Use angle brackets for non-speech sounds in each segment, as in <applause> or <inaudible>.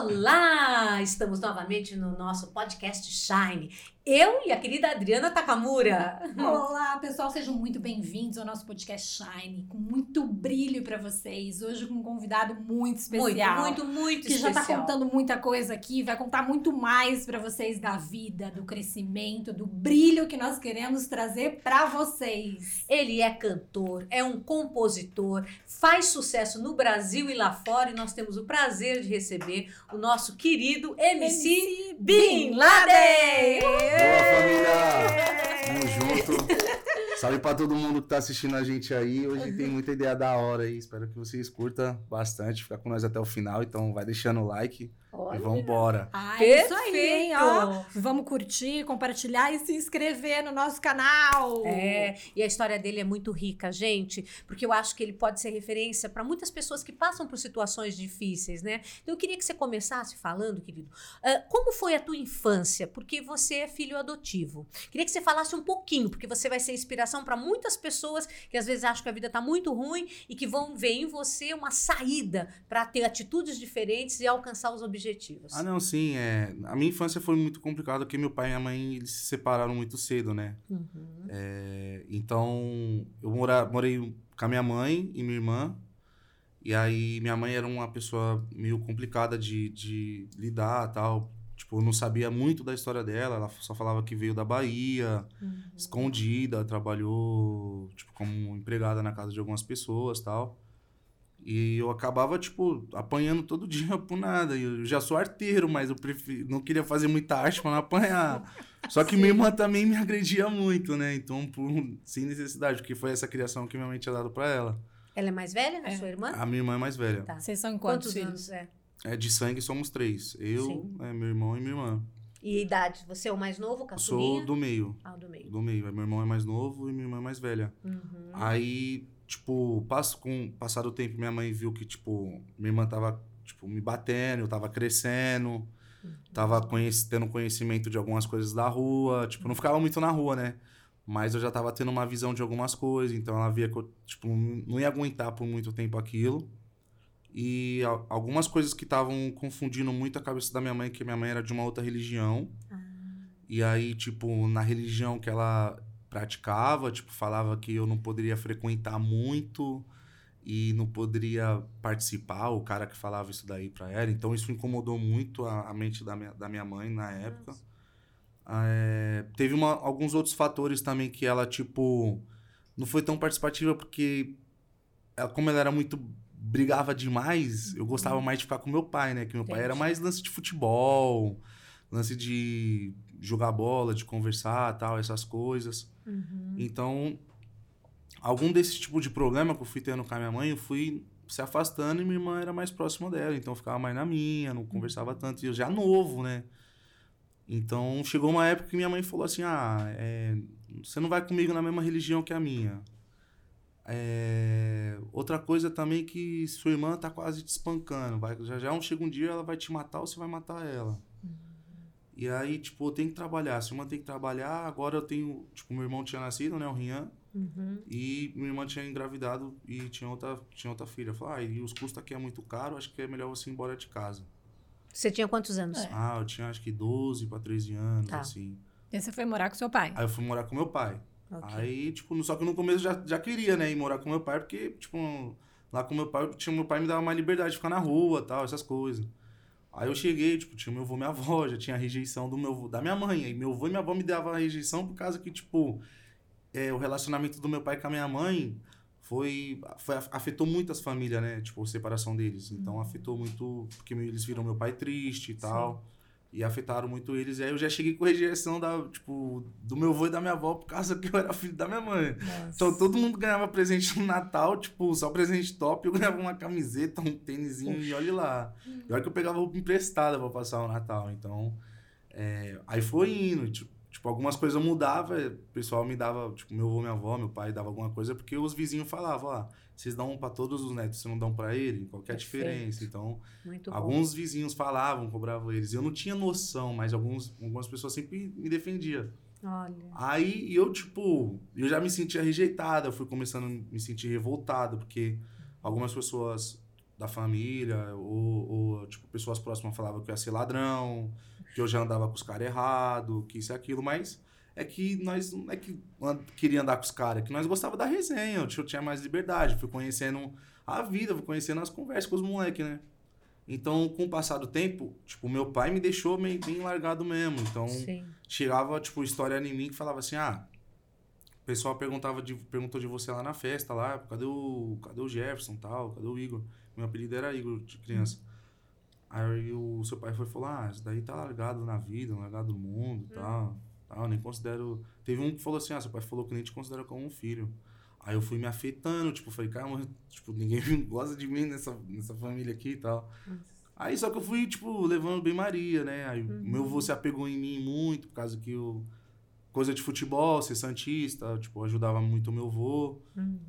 Olá! Estamos novamente no nosso podcast Shine. Eu e a querida Adriana Takamura. Olá, pessoal, sejam muito bem-vindos ao nosso podcast Shine, com muito brilho para vocês. Hoje com um convidado muito especial. Muito, muito, muito que especial. já tá contando muita coisa aqui, vai contar muito mais para vocês da vida, do crescimento, do brilho que nós queremos trazer para vocês. Ele é cantor, é um compositor, faz sucesso no Brasil e lá fora, e nós temos o prazer de receber o nosso querido MC, MC Bin Laden. Boa, família! Tamo junto. Salve pra todo mundo que tá assistindo a gente aí. Hoje tem muita ideia da hora aí. Espero que vocês curtam bastante. Ficar com nós até o final. Então vai deixando o like Olha. e vambora. Ah, é isso aí, hein? Ó, vamos curtir, compartilhar e se inscrever no nosso canal. É, e a história dele é muito rica, gente, porque eu acho que ele pode ser referência para muitas pessoas que passam por situações difíceis, né? Então eu queria que você começasse falando, querido, ah, como foi a tua infância? Porque você é filho adotivo. Queria que você falasse um pouquinho, porque você vai ser inspiração para muitas pessoas que às vezes acham que a vida tá muito ruim e que vão ver em você uma saída para ter atitudes diferentes e alcançar os objetivos. Ah, não, sim. É... A minha infância foi muito complicada porque meu pai e minha mãe eles se separaram muito cedo, né? Uhum. É, então, eu mora, morei com a minha mãe e minha irmã. E aí, minha mãe era uma pessoa meio complicada de, de lidar tal. Tipo, eu não sabia muito da história dela. Ela só falava que veio da Bahia, Uhum. escondida, trabalhou, tipo, como empregada na casa de algumas pessoas tal. E eu acabava, tipo, apanhando todo <laughs> dia por nada. E Eu já sou arteiro, mas eu prefiro, não queria fazer muita arte pra não apanhar. Só que minha irmã também me agredia muito, né? Então, por, sem necessidade, porque foi essa criação que minha mãe tinha dado pra ela. Ela é mais velha, a É. sua irmã? A minha irmã é mais velha. Tá. Vocês são quantos, Quantos filhos? anos é? É de sangue somos três. Eu, Sim. é, meu irmão e minha irmã. E idade? Você é o mais novo, Eu caçulinha? sou do meio. Ah, o do meio. Do meio. Meu irmão é mais novo e minha irmã é mais velha. Uhum. Aí, tipo, passo, com passar do tempo, minha mãe viu que, tipo, minha irmã tava, tipo, me batendo, eu tava crescendo, tava conhec tendo conhecimento de algumas coisas da rua, tipo, não ficava muito na rua, né? Mas eu já tava tendo uma visão de algumas coisas, então ela via que eu, tipo, não ia aguentar por muito tempo aquilo. E al- algumas coisas que estavam confundindo muito a cabeça da minha mãe, que minha mãe era de uma outra religião. E aí, tipo, na religião que ela praticava, tipo, falava que eu não poderia frequentar muito e não poderia participar, o cara que falava isso daí pra ela. Então, isso incomodou muito a, a mente da minha, da minha mãe na época. É, teve uma- alguns outros fatores também que ela, tipo, não foi tão participativa porque, ela, como ela era muito. brigava demais, eu gostava mais de ficar com meu pai, né? Que meu pai era Entendi. mais lance de futebol, lance de jogar bola, de conversar tal, essas coisas. Uhum. Então, algum desse tipo de problema que eu fui tendo com a minha mãe, eu fui se afastando e minha irmã era mais próxima dela. Então, eu ficava mais na minha, não conversava tanto. E eu já novo, né? Então, chegou uma época que minha mãe falou assim: Ah, é, você não vai comigo na mesma religião que a minha. É, outra coisa também que sua irmã tá quase te espancando. Vai, já já um- chega um dia ela vai te matar ou você vai matar ela. E aí, tipo, eu tenho que trabalhar. Se uma tem que trabalhar, agora eu tenho. Tipo, meu irmão tinha nascido, né? O Rian. Uhum. E minha irmã tinha engravidado e tinha outra, tinha outra filha. Eu falei, ah, e os custos aqui é muito caro, acho que é melhor você ir embora de casa. Você tinha quantos anos? É. Ah, eu tinha acho que 12 para 13 anos, Tá. assim. E você foi morar com seu pai. Aí eu fui morar com meu pai. Ok. Aí, tipo, só que no começo eu já, já queria, né, ir morar com meu pai, porque, tipo, lá com meu pai, tinha, meu pai me dava mais liberdade de ficar na rua tal, essas coisas. Aí eu cheguei, tipo, tinha meu avô e minha avó, <laughs> já tinha a rejeição do meu avô, da minha mãe. Aí meu avô e minha avó me davam a rejeição por causa que, tipo, é, o relacionamento do meu pai com a minha mãe foi, foi afetou muito as famílias, né? Tipo, a separação deles. Então afetou muito, porque eles viram meu pai triste e tal. E afetaram muito eles. E aí eu já cheguei com rejeição da, tipo, do meu avô e da minha avó por causa que eu era filho da minha mãe. Então todo mundo ganhava presente no Natal, tipo, só presente top. Eu ganhava uma camiseta, um tênisinho e olha lá. E olha que eu pegava roupa emprestada pra passar o Natal. Então, é, aí foi indo. Tipo, tipo, algumas coisas mudavam. O pessoal me dava, tipo, meu avô, minha avó, meu pai dava alguma coisa, porque os vizinhos falavam, ó, vocês dão pra todos os netos, vocês não dão pra ele? Qual é a diferença? Então, Muito bom. alguns vizinhos falavam, cobravam eles. Eu não tinha noção, mas alguns, algumas pessoas sempre me defendiam. Olha. Aí eu, tipo, eu já me sentia rejeitada, eu fui começando a me sentir revoltado, porque algumas pessoas da família, ou, ou, tipo, pessoas próximas falavam que eu ia ser ladrão, que eu já andava com os caras errado, que isso e aquilo, mas é que nós não é que queria andar com os caras, é que nós gostava da resenha, eu tinha- mais liberdade, fui conhecendo a vida, fui conhecendo as conversas com os moleques, né? Então, com o passar do tempo, tipo, meu pai me deixou meio bem largado mesmo. Então, Sim. chegava, tipo, história em mim que falava assim, ah, o pessoal perguntava de, perguntou de você lá na festa, lá, cadê o, cadê o Jefferson tal, cadê o Igor? Meu apelido era Igor de criança. Aí o seu pai foi falou, ah, isso daí tá largado na vida, largado no mundo e tal, tal, nem considero... Teve um que falou assim, ah, seu pai falou que nem te considera como um filho. Aí eu fui me afetando, tipo, falei, cara, tipo, ninguém <laughs> gosta de mim nessa, nessa família aqui e tal. Aí só que eu fui, tipo, levando bem Maria, né? Aí meu avô se apegou em mim muito, por causa que eu. Coisa de futebol, ser santista, tipo, ajudava muito o meu avô,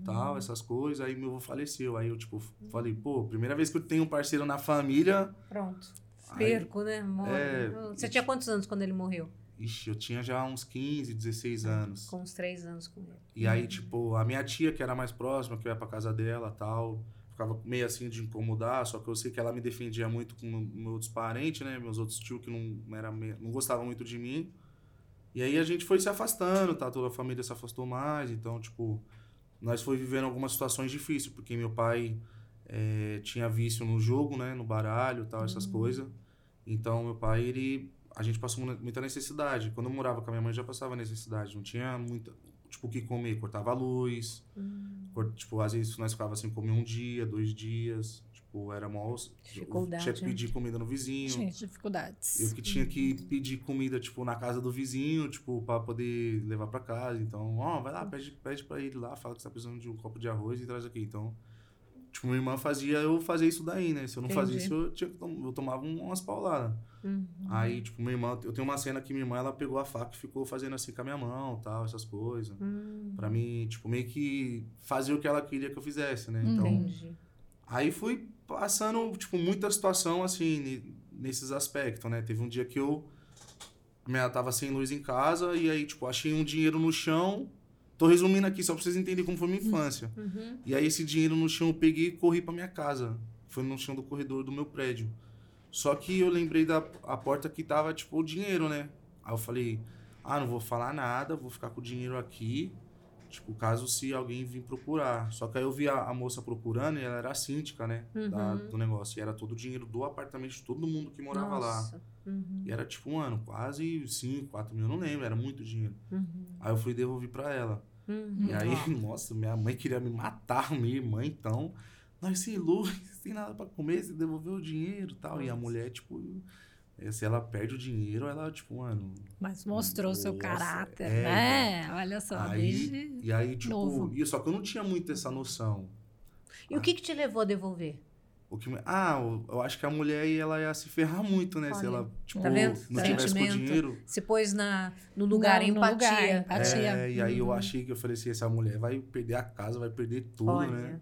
tal, essas coisas. Aí meu avô faleceu. Aí eu, tipo, falei, pô, primeira vez que eu tenho um parceiro na família. Pronto. Aí- Perco, né? Morre. É, Você tinha quantos anos quando ele morreu? Ixi, eu tinha já uns 15, 16 anos. Com uns três anos com ele. E aí, tipo, a minha tia, que era mais próxima, que eu ia pra casa dela tal, ficava meio assim de incomodar, só que eu sei que ela me defendia muito com meus outros parentes, né? Meus outros tios que não, era, não gostavam muito de mim. E aí a gente foi se afastando, tá? Toda a família se afastou mais, então, tipo, nós foi vivendo algumas situações difíceis, porque meu pai eh, tinha vício no jogo, né? No baralho tal, essas coisas. Então, meu pai, ele... A gente passou mu- muita necessidade. Quando eu morava com a minha mãe, já passava necessidade. Não tinha muita... Tipo, o que comer? Cortava a luz. Cor- Tipo, às vezes nós ficava sem comer um dia, dois dias. Tipo, era mó... Dificuldade, Tinha que pedir comida no vizinho. Tinha dificuldades. Eu que tinha que pedir comida, tipo, na casa do vizinho, tipo, pra poder levar pra casa. Então, ó, vai lá, pede, pede pra ele lá, fala que você tá precisando de um copo de arroz e traz aqui. Então, tipo, minha irmã fazia eu fazer isso daí, né? Se eu não fazia Entendi. isso, eu, tinha, eu tomava um- umas pauladas. Uhum. Aí, tipo, minha irmã, eu tenho uma cena que minha irmã, ela pegou a faca e ficou fazendo assim com a minha mão, tal, essas coisas. Hum, Pra mim, tipo, meio que fazer o que ela queria que eu fizesse, né? Uhum. Então, entendi. Aí fui passando, tipo, muita situação, assim, ne- nesses aspectos, né? Teve um dia que eu minha, tava sem luz em casa e aí, tipo, achei um dinheiro no chão. Tô resumindo aqui só pra vocês entenderem como foi minha infância. Uhum. E aí esse dinheiro no chão eu peguei e corri pra minha casa. Foi no chão do corredor do meu prédio. Só que eu lembrei da a porta que tava, tipo, o dinheiro, né? Aí eu falei, ah, não vou falar nada, vou ficar com o dinheiro aqui. Tipo, caso se alguém vir procurar. Só que aí eu vi a, a moça procurando e ela era a síndica, né? da- Uhum. do negócio. E era todo o dinheiro do apartamento de todo mundo que morava lá. Nossa. Uhum. E era tipo, mano, quase 5, 4 mil, eu não lembro, era muito dinheiro. Uhum. Aí eu fui devolver pra ela. Uhum. E aí, nossa, <laughs> minha mãe queria me matar, <laughs> minha irmã, então. Nós sem luz, <laughs> sem nada pra comer, você devolveu o dinheiro e tal. E a Nossa. mulher, tipo, se ela perde o dinheiro, ela, tipo, mano. Mas mostrou seu Nossa, caráter, é, né? Olha só, aí, desde... e aí, tipo, novo. e, só que eu não tinha muito essa noção. E o que, que te levou a devolver? O que, ah, eu, acho que a mulher ela ia se ferrar muito, né? se Olha, ela, tipo, tá vendo? não tivesse com dinheiro. Se pôs na, no lugar, Não, em no lugar, empatia. empatia. É, e aí eu Uhum. achei que eu falei assim, essa mulher vai perder a casa, vai perder tudo, Olha. né?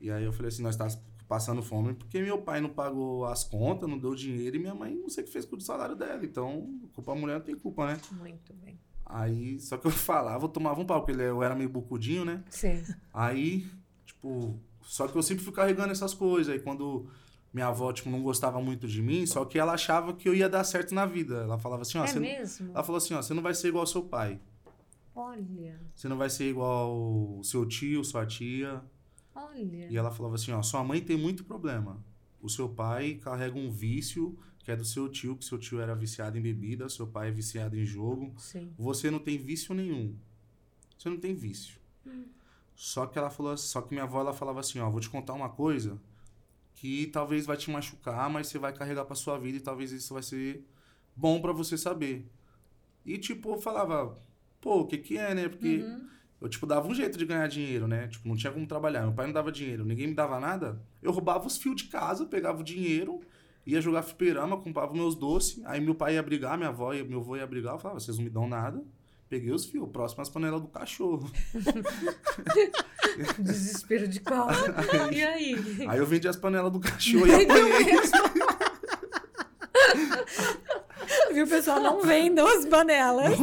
E aí eu falei assim, nós tá passando fome porque meu pai não pagou as contas, não deu dinheiro e minha mãe não sei o que fez com o salário dela. Então, culpa da mulher não tem culpa, né? Muito bem. Aí, só que eu falava, eu tomava um pau, porque ele- eu era meio bucudinho, né? Sim. Aí, tipo, só que eu sempre fui carregando essas coisas. Aí quando minha avó, tipo, não gostava muito de mim, só que ela achava que eu ia dar certo na vida. Ela falava assim, ó, é não... mesmo? ela falou assim, ó, você não vai ser igual ao seu pai. Olha, Você não vai ser igual o seu tio, sua tia. Olha. E ela falava assim, ó, sua mãe tem muito problema. O seu pai carrega um vício que é do seu tio, que seu tio era viciado em bebida, seu pai é viciado em jogo. Sim. Você não tem vício nenhum. Você não tem vício. Só que ela falou, só que minha avó ela falava assim, ó, vou te contar uma coisa que talvez vai te machucar, mas você vai carregar pra sua vida e talvez isso vai ser bom pra você saber. E tipo, eu falava, pô, o que que é, né? Porque Uhum. Eu, tipo, dava um jeito de ganhar dinheiro, né? Tipo, não tinha como trabalhar. Meu pai não dava dinheiro, ninguém me dava nada. Eu roubava os fios de casa, pegava o dinheiro, ia jogar fliperama, comprava meus doces. Aí meu pai ia brigar, minha avó e meu avô ia brigar. Eu falava, vocês não me dão nada. Peguei os fios, próximo às panelas do cachorro. <laughs> Desespero de calma. <laughs> e aí? Aí eu vendi as panelas do cachorro e <laughs> apanhei. Viu, pessoal? Não vendam as panelas.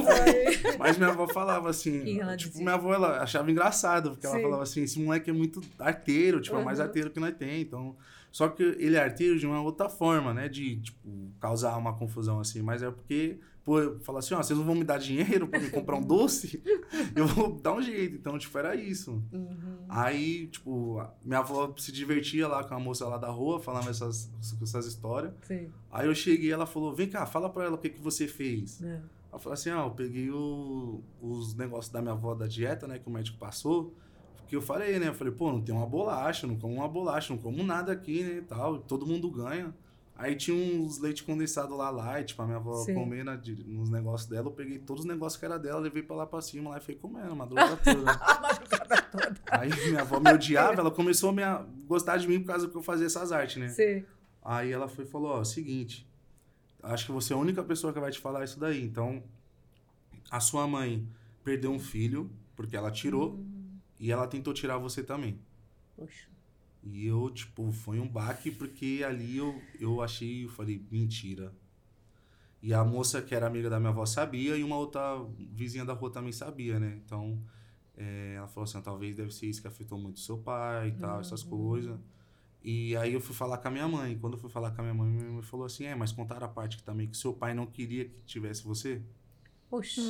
Mas minha avó falava assim, ela tipo, dizia? minha avó ela achava engraçado, porque ela Sim. falava assim, esse moleque é muito arteiro, tipo, é mais Uhum. arteiro que nós tem, então Só que ele é arteiro de uma outra forma, né? De, tipo, causar uma confusão assim. Mas é porque, pô, fala assim, ó, vocês não vão me dar dinheiro pra me comprar um doce? <laughs> eu vou dar um jeito. Então, tipo, era isso. Uhum. Aí, tipo, minha avó se divertia lá com a moça lá da rua, falando essas, essas histórias. Sim. Aí eu cheguei ela falou, vem cá, fala pra ela o que, que você fez. É. Ela falou assim, ah, eu peguei o- os negócios da minha avó da dieta, né, que o médico passou. Porque eu falei, né, eu falei, pô, não tem uma bolacha, não como uma bolacha, não como nada aqui, né, e tal. Todo mundo ganha. Aí tinha uns leite condensado lá, light, pra minha avó Sim. comer na- de- nos negócios dela. Eu peguei todos os negócios que era dela, levei pra lá pra cima, lá e fui comendo, a madrugada toda. <laughs> A madrugada toda. Aí minha avó me odiava, ela começou a me a- gostar de mim por causa que eu fazia essas artes, né? Sim. Aí ela foi e falou, ó, seguinte, acho que você é a única pessoa que vai te falar isso daí. Então, a sua mãe perdeu um filho, porque ela tirou, e ela tentou tirar você também. Poxa. E eu, tipo, foi um baque, porque ali eu, eu achei, eu falei, mentira. E a moça que era amiga da minha avó sabia, e uma outra vizinha da rua também sabia, né? Então, é, ela falou assim, talvez deve ser isso que afetou muito seu pai e tal, essas coisas. E aí eu fui falar com a minha mãe. Quando eu fui falar com a minha mãe, minha mãe falou assim, é, mas contaram a parte que também que seu pai não queria que tivesse você? Poxa.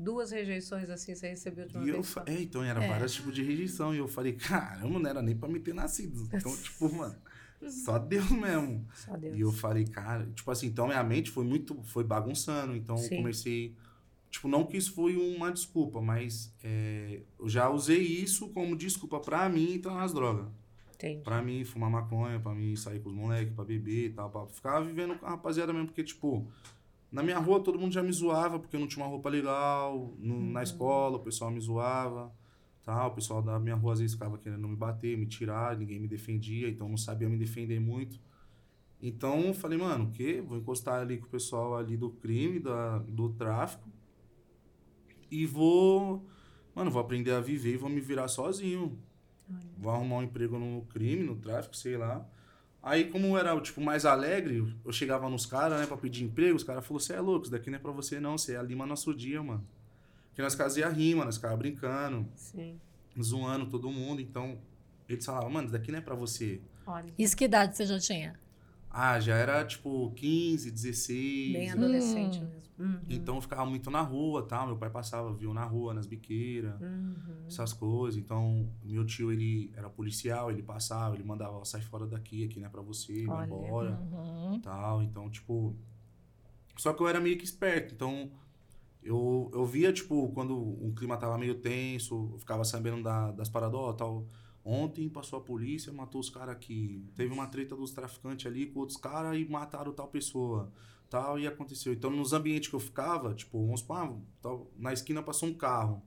Duas rejeições assim você recebeu de uma E eu vez falei, é, então era É. vários tipos de rejeição. E eu falei, caramba, não era nem pra me ter nascido. <laughs> Então, tipo, mano, só Deus mesmo. Só Deus. E eu falei, cara, tipo assim, então minha mente foi muito, foi bagunçando. Então eu Sim. comecei, tipo, não que isso foi uma desculpa, mas é, eu já usei isso como desculpa pra mim entrar nas drogas. Entendi. Pra mim fumar maconha, pra mim sair com os moleques, pra beber e tal, pra ficar vivendo com a rapaziada mesmo, porque, tipo, na minha rua todo mundo já me zoava porque eu não tinha uma roupa legal, no- na escola o pessoal me zoava, tal, o pessoal da minha rua às vezes ficava querendo me bater, me tirar, ninguém me defendia, então não sabia me defender muito. Então eu falei, mano, o quê? Vou encostar ali com o pessoal ali do crime, da, do tráfico, e vou, mano, vou aprender a viver e vou me virar sozinho. Vou arrumar um emprego no crime, no tráfico, sei lá. Aí, como era, tipo, mais alegre, eu chegava nos caras, né, pra pedir emprego, os caras falaram, você é louco, isso daqui não é pra você não, você é a lima nosso dia, mano. Porque nós fazia rima, nós ficava brincando, Sim. zoando todo mundo, então... Eles falavam, mano, isso daqui não é pra você. Olha. Isso que idade você já tinha? Ah, já era, tipo, 15, 16... Bem adolescente Hum. mesmo. Uhum. Então eu ficava muito na rua, tal. Meu pai passava, viu na rua, nas biqueiras, Uhum. essas coisas. Então, meu tio, ele era policial, ele passava, ele mandava, sai fora daqui, aqui não é pra você, vai Olha. embora, Uhum. tal. Então, tipo... Só que eu era meio que esperto, então... Eu, eu via, tipo, quando o clima tava meio tenso, eu ficava sabendo da, das paradas, ó, tal... Ontem passou a polícia, matou os caras aqui. Teve uma treta dos traficantes ali com outros caras e mataram tal pessoa. Tal, e aconteceu. Então, nos ambientes que eu ficava, tipo, vamos ah, tal, na esquina passou um carro.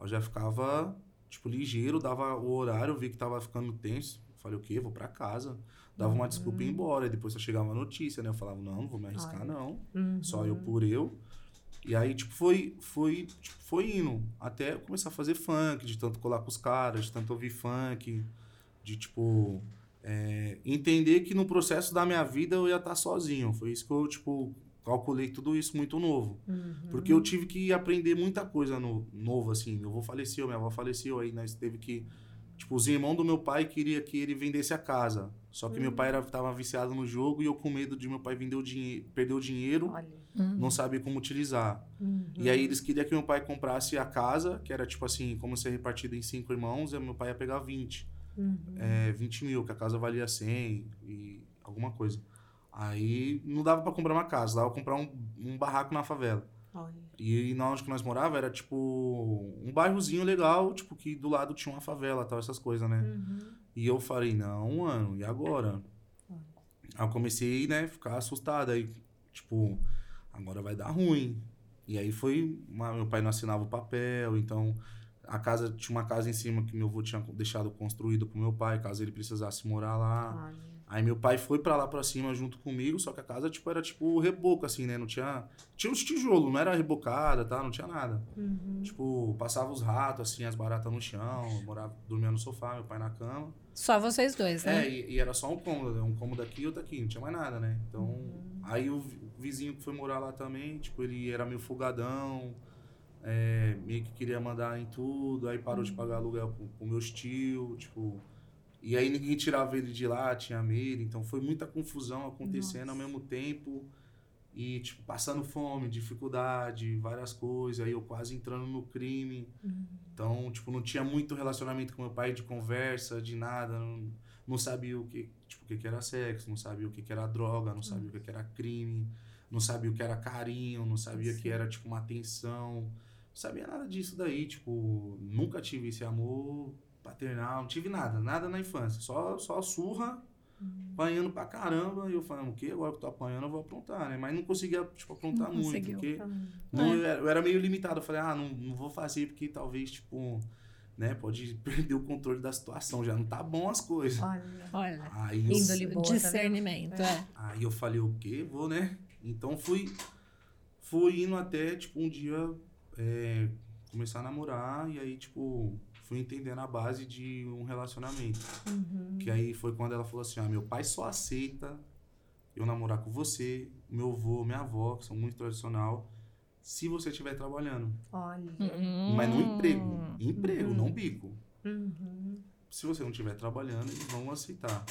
Eu já ficava, tipo, ligeiro, dava o horário, vi que tava ficando tenso. Falei, o quê? Vou pra casa. Dava uma desculpa e ia embora. E depois só chegava a notícia, né? Eu falava, não, não vou me arriscar, Olha. não. Uhum. Só eu por eu. E aí, tipo, foi, foi, tipo, foi indo. Até eu começar a fazer funk, de tanto colar com os caras, de tanto ouvir funk, de, tipo, é, entender que no processo da minha vida eu ia estar sozinho. Foi isso que eu, tipo, calculei tudo isso muito novo. Uhum. Porque eu tive que aprender muita coisa no, novo, assim. Meu avô faleceu, minha avó faleceu, aí nós teve que... Tipo, os irmãos do meu pai queria que ele vendesse a casa. Só que meu pai era, tava viciado no jogo e eu com medo de meu pai vender o dinheiro, perder o dinheiro. Uhum. não sabia como utilizar. Uhum. E aí eles queriam que meu pai comprasse a casa, que era tipo assim, como ser repartido em cinco irmãos, e meu pai ia pegar 20. Uhum. É, 20 mil, que a casa valia 100 e alguma coisa. Aí não dava pra comprar uma casa, dava pra comprar um, um barraco na favela. Olha. E na onde que nós morava era tipo um bairrozinho legal, tipo que do lado tinha uma favela, tal, essas coisas, né? Uhum. E eu falei, não, mano, e agora? Aí eu comecei, né, ficar assustado. Aí, tipo, agora vai dar ruim. E aí foi. uma- meu pai não assinava o papel, então a casa tinha uma casa em cima que meu avô tinha deixado construído pro meu pai, caso ele precisasse morar lá. Olha. Aí meu pai foi pra lá pra cima junto comigo, só que a casa tipo era tipo reboco assim, né? Não tinha tinha uns tijolos, não era rebocada, tá? Não tinha nada. Uhum. Tipo, passava os ratos assim, as baratas no chão, eu morava dormia no sofá, meu pai na cama. Só vocês dois, né? É, e, e era só um cômodo, um cômodo aqui e outro aqui, não tinha mais nada, né? Então, aí o vi- o vizinho que foi morar lá também, tipo, ele era meio folgadão, é, meio que queria mandar em tudo, aí parou de pagar aluguel pro, pro meus tio, tipo, E aí ninguém tirava ele de lá, tinha medo. Então foi muita confusão acontecendo ao mesmo tempo. E, tipo, passando fome, dificuldade, várias coisas. Aí eu quase entrando no crime. Então, tipo, não tinha muito relacionamento com meu pai de conversa, de nada. Não, não sabia o que, tipo, o que que era sexo, não sabia o que que era droga, não sabia o que que era crime, não sabia o que era carinho, não sabia o que era, tipo, uma atenção. Não sabia nada disso daí, tipo, nunca tive esse amor paternal, não tive nada, nada na infância. Só, só surra, apanhando pra caramba. E eu falando, o quê? Agora que eu tô apanhando, eu vou aprontar, né? Mas não conseguia, tipo, aprontar Não muito, porque... Tá. Não, eu, era, eu era meio limitado. Eu falei, ah, não, não vou fazer porque talvez, tipo, né, pode <laughs> perder o controle da situação. Já não tá bom as coisas. Olha. Olha, Aí eu, Índole boa, tá discernimento, é. aí eu falei, o quê? Vou, né? Então fui, fui indo até, tipo, um dia é, começar a namorar. E aí, tipo, fui entendendo a base de um relacionamento. Uhum. Que aí foi quando ela falou assim, ah, meu pai só aceita eu namorar com você, meu avô, minha avó, que são muito tradicional, se você estiver trabalhando. Olha. Mas no emprego. Emprego, Uhum. não bico. Uhum. Se você não estiver trabalhando, eles vão aceitar.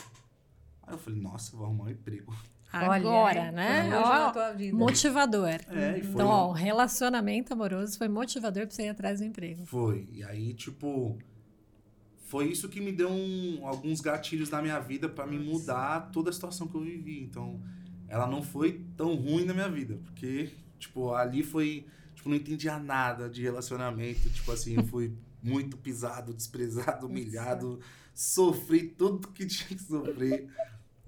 Aí eu falei, nossa, vou arrumar um emprego. Agora, hein? né? Ó, tua vida. motivador. É, e foi. Então, ó, o relacionamento amoroso foi motivador pra você ir atrás do emprego. Foi. E aí, tipo, foi isso que me deu um- alguns gatilhos na minha vida pra me mudar toda a situação que eu vivi. Então, ela não foi tão ruim na minha vida, porque, tipo, ali foi, tipo, não entendia nada de relacionamento, tipo assim, eu fui <laughs> muito pisado, desprezado, humilhado, sofri tudo que tinha que sofrer.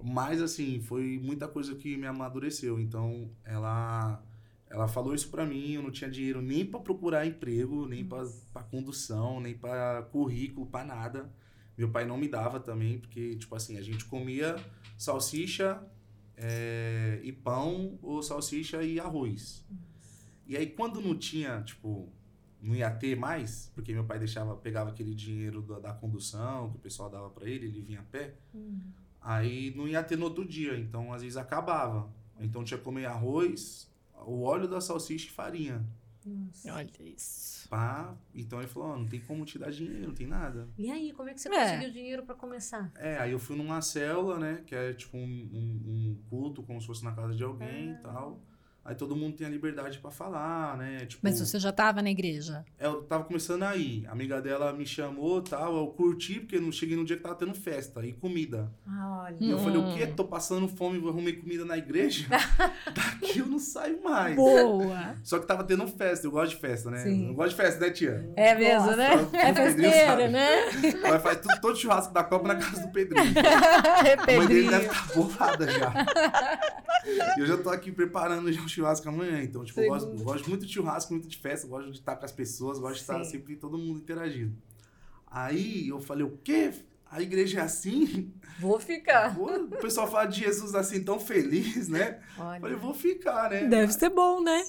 Mas assim, foi muita coisa que me amadureceu. Então, ela ela falou isso pra mim, eu não tinha dinheiro nem pra procurar emprego, nem pra pra condução, nem pra currículo, pra nada. Meu pai não me dava também, porque tipo assim, a gente comia salsicha é, e pão ou salsicha e arroz. E aí quando não tinha, tipo, não ia ter mais, porque meu pai deixava, pegava aquele dinheiro da, da condução que o pessoal dava pra ele, ele vinha a pé. Aí não ia ter no outro dia, então às vezes acabava. Então tinha que comer arroz, o óleo da salsicha e farinha. Nossa. Olha isso. Pá. Então ele falou, ó, não tem como te dar dinheiro, não tem nada. E aí, como é que você É. conseguiu dinheiro pra começar? É, aí eu fui numa célula, né? Que é tipo um, um- um culto, como se fosse na casa de alguém e tal. Aí todo mundo tem a liberdade pra falar, né? Tipo, Mas você já tava na igreja? eu tava começando aí. A amiga dela me chamou e tal. Eu curti, porque eu não cheguei no dia que tava tendo festa e comida. Ah, olha. E eu falei, o Hum. quê? Tô passando fome, vou arrumei comida na igreja? <laughs> Daqui eu não saio mais. Boa! Só que tava tendo festa, eu gosto de festa, né? Sim. Eu gosto de festa, né, tia? É mesmo, Nossa, né? É É festeiro, né? Ela faz tudo, todo churrasco da Copa na casa do Pedrinho. <laughs> É A mãe dele Pedrinho. deve estar bolada já. E eu já tô aqui preparando já o churrasco amanhã. Então, tipo, eu gosto, eu gosto muito de churrasco, muito de festa, gosto de estar com as pessoas, gosto de estar Sim. sempre todo mundo interagindo. Aí eu falei, o quê? A igreja é assim? Vou ficar. Pô, o pessoal fala de Jesus assim tão feliz, né? Olha. falei, vou ficar, né? Deve ser bom, né?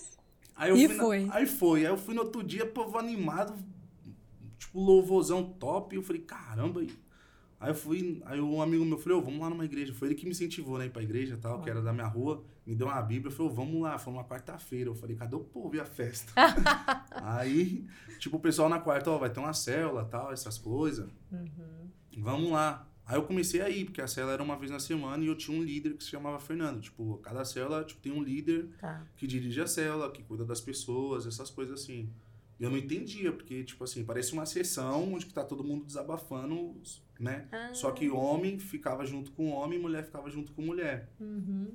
Aí eu E fui na- foi. aí foi. Aí eu fui no outro dia, povo animado, tipo, louvorzão top. Eu falei, caramba. Aí, aí eu fui, aí um amigo meu falou, ô, vamos lá numa igreja. Foi ele que me incentivou, né, ir pra igreja e tal, que era da minha rua. Me deu uma bíblia, falou, vamos lá. Foi uma quarta-feira. Eu falei, cadê o povo e a festa? <laughs> aí, tipo, o pessoal na quarta, ó, vai ter uma célula, tal, essas coisas. Uhum. Vamos lá. Aí eu comecei a ir, porque a célula era uma vez na semana e eu tinha um líder que se chamava Fernando. Tipo, cada célula tipo, tem um líder Tá. que dirige a célula, que cuida das pessoas, essas coisas assim. E eu não entendia, porque, tipo assim, parece uma sessão onde que tá todo mundo desabafando, né? Ah. Só que homem ficava junto com homem, mulher ficava junto com mulher. Uhum.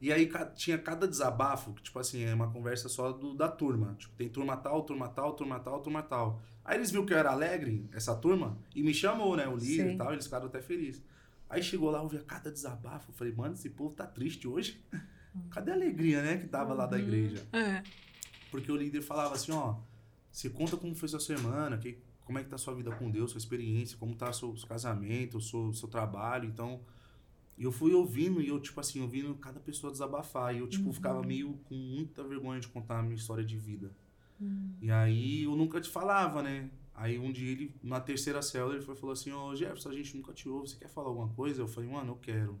E aí tinha cada desabafo, que, tipo assim, é uma conversa só do, da turma. Tipo, tem turma tal, turma tal, turma tal, turma tal. Aí eles viram que eu era alegre, essa turma, e me chamou, né? O líder Sim. e tal, eles ficaram até felizes. Aí chegou lá, eu via cada desabafo. Eu falei, mano, esse povo tá triste hoje. <laughs> Cadê a alegria, né? Que tava lá da Uhum. igreja. É. Porque o líder falava assim, ó, você conta como foi sua semana, que, como é que tá a sua vida com Deus, sua experiência, como tá seu, seu casamento, seu, seu trabalho, então... E eu fui ouvindo, e eu, tipo assim, ouvindo cada pessoa desabafar, e eu, tipo, ficava meio com muita vergonha de contar a minha história de vida. E aí, eu nunca te falava, né? Aí, um dia, ele, na terceira célula, ele foi, falou assim, ô, Jefferson, a gente nunca te ouve, você quer falar alguma coisa? Eu falei, mano, eu quero.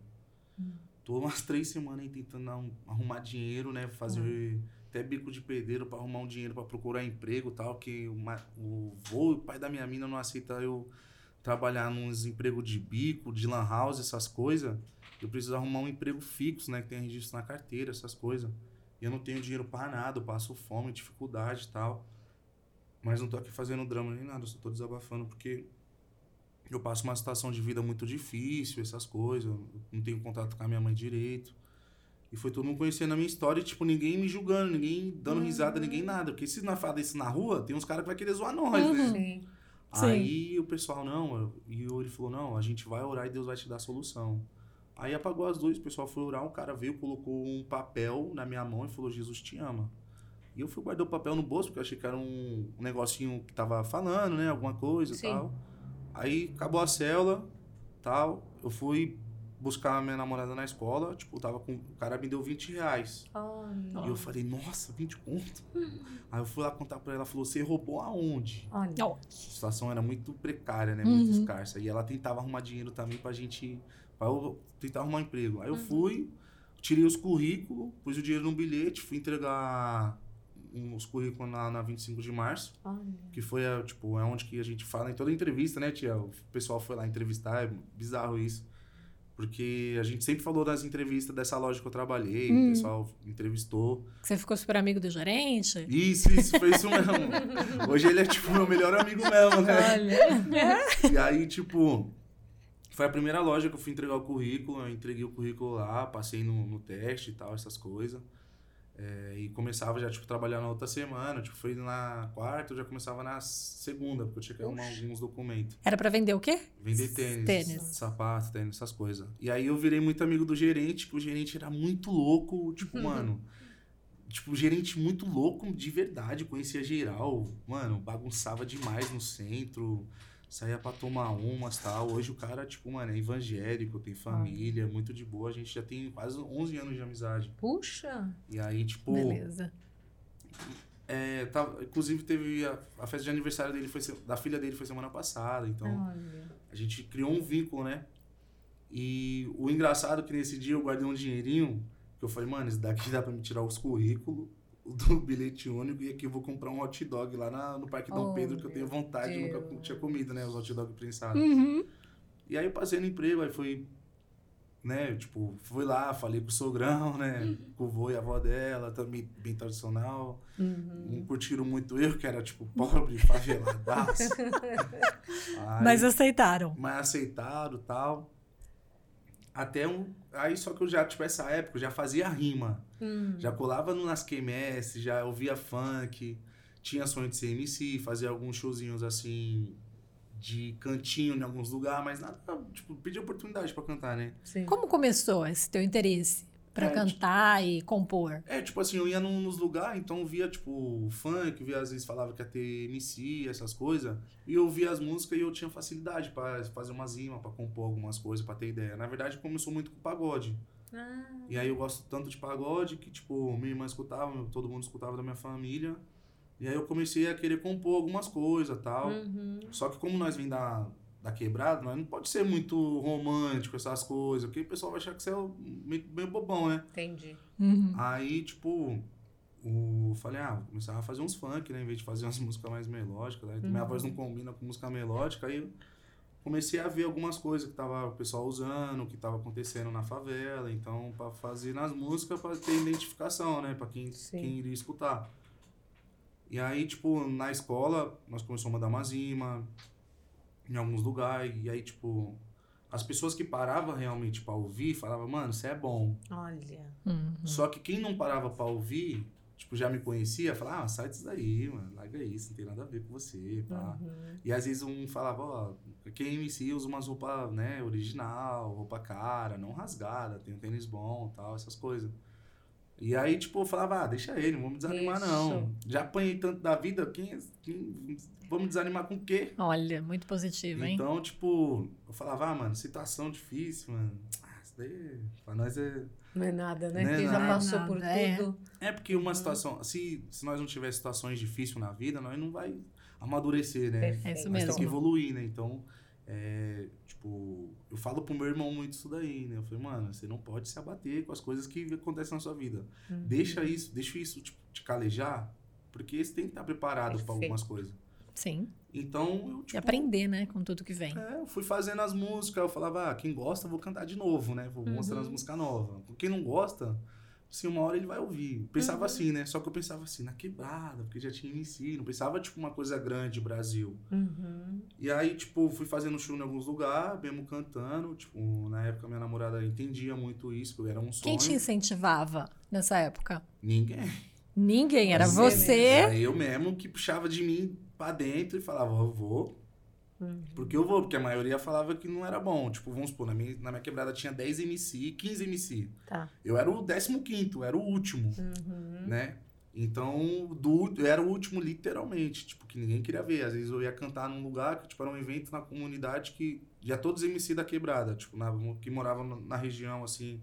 Tô umas <laughs> três semanas aí tentando arrum- arrumar dinheiro, né? Fazer até bico de pedreiro pra arrumar um dinheiro pra procurar emprego e tal, que o, o vô e o pai da minha mina não aceita eu trabalhar nos empregos de bico, de lan house, essas coisas, eu preciso arrumar um emprego fixo, né? Que tem registro na carteira, essas coisas. E eu não tenho dinheiro para nada, eu passo fome, dificuldade e tal. Mas não tô aqui fazendo drama nem nada, eu só tô desabafando porque eu passo uma situação de vida muito difícil, essas coisas. eu Não tenho contato com a minha mãe direito. E foi todo mundo conhecendo a minha história, e, tipo, ninguém me julgando, ninguém dando risada, ninguém nada. Porque se nós falar isso na rua, tem uns caras que vai querer zoar nós, né? Sim. Aí o pessoal, não, e ele falou, não, a gente vai orar e Deus vai te dar a solução. Aí apagou as luzes, o pessoal foi orar, um cara veio, colocou um papel na minha mão e falou, Jesus te ama. E eu fui guardar o papel no bolso, porque eu achei que era um, um negocinho que tava falando, né, alguma coisa e tal. Aí acabou a célula, tal, eu fui buscar a minha namorada na escola, tipo, tava com, o cara me deu 20 reais. Olha. E eu falei, nossa, 20 conto? <laughs> Aí eu fui lá contar pra ela, ela falou, você roubou aonde? Olha. Ó, A situação era muito precária, né? Muito Uhum. escassa. E ela tentava arrumar dinheiro também pra gente. Pra eu tentar arrumar um emprego. Aí eu fui, tirei os currículos, pus o dinheiro no bilhete, fui entregar os currículos na, na 25 de março, Olha. que foi, a, tipo, é onde que a gente fala em toda entrevista, né, tia? O pessoal foi lá entrevistar, é bizarro isso. Porque a gente sempre falou nas entrevistas dessa loja que eu trabalhei, o pessoal entrevistou. Você ficou super amigo do gerente? Isso, isso, foi isso mesmo. <laughs> Hoje ele é, tipo, meu melhor amigo mesmo, né? Olha. E aí, tipo, foi a primeira loja que eu fui entregar o currículo. Eu entreguei o currículo lá, passei no, no teste e tal, essas coisas. É, e começava já, tipo, trabalhar na outra semana. Tipo, foi na quarta, eu já começava na segunda, porque eu tinha que arrumar alguns documentos. Era pra vender o quê? Vender tênis, Tênis. sapato, tênis, essas coisas. E aí eu virei muito amigo do gerente, que o gerente era muito louco, tipo, <laughs> mano. Tipo, gerente muito louco de verdade, conhecia geral. Mano, bagunçava demais no centro, saía pra tomar umas tal. Hoje o cara, tipo, mano, é evangélico, tem família, muito de boa. A gente já tem quase 11 anos de amizade. Puxa. E aí, tipo, Beleza. é, tá, inclusive teve a, a festa de aniversário dele, foi, da filha dele foi semana passada, então. Olha. A gente criou um vínculo, né? E o engraçado é que nesse dia eu guardei um dinheirinho, que eu falei, mano, isso daqui dá pra me tirar os currículos do bilhete único e aqui eu vou comprar um hot dog lá na- no Parque Dom Oh, Pedro, que eu tenho vontade, eu nunca Deus. tinha comido, né? Os hot dog prensados. Uhum. E aí eu passei no emprego, aí fui, né, tipo, fui lá, falei com o sogrão, né? Com o vô e a avó dela, também bem tradicional. Uhum. Não curtiram muito eu, que era, tipo, pobre, faveladaço. <laughs> Aí- Mas aceitaram. mas aceitaram e tal. Até um. Aí só que eu já, tipo, essa época, eu já fazia rima. Hum. Já colava no nas QMS, já ouvia funk, tinha sonho de ser MC, fazia alguns showzinhos assim de cantinho em alguns lugares, mas nada, tipo, pedir oportunidade pra cantar, né? Sim. Como começou esse teu interesse pra É, cantar e compor? É, tipo assim, eu ia num- nos lugares, então via, tipo, funk, via às vezes falava que ia ter MC, essas coisas, e eu via as músicas e eu tinha facilidade pra fazer umas rimas, pra compor algumas coisas, pra ter ideia. Na verdade, começou muito com pagode. Ah, E aí eu gosto tanto de pagode que, tipo, minha irmã escutava, todo mundo escutava da minha família. E aí eu comecei a querer compor algumas coisas e tal. uhum. Só que como nós vem da, da quebrada, nós não pode ser muito romântico, essas coisas, porque o pessoal vai achar que você é meio, meio bobão, né? Entendi. Uhum. Aí, tipo, o, falei, ah, vou começar a fazer uns funk, né? Em vez de fazer umas <laughs> músicas mais melódicas. Né? Minha Uhum. voz não combina com música melódica. Aí eu comecei a ver algumas coisas que tava o pessoal usando, que tava acontecendo na favela. Então, para fazer nas músicas, para ter identificação, né? Para quem, Sim. quem iria escutar. E aí, tipo, na escola, nós começamos a mandar umas rimas em alguns lugares. E aí, tipo, as pessoas que paravam realmente para ouvir falavam, mano, você é bom. Olha. Uhum. Só que quem não parava pra ouvir, tipo, já me conhecia, falava, ah, sai disso daí, mano, larga isso, não tem nada a ver com você, pá. Uhum. E às vezes um falava, ó, quem MC usa umas roupas, né, original, roupa cara, não rasgada, tem um tênis bom tal, essas coisas. E aí, tipo, eu falava, ah, deixa ele, não vamos desanimar não. Já apanhei tanto da vida, quem, quem vamos desanimar com o quê? Olha, muito positivo, hein? Então, tipo, eu falava, ah, mano, situação difícil, mano. Ah, isso daí, pra nós é... Não é nada, né? Não é Quem já nada. passou por é. tudo. É porque uma situação, se, se nós não tiver situações difíceis na vida, nós não vai amadurecer, né? Perfeito. É isso Nós mesmo. tem que evoluir, né? Então, é, tipo, eu falo pro meu irmão muito isso daí, né? Eu falei, mano, você não pode se abater com as coisas que acontecem na sua vida. Uhum. Deixa isso, deixa isso tipo, te calejar, porque você tem que estar preparado para algumas coisas. Sim. Então, eu, E tipo, aprender, né? Com tudo que vem. É, eu fui fazendo as músicas, eu falava, ah, quem gosta, vou cantar de novo, né? Vou Uhum. as músicas novas. Quem não gosta, assim, uma hora ele vai ouvir. Pensava Uhum. assim, né? Só que eu pensava assim, na quebrada, porque já tinha MC, não pensava, tipo, uma coisa grande, Brasil. Uhum. E aí, tipo, fui fazendo show em alguns lugares, mesmo cantando. Tipo, na época minha namorada entendia muito isso, que era um sonho. Quem te incentivava nessa época? Ninguém. Ninguém, era Você você. Era eu mesmo que puxava de mim pra dentro e falava, eu vou. Uhum. Porque eu vou, porque a maioria falava que não era bom. Tipo, vamos supor, na minha, na minha quebrada tinha 10 MC, 15 MC. Tá. Eu era o 15, era o último, Uhum. né? Então, do, eu era o último literalmente, tipo, que ninguém queria ver. Às vezes eu ia cantar num lugar que, tipo, era um evento na comunidade que já todos MC da quebrada, tipo, na, que moravam na, na região, assim.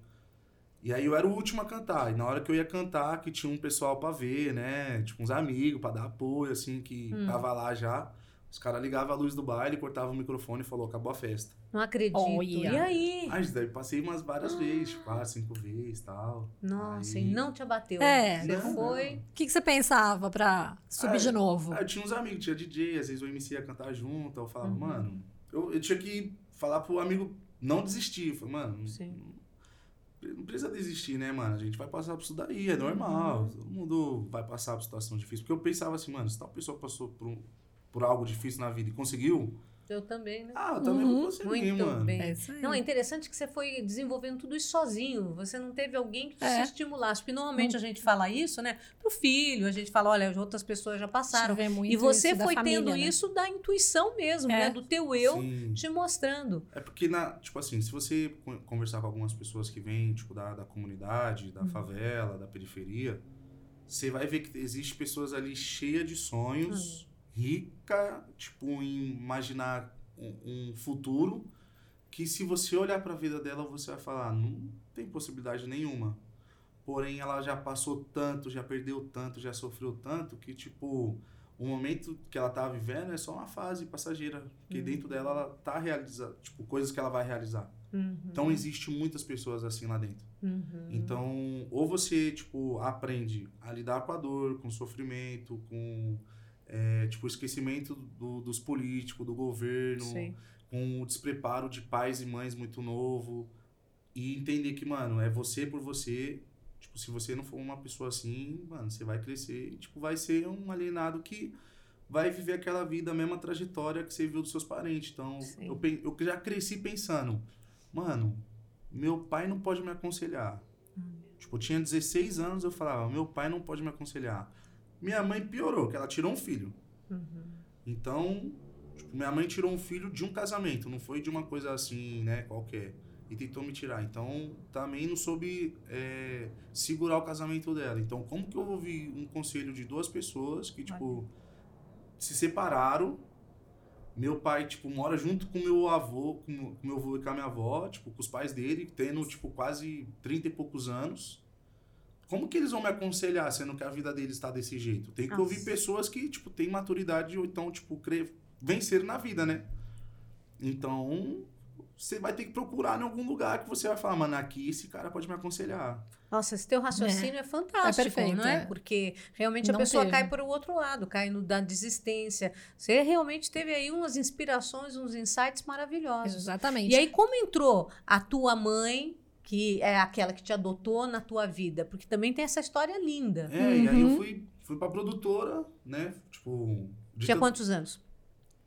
E aí eu era o último a cantar. E na hora que eu ia cantar, que tinha um pessoal pra ver, né? Tipo, uns amigos pra dar apoio, assim, que Hum. tava lá já. Os caras ligavam a luz do baile, cortavam o microfone e falou, acabou a festa. Não acredito. Olha. E aí? Mas daí passei umas várias vezes, tipo, quatro, cinco vezes e tal. Nossa, Aí- e não te abateu. É. Você Não, foi. O que, que você pensava pra subir Ah, de novo? Aí eu tinha uns amigos, tinha DJ, às vezes o MC ia cantar junto, eu falava, Uhum. mano, eu, eu tinha que falar pro amigo não desistir. Eu falei, mano, não- Sim. não precisa desistir, né, mano? A gente vai passar por isso daí, é normal. Uhum. Todo mundo vai passar por situação difícil. Porque eu pensava assim, mano, se tal pessoa passou por, um- por algo difícil na vida e conseguiu, Eu também, né? ah, eu também Uhum. vou conseguir, Muito mano. bem. É isso aí. Não, é interessante que você foi desenvolvendo tudo isso sozinho. Você não teve alguém que te É. estimulasse. Porque normalmente a gente fala isso, né? Pro filho, a gente fala, olha, outras pessoas já passaram. Muito E você isso da foi família, tendo né? isso da intuição mesmo, É. né? Do teu eu Sim. te mostrando. É porque, na, tipo assim, se você con- conversar com algumas pessoas que vêm, tipo, da, da comunidade, Uhum. da favela, da periferia, você vai ver que existe pessoas ali cheias de sonhos, Uhum. Rica, tipo, em imaginar um, um futuro que se você olhar para a vida dela, você vai falar, não tem possibilidade nenhuma. Porém, ela já passou tanto, já perdeu tanto, já sofreu tanto, que, tipo, o momento que ela tá vivendo é só uma fase passageira. Porque Uhum. dentro dela, ela tá realizando, tipo, coisas que ela vai realizar. Uhum. Então, existe muitas pessoas assim lá dentro. Uhum. Então, ou você, tipo, aprende a lidar com a dor, com o sofrimento, com, é, tipo, o esquecimento do- dos políticos, do governo, Sim. com o despreparo de pais e mães muito novo. E entender que, mano, é você por você. Tipo, se você não for uma pessoa assim, mano, você vai crescer e, tipo, vai ser um alienado que vai viver aquela vida, a mesma trajetória que você viu dos seus parentes. Então, Sim. eu, eu já cresci pensando, mano, meu pai não pode me aconselhar. Tipo, eu tinha 16 anos, eu falava, meu pai não pode me aconselhar. Minha mãe piorou, que ela tirou um filho. Uhum. Então, tipo, minha mãe tirou um filho de um casamento, não foi de uma coisa assim, né, qualquer. E tentou me tirar. Então, também não soube é, segurar o casamento dela. Então, como que eu vou ouvir um conselho de duas pessoas que, tipo, se separaram? Meu pai, tipo, mora junto com meu avô, com meu avô e com a minha avó, tipo, com os pais dele, tendo, tipo, quase 30 e poucos anos. Como que eles vão me aconselhar, sendo que a vida deles está desse jeito? Tem que Nossa. ouvir pessoas que, tipo, têm maturidade ou então, tipo, cre... vencer na vida, né? Então, você vai ter que procurar em algum lugar que você vai falar, mano, aqui esse cara pode me aconselhar. Nossa, esse teu raciocínio é, fantástico, É perfeito, não é? é. Porque realmente a Não pessoa teve. cai para o outro lado, cai no da desistência. Você realmente teve aí umas inspirações, uns insights maravilhosos. Exatamente. E aí, como entrou a tua mãe, que é aquela que te adotou na tua vida? Porque também tem essa história linda. É, e aí eu Uhum. fui, fui pra produtora, né? Tipo. de Tinha tanto- quantos anos?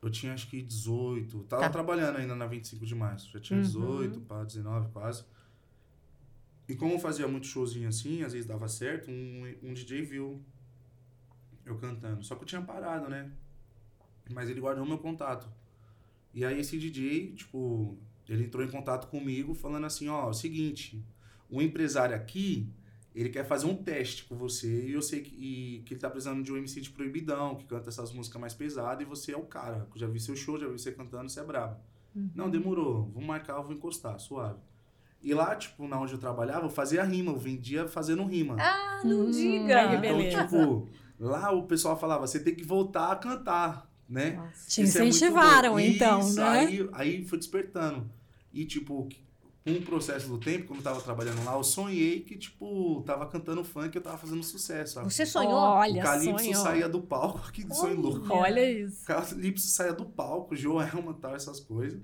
Eu tinha acho que 18. Tava Tá. trabalhando ainda na 25 de março. Já tinha Uhum. 18 para 19 quase. E como eu fazia muito showzinho assim, às vezes dava certo, um, um DJ viu eu cantando. Só que eu tinha parado, né? Mas ele guardou meu contato. E aí esse DJ, tipo, ele entrou em contato comigo falando assim, ó, é o seguinte, um empresário aqui, ele quer fazer um teste com você e eu sei que, e, que ele tá precisando de um MC de proibidão, que canta essas músicas mais pesadas e você é o cara. Já vi seu show, já vi você cantando, você é brabo. Não, demorou. Vou marcar, eu vou encostar, suave. E lá, tipo, na onde eu trabalhava, eu fazia rima, eu vendia fazendo rima. Ah, não Hum, diga! que então, beleza. tipo, lá o pessoal falava, você tem que voltar a cantar, né? Nossa. Te Isso é incentivaram, bom. então, Isso, né? Aí, aí foi despertando. E, tipo, com o processo do tempo, quando eu tava trabalhando lá, eu sonhei que, tipo, tava cantando funk e eu tava fazendo sucesso, sabe? Você sonhou? Olha, o Calypso sonhou. saía do palco, <laughs> que sonho louco. Olha isso. O Calypso saía do palco, Joelma e tal, essas coisas.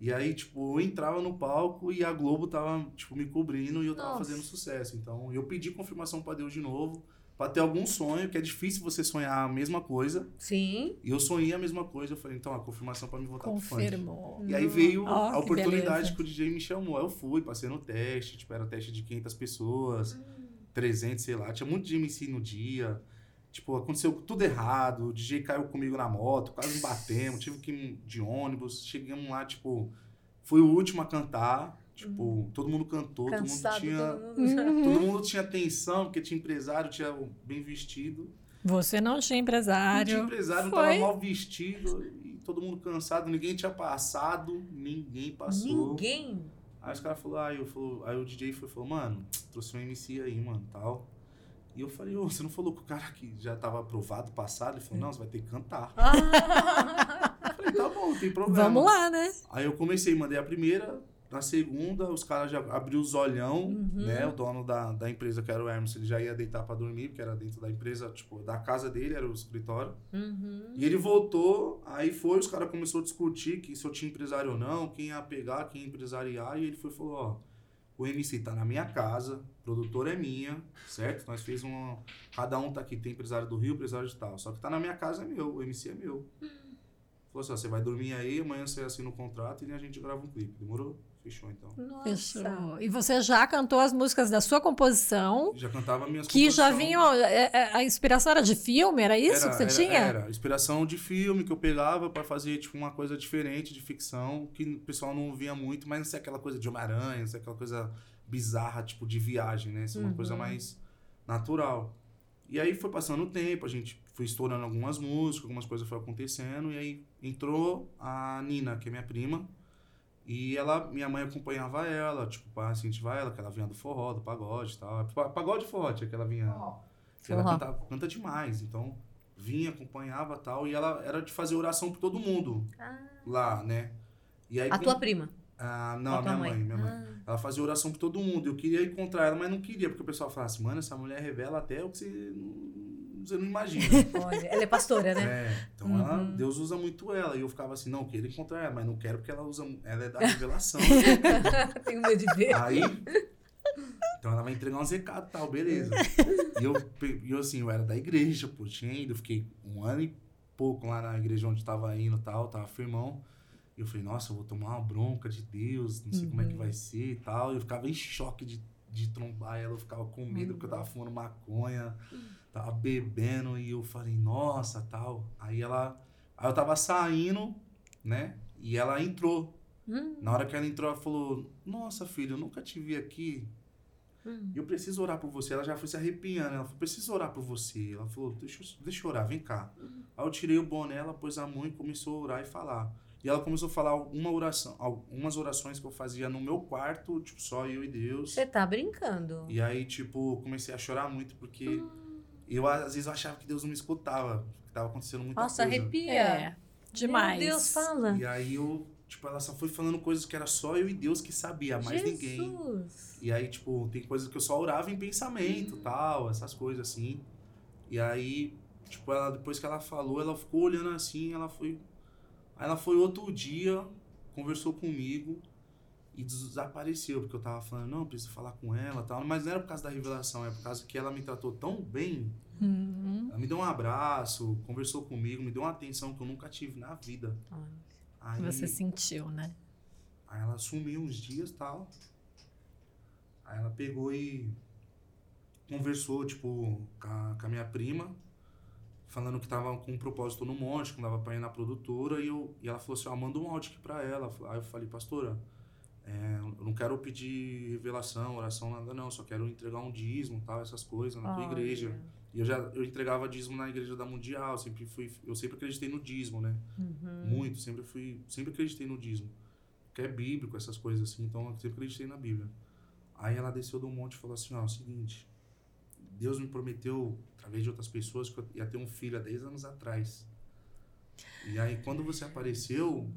E aí, tipo, eu entrava no palco e a Globo tava, tipo, me cobrindo e eu tava Nossa. fazendo sucesso. Então, eu pedi confirmação pra Deus de novo, pra ter algum sonho, que é difícil você sonhar a mesma coisa. Sim. E eu sonhei a mesma coisa. Eu falei, então, a confirmação pra me voltar pro funk. Confirmou. E aí veio Ó, a que oportunidade beleza. que o DJ me chamou. Aí eu fui, passei no teste, tipo, era teste de 500 pessoas, 300, sei lá. Tinha muito de MC no dia. Tipo, aconteceu tudo errado. O DJ caiu comigo na moto, quase batemos, tive que ir de ônibus. Chegamos lá, tipo, fui o último a cantar. Tipo, todo mundo cantou, todo mundo Cansado, tinha. todo mundo. <laughs> Todo mundo tinha atenção, porque tinha empresário, tinha bem vestido. Você não tinha Não tinha empresário. empresário, Foi. tava mal vestido e todo mundo cansado, ninguém tinha passado, ninguém passou. Ninguém. Aí os caras falaram, aí, eu falou, aí o DJ foi, falou, mano, trouxe um MC aí, mano, tal. E eu falei, ô, você não falou que o cara que já tava aprovado, passado? Ele falou, não, você vai ter que cantar. <laughs> Eu falei, tá bom, não tem problema. Vamos lá, né? Aí eu comecei, mandei a primeira, na segunda, os caras já abriu os olhão, Uhum. né? O dono da, da empresa, que era o Hermes, ele já ia deitar pra dormir, porque era dentro da empresa, tipo, da casa dele, era o escritório. Uhum. E ele voltou, aí foi, os caras começaram a discutir que se eu tinha empresário ou não, quem ia pegar, quem ia empresariar, e ele foi e falou, ó, o MC tá na minha casa, produtora é minha, certo? Nós fez uma. Cada um tá aqui, tem empresário do Rio, empresário de tal. Só que tá na minha casa é meu, o MC é meu. Falou assim, ó, você vai dormir aí, amanhã você assina o contrato e a gente grava um clipe. Demorou? Fechou então. Nossa. Fechou. E você já cantou as músicas da sua composição, Já cantava minhas que já vinham. é, é, A inspiração era de filme? Era isso Era- que você era- tinha? Era, inspiração de filme que eu pegava pra fazer, tipo, uma coisa diferente de ficção, que o pessoal não via muito, mas não sei aquela coisa de Homem-Aranha, não sei aquela coisa bizarra, tipo, de viagem, né? Isso é uma Uhum. coisa mais natural. E aí foi passando o tempo, a gente foi estourando algumas músicas, algumas coisas foram acontecendo, e aí entrou a Nina, que é minha prima, e ela, minha mãe acompanhava ela, tipo, pra incentivar ela, que ela vinha do forró, do pagode e tal. Pa- Pagode e forró, tinha que ela vinha... Que ela canta, canta demais, então vinha, acompanhava e tal, e ela era de fazer oração por todo mundo Ah, lá, né? E aí, a com- tua prima. Ah, não, a minha mãe, minha mãe. Ah. Ela fazia oração por todo mundo. Eu queria encontrar ela, mas não queria, porque o pessoal falava assim, mano, essa mulher revela até o que você não, você não imagina. <laughs> Olha, ela é pastora, né? É, então ela- Uhum. Deus usa muito ela. E eu ficava assim, não, eu quero encontrar ela, mas não quero porque ela usa. Ela é da <laughs> revelação. <laughs> Tenho medo de ver. Aí. Então ela vai entregar uns recados e tal, beleza. E eu, eu, assim, eu era da igreja, pô, tinha ido, eu fiquei um ano e pouco lá na igreja onde tava indo e tal, tava firmão. E eu falei, nossa, eu vou tomar uma bronca de Deus, não sei como é que vai ser e tal. E eu ficava em choque de, de trombar ela, eu ficava com medo porque eu tava fumando maconha, tava bebendo, e eu falei, nossa, tal. Aí ela. Aí eu tava saindo, né? E ela entrou. Hum, Na hora que ela entrou, ela falou: Nossa, filho, eu nunca te vi aqui. hum. Eu preciso orar por você. Ela já foi se arrepiando. Ela falou: Preciso orar por você. Ela falou: Deixa, eu- deixa eu orar, vem cá. Aí eu tirei o boné, ela pôs a mão e começou a orar e falar. E ela começou a falar uma oração, algumas orações que eu fazia no meu quarto, tipo, só eu e Deus. Você tá brincando. E aí, tipo, comecei a chorar muito, porque eu às vezes eu achava que Deus não me escutava, que tava acontecendo muita Nossa, coisa. arrepia. É, demais. Meu Deus, fala. E aí eu, tipo, ela só foi falando coisas que era só eu e Deus que sabia, mais ninguém. Jesus. E aí, tipo, tem coisas que eu só orava em pensamento, tal, essas coisas assim. E aí, tipo, ela, depois que ela falou, ela ficou olhando assim, ela foi. Aí ela foi outro dia, conversou comigo e desapareceu, porque eu tava falando, não, preciso falar com ela tal. Mas não era por causa da revelação, é por causa que ela me tratou tão bem. Uhum. Ela me deu um abraço, conversou comigo, me deu uma atenção que eu nunca tive na vida. Aí, Você sentiu, né? Aí ela sumiu uns dias e tal. Aí ela pegou e conversou, tipo, com a, com a minha prima, falando que tava com um propósito no monte, que não dava pra ir na produtora, e, eu, e ela falou assim, ó, manda um áudio aqui pra ela. Aí eu falei, pastora, é, eu não quero pedir revelação, oração, nada não, só quero entregar um dízimo, tal, essas coisas na tua Olha. igreja. E eu já eu entregava dízimo na igreja da Mundial, sempre fui, eu sempre acreditei no dízimo, né? Uhum. Muito, sempre fui, sempre acreditei no dízimo. Que é bíblico, essas coisas assim, então eu sempre acreditei na Bíblia. Aí ela desceu do monte e falou assim, ó, é o seguinte, Deus me prometeu, através de outras pessoas, que eu ia ter um filho há 10 anos atrás. E aí quando você apareceu,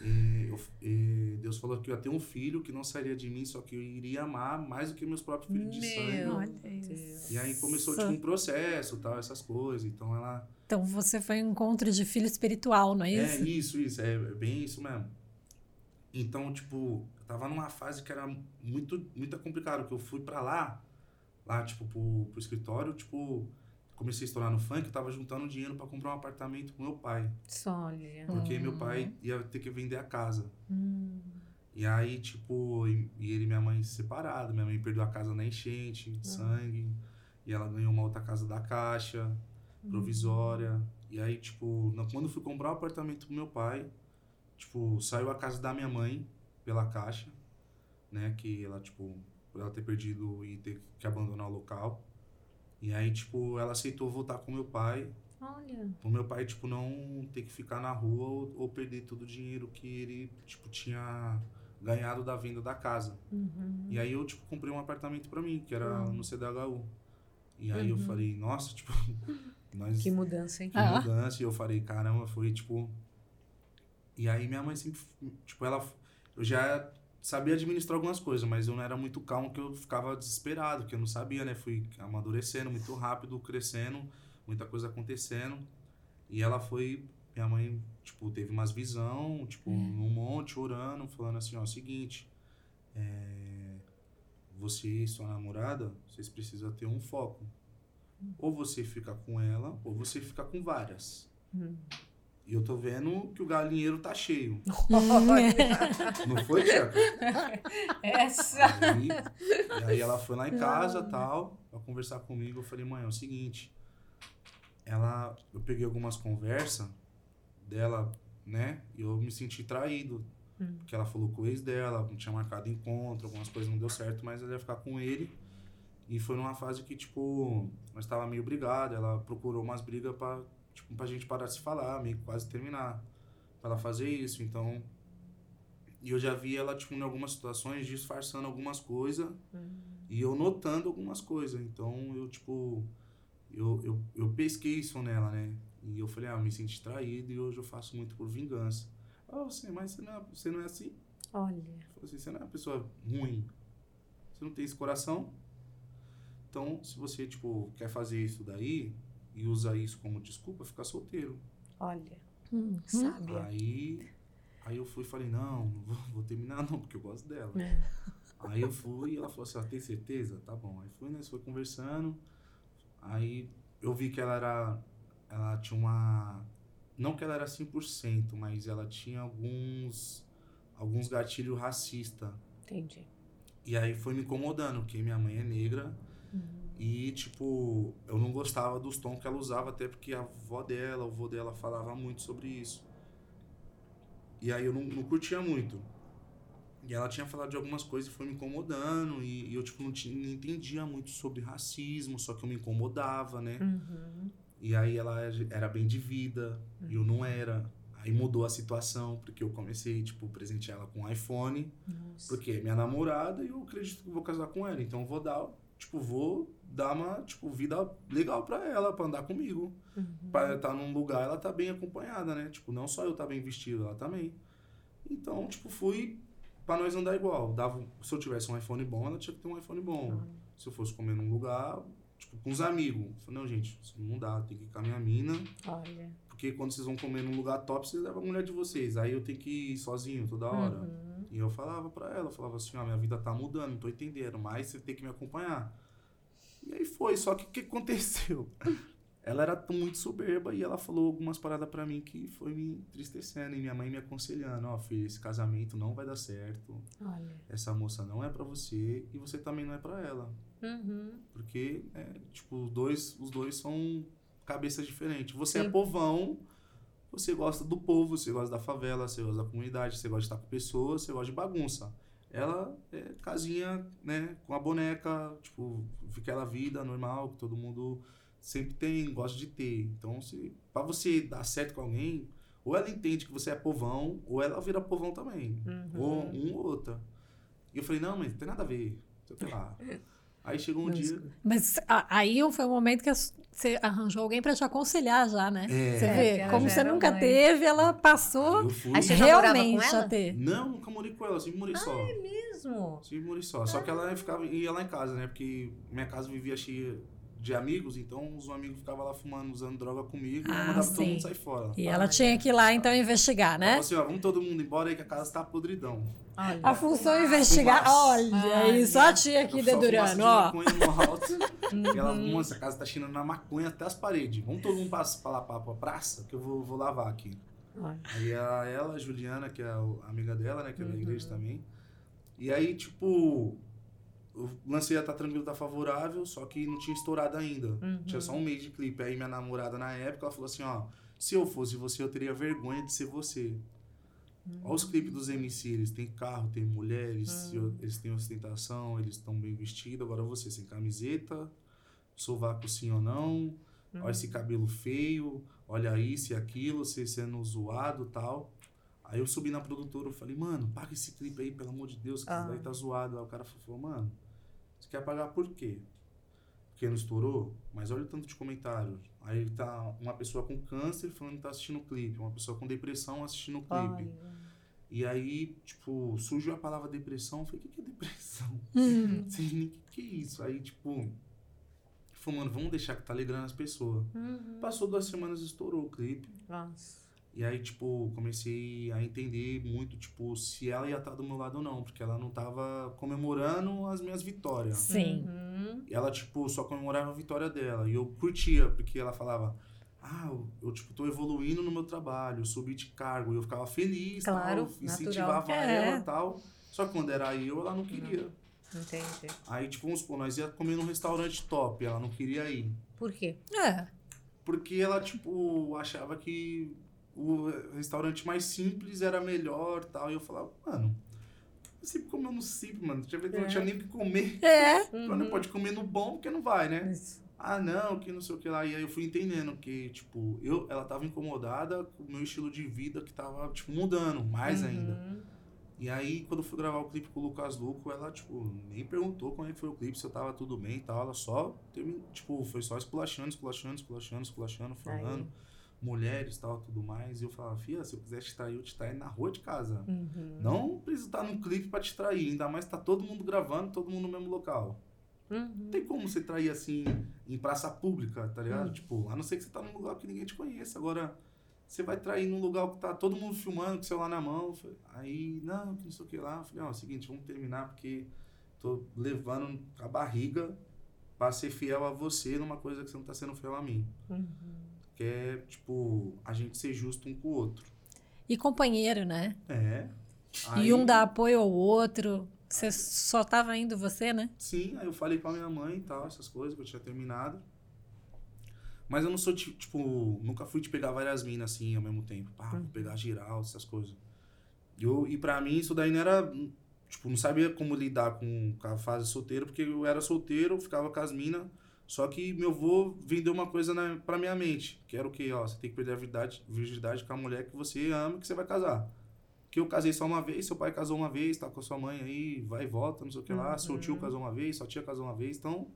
E, eu- e Deus falou que eu ia ter um filho que não sairia de mim, só que eu iria amar mais do que meus próprios filhos de sangue. Meu Deus. E aí começou tipo, um processo, tal, essas coisas. Então ela. Então você foi um encontro de filho espiritual, não é É isso? isso, isso, é bem isso mesmo. Então, tipo, eu tava numa fase que era muito, muito complicado, que eu fui pra lá, lá, tipo, pro, pro escritório, tipo, comecei a estourar no funk, eu tava juntando dinheiro pra comprar um apartamento com meu pai. Olha. Porque meu pai ia ter que vender a casa. Hum. E aí, tipo, e, e ele e minha mãe separados, minha mãe perdeu a casa na enchente, de sangue, e ela ganhou uma outra casa da caixa, provisória. E aí, tipo, na- quando eu fui comprar o apartamento pro meu pai, tipo, saiu a casa da minha mãe pela caixa, né, que ela, tipo, por ela ter perdido e ter que abandonar o local. E aí, tipo, ela aceitou voltar com meu pai, Olha. pro meu pai, tipo, não ter que ficar na rua ou, ou perder todo o dinheiro que ele, tipo, tinha ganhado da venda da casa. Uhum. E aí eu, tipo, comprei um apartamento pra mim, que era Hum. no CDHU. E aí eu Uhum. falei, nossa, tipo, <laughs> nós... Que mudança, hein? que Ah. mudança. E eu falei, caramba, foi, tipo... E aí minha mãe sempre, tipo, ela... Eu já sabia administrar algumas coisas, mas eu não era muito calmo, que eu ficava desesperado, que eu não sabia, né? Fui amadurecendo muito rápido, crescendo, muita coisa acontecendo. E ela foi, minha mãe, tipo, teve umas visão, tipo, num monte, orando, falando assim, ó, seguinte, é, você e sua namorada, vocês precisam ter um foco. Ou você fica com ela, ou você fica com várias. Hum. E eu tô vendo que o galinheiro tá cheio. <laughs> <laughs> Não foi, Tiago? Essa. Aí, e aí ela foi lá em casa tal, pra conversar comigo. Eu falei, mãe, é o seguinte. Ela. Eu peguei algumas conversas dela, né? E eu me senti traído. Hum. Porque ela falou com o ex dela, não tinha marcado encontro, algumas coisas não deu certo, mas ela ia ficar com ele. E foi numa fase que, tipo, nós tava meio brigado. Ela procurou umas brigas pra, tipo, pra gente parar de se falar, meio que quase terminar. Pra ela fazer isso. Então, e eu já vi ela, tipo, em algumas situações, disfarçando algumas coisas e eu notando algumas coisas. Então, eu, tipo, eu, eu, eu pesquei isso nela, né? E eu falei, ah, eu me senti traído e hoje eu faço muito por vingança. Ah, você, mas você não, é, você não é assim? Olha. Falei assim, você não é uma pessoa ruim. Você não tem esse coração. Então, se você, tipo, quer fazer isso daí e usa isso como desculpa, fica solteiro. Olha. Hum. Sábia. Aí, aí eu fui e falei, não, não vou, vou terminar não, porque eu gosto dela. É. Aí eu fui e ela falou assim, ó, tem certeza? Tá bom. Aí fui, né, foi conversando. Aí eu vi que ela era, ela tinha uma, não que ela era 100%, mas ela tinha alguns, alguns gatilhos racistas. Entendi. E aí foi me incomodando, porque minha mãe é negra e, tipo, eu não gostava dos tons que ela usava, até porque a avó dela, o avô dela falava muito sobre isso. E aí eu não, não curtia muito. E ela tinha falado de algumas coisas e foi me incomodando, e, e eu, tipo, não, tinha, não entendia muito sobre racismo, só que eu me incomodava, né? Uhum. E aí ela era bem de vida, e eu não era. Aí mudou a situação, porque eu comecei, tipo, presentear ela com um iPhone, Nossa. porque é minha namorada e eu acredito que vou casar com ela. Então eu vou dar, tipo, vou dar uma, tipo, vida legal pra ela, pra andar comigo. Uhum. Pra estar num lugar, ela tá bem acompanhada, né? Tipo, não só eu tá bem vestido, ela também. Então, tipo, fui pra nós andar igual. Dava, se eu tivesse um iPhone bom, ela tinha que ter um iPhone bom. Se eu fosse comer num lugar, tipo, com os amigos. Falei, não, gente, isso não dá, tem que ir com a minha mina. Olha. Porque quando vocês vão comer num lugar top, vocês levam a mulher de vocês. Aí eu tenho que ir sozinho toda hora. Uhum. E eu falava pra ela, eu falava assim, ó, minha vida tá mudando, não tô entendendo, mas você tem que me acompanhar. E aí foi, só que o que aconteceu? <laughs> Ela era muito soberba e ela falou algumas paradas pra mim que foi me entristecendo e minha mãe me aconselhando, ó, filho, esse casamento não vai dar certo. Olha. Essa moça não é pra você e você também não é pra ela. Uhum. Porque, é, tipo, os dois, os dois são cabeças diferentes. Você Sim. é povão, você gosta do povo, você gosta da favela, você gosta da comunidade, você gosta de estar com pessoas, você gosta de bagunça. Ela é casinha, né, com a boneca, tipo, aquela vida normal que todo mundo sempre tem, gosta de ter. Então, se, pra você dar certo com alguém, ou ela entende que você é povão, ou ela vira povão também. Uhum. Ou um ou outra. E eu falei, não, mas não tem nada a ver. Sei lá. <laughs> Aí chegou um dia. Mas aí foi o momento que as- você arranjou alguém pra te aconselhar já, né? É. Você É, vê, ela como você nunca mãe. teve, ela passou realmente ela? a ter. Não, nunca morei com ela, sempre morei só. Mesmo. Sempre morei só. Só que ela ficava, ia lá em casa, né? Porque minha casa vivia cheia de amigos, então os amigos ficavam lá fumando, usando droga comigo, e Ah, mandava todo sim. mundo sair fora. E Olha. ela tinha que ir lá, então, investigar, Ela né? falou assim, ó, vamos todo mundo embora aí que a casa tá podridão. Olha. A função é investigar. Fumaça. Olha aí, só a tia aqui fumaça dedurando, de ó. maconha no alto. e ela, Uhum. moça, a casa tá cheirando na maconha até as paredes. Vamos todo mundo pra, pra lá pra, pra praça, que eu vou, vou lavar aqui. Olha. Aí a, ela, a Juliana, que é a a amiga dela, né, que é da Uhum. igreja também. E aí, tipo, eu lancei a Tá Tranquilo, Tá Favorável, só que não tinha estourado ainda. Uhum. Tinha só um mês de clipe. Aí minha namorada, na época, ela falou assim, ó, se eu fosse você, eu teria vergonha de ser você. Olha os clipes dos MC, eles têm carro, têm mulheres, eles têm ostentação, eles estão bem vestidos. Agora você, sem camiseta, sovaco sim ou não, olha esse cabelo feio, olha isso e aquilo, você sendo zoado e tal. Aí eu subi na produtora, eu falei, mano, paga esse clipe aí, pelo amor de Deus, que Ah. isso daí tá zoado. Aí o cara falou, mano, você quer pagar por quê? Porque não estourou? Mas olha o tanto de comentário. Aí tá uma pessoa com câncer falando que tá assistindo o clipe, uma pessoa com depressão assistindo o clipe. Olha. E aí, tipo, surgiu a palavra depressão. Eu falei, o que, que é depressão? Hum. Não sei nem o que, que é isso. Aí, tipo, falou, mano, vamos deixar que tá alegrando as pessoas. Uhum. Passou duas semanas, estourou o clipe. Nossa. E aí, tipo, comecei a entender muito, tipo, se ela ia estar do meu lado ou não. Porque ela não tava comemorando as minhas vitórias. Sim. Uhum. E ela, tipo, só comemorava a vitória dela. E eu curtia, porque ela falava, ah, eu, eu, tipo, tô evoluindo no meu trabalho, eu subi de cargo. E eu ficava feliz, Claro, tal, incentivava natural. ela É. e tal. Só que quando era eu, ela não queria. Entendi. Aí, tipo, vamos supor, nós ia comer num restaurante top, ela não queria ir. Por quê? É. Porque ela, tipo, achava que o restaurante mais simples era melhor tal. E eu falava, mano, eu sempre comeu no simples, mano. Tinha vez que É. não tinha nem o que comer. É. Ela não pode comer no bom porque não vai, né? Isso. Ah, não, que não sei o que lá. E aí eu fui entendendo que, tipo, eu, ela tava incomodada com o meu estilo de vida que tava, tipo, mudando mais ainda. Uhum. E aí, quando eu fui gravar o clipe com o Lucas Luco, ela, tipo, nem perguntou como é que foi o clipe, se eu tava tudo bem e tal. Ela só, terminou, tipo, foi só esculachando, esculachando, esculachando, esculachando, falando. Mulheres e tal, tudo mais. E eu falava, fia, se eu quiser te trair, eu te trair na rua de casa. Uhum. Não precisa estar num clipe pra te trair, ainda mais tá todo mundo gravando, todo mundo no mesmo local. Uhum. Não tem como você trair assim em praça pública, tá ligado? Hum. Tipo, a não ser que você tá num lugar que ninguém te conheça. Agora, você vai trair num lugar que tá todo mundo filmando com o celular na mão. Aí, não, que não sei o que lá. Eu falei, ó, é o seguinte, vamos terminar porque tô levando a barriga pra ser fiel a você numa coisa que você não tá sendo fiel a mim. Uhum. Que é, tipo, a gente ser justo um com o outro. E companheiro, né? É. E Aí- um dá apoio ao outro. Você só tava indo você, né? Sim, aí eu falei com a minha mãe e tal, essas coisas, que eu tinha terminado. Mas eu não sou, ti- tipo, nunca fui de pegar várias minas assim ao mesmo tempo. Pá, vou pegar geral, essas coisas. Eu, e pra mim isso daí não era. Tipo, não sabia como lidar com, com a fase solteira, porque eu era solteiro, eu ficava com as minas. Só que meu avô vendeu uma coisa na, pra minha mente. Que era o quê? Ó, você tem que perder a virgindade, virgindade com a mulher que você ama que você vai casar. Que eu casei só uma vez, seu pai casou uma vez, tá com a sua mãe aí, vai e volta, não sei o que lá. Seu tio casou uma vez, sua tia casou uma vez. Então,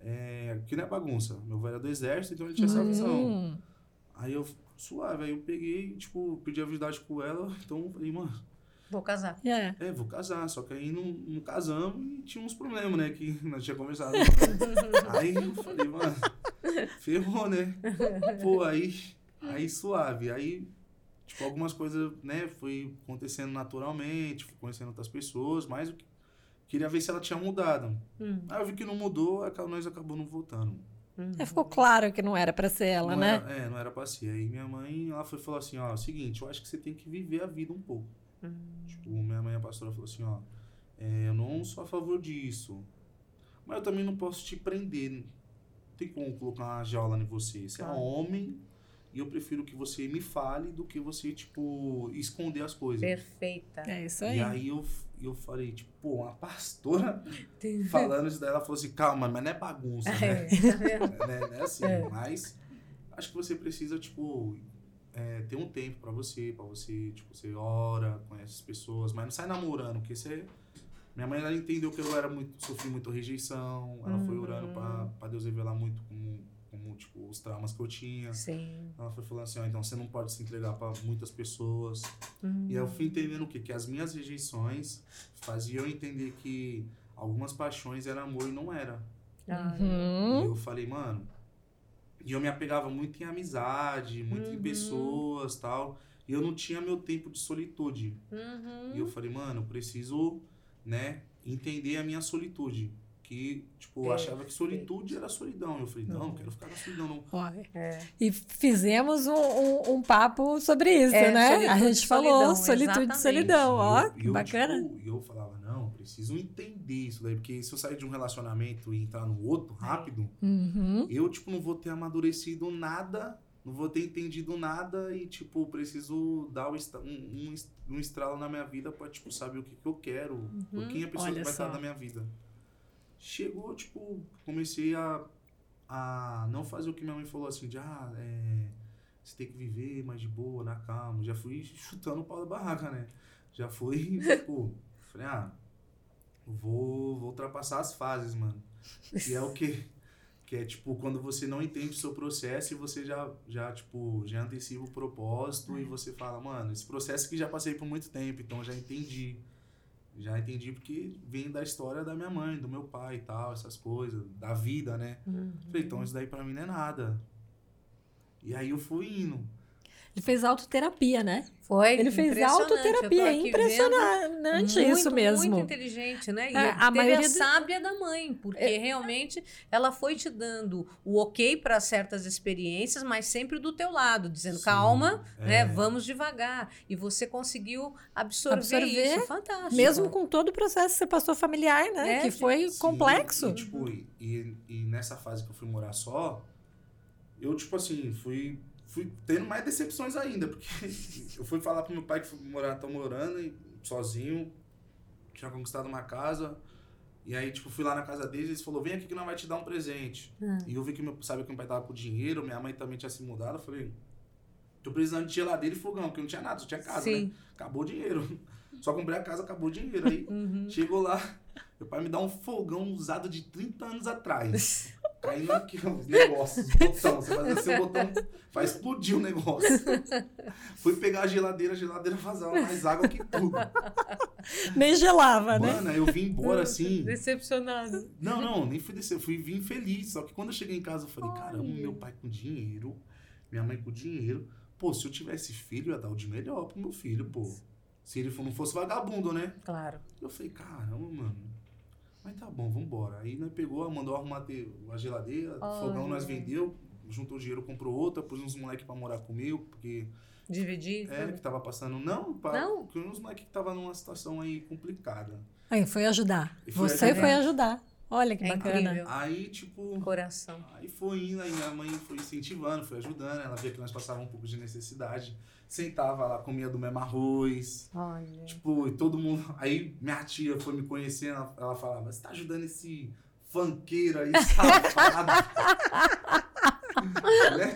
é, que não é bagunça. Meu velho era do exército, então ele tinha essa visão. Hum. Aí eu, suave, aí eu peguei, tipo, pedi a virgindade com ela. <laughs> Então eu falei, mano, Vou casar. É. é, vou casar. Só que aí não, não casamos e tinha uns problemas, né? Que <laughs> nós tinha conversado. aí eu falei, mano, <laughs> ferrou, né? Pô, aí, aí suave. Aí, tipo, algumas coisas, né, foi acontecendo naturalmente, fui conhecendo outras pessoas, mas eu queria ver se ela tinha mudado. Hum. Aí eu vi que não mudou, nós acabamos não voltando. Uhum. É, ficou claro que não era pra ser ela, não né? Era, é, não era pra ser. Aí minha mãe, ela foi falou assim, ó, é o seguinte, eu acho que você tem que viver a vida um pouco. Hum. Tipo, minha mãe, a pastora, falou assim, ó, é, eu não sou a favor disso, mas eu também não posso te prender. Não tem como colocar uma jaula em você. Você é Claro. homem e eu prefiro que você me fale do que você, tipo, esconder as coisas. Perfeita. É isso E aí. aí eu, eu falei, tipo, pô, uma pastora falando isso daí, ela falou assim, calma, mas não é bagunça, né? É, tá vendo? <laughs> né? Não é assim, É. mas acho que você precisa, tipo, é, ter um tempo pra você, pra você, tipo, você ora, conhece as pessoas, mas não sai namorando, porque você... Minha mãe, ela entendeu que eu era muito, sofri muita rejeição, ela foi Uhum. orando pra, pra Deus revelar muito como, como tipo, os traumas que eu tinha. Sim. Ela foi falando assim, ó, então você não pode se entregar pra muitas pessoas. Hum. E aí eu fui entendendo o quê? Que as minhas rejeições faziam eu entender que algumas paixões eram amor e não era. Ah, E Uhum. eu falei, mano. E eu me apegava muito em amizade, muito em Uhum. pessoas tal. E eu não tinha meu tempo de solitude. uhum. E eu falei, mano, eu preciso, né, entender a minha solitude. Que, tipo, eu achava que solitude era solidão. Eu falei, não, não quero ficar na solidão, não. É. E fizemos um, um- um papo sobre isso, É, né? A gente falou solidão, solitude e solidão, ó, eu- e bacana. tipo, E eu falava, não, preciso entender isso daí. Porque se eu sair de um relacionamento e entrar no outro rápido, Uhum. eu, tipo, não vou ter amadurecido nada, não vou ter entendido nada e, tipo, preciso dar um, um, um est- estralo na minha vida pra, tipo, saber o que, que eu quero, por quem é a pessoa Uhum. Olha que vai só. estar na minha vida. Chegou, tipo, comecei a, a não fazer o que minha mãe falou, assim, de, ah, é, você tem que viver mais de boa, na calma. Já fui chutando o pau da barraca, né? Já fui, <laughs> tipo, falei, ah, vou, vou ultrapassar as fases, mano. E é o que que é tipo quando você não entende o seu processo e você já já tipo já antecipa o propósito e você fala mano esse processo que já passei por muito tempo então já entendi já entendi porque vem da história da minha mãe do meu pai e tal essas coisas da vida né? Uhum. falei então isso daí pra mim não é nada. E aí eu fui indo Ele fez autoterapia, né? Foi. Ele fez autoterapia, é vendo. impressionante muito, isso mesmo. Muito inteligente, né? E É, a maioria a do- sábia da mãe, porque realmente ela foi te dando o ok para certas experiências, mas sempre do teu lado, dizendo Sim, calma, né? é. Vamos devagar. E você conseguiu absorver, Absorver, isso, fantástico. Mesmo com todo o processo que você passou familiar, né? É, que foi Sim, complexo. E, tipo, e, e nessa fase que eu fui morar só, eu, tipo assim, fui, fui tendo mais decepções ainda, porque eu fui falar pro meu pai que fui morar, tô morando e- sozinho, tinha conquistado uma casa, e aí, tipo, fui lá na casa deles e eles falou, vem aqui que nós vai te dar um presente. Ah. E eu vi que meu, sabe que meu pai tava com dinheiro, minha mãe também tinha se mudado, eu falei, tô precisando de geladeira e fogão, porque não tinha nada, só tinha casa, Sim. né? Acabou o dinheiro. <laughs> Só comprei a casa, acabou o dinheiro. Aí Uhum. Chegou lá, meu pai me dá um fogão usado de 30 anos atrás. <laughs> Caindo aqui os negócios, botão. Você faz assim o botão, vai explodir o negócio. Fui pegar a geladeira, a geladeira vazava mais água que tudo. Nem gelava, né? Mano, aí eu vim embora assim. Decepcionado. Não, não, nem fui descer, eu fui vim feliz. Só que quando eu cheguei em casa, eu falei, caramba, meu pai com dinheiro, minha mãe com dinheiro. Pô, se eu tivesse filho, eu ia dar o de melhor pro meu filho, pô. Se ele não fosse vagabundo, né? Claro. Eu falei, caramba, mano. Mas tá bom, vambora. Aí nós pegou, mandou arrumar a geladeira, Olha. fogão nós vendeu, juntou dinheiro, comprou outra, pus uns moleques pra morar comigo, porque Dividir. é, que tava passando. Não, pra, Não? porque uns moleques que tava numa situação aí complicada. Aí foi ajudar. E foi Você ajudar. foi ajudar. Olha que É bacana. incrível. Aí, tipo. Coração. Aí foi indo, aí minha mãe foi incentivando, foi ajudando, ela via que nós passávamos um pouco de necessidade. Sentava lá, comia do mesmo arroz. Olha. Tipo, e todo mundo. Aí minha tia foi me conhecendo, ela, ela falava: Você tá ajudando esse funkeiro aí, <laughs> safado? né?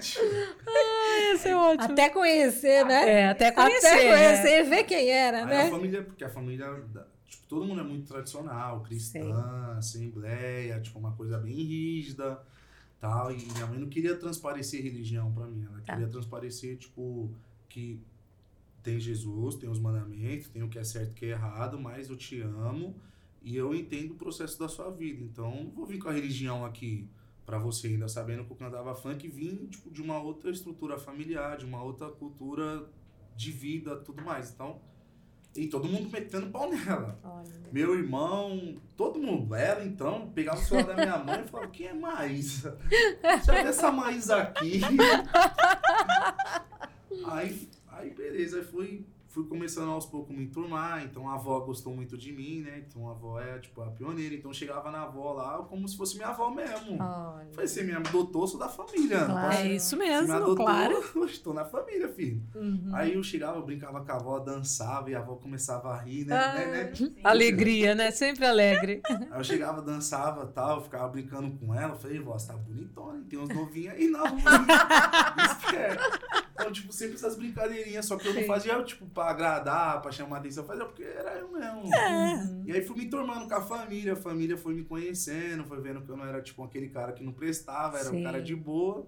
Esse é ótimo. Até conhecer, né? É, até conhecer. Até né? conhecer e ver quem era, Aí a né? família, porque a família, tipo, todo mundo é muito tradicional, cristã, assembleia, tipo, uma coisa bem rígida, tal. E minha mãe não queria transparecer religião pra mim, ela Tá. queria transparecer, tipo, que tem Jesus, tem os mandamentos, tem o que é certo e o que é errado, mas eu te amo e eu entendo o processo da sua vida. Então, não vou vir com a religião aqui pra você ainda sabendo que eu cantava funk, vim, tipo, de uma outra estrutura familiar, de uma outra cultura de vida, tudo mais. Então, e todo mundo metendo pau nela. Olha. Meu irmão, todo mundo. Ela, então, pegava o celular da minha mãe e falava, quem é Maísa? Deixa eu ver essa Maísa aqui. <laughs> aí, aí, beleza. Aí fui, fui começando aos poucos me enturmar. Então, a avó gostou muito de mim, né? Então, a avó é, tipo, a pioneira. Então, eu chegava na avó lá como se fosse minha avó mesmo. Olha. Falei, você me adotou, sou da família. não Claro. posso- É isso você me mesmo, adotou, claro. eu <laughs> estou na família, filho. Uhum. Aí eu chegava, brincava com a avó, dançava e a avó começava a rir, né? Ah, né, né? Alegria, né? Sempre alegre. Aí eu chegava, dançava tal, eu ficava brincando com ela. Eu falei, vó, você tá bonitona, hein? tem uns novinhos aí não. <laughs> Espera. Então, tipo, sempre essas brincadeirinhas, só que eu não fazia, tipo, pra agradar, pra chamar atenção, eu fazia porque era eu mesmo. Uhum. E aí fui me tornando com a família, a família foi me conhecendo, foi vendo que eu não era, tipo, aquele cara que não prestava, era Sim. um cara de boa.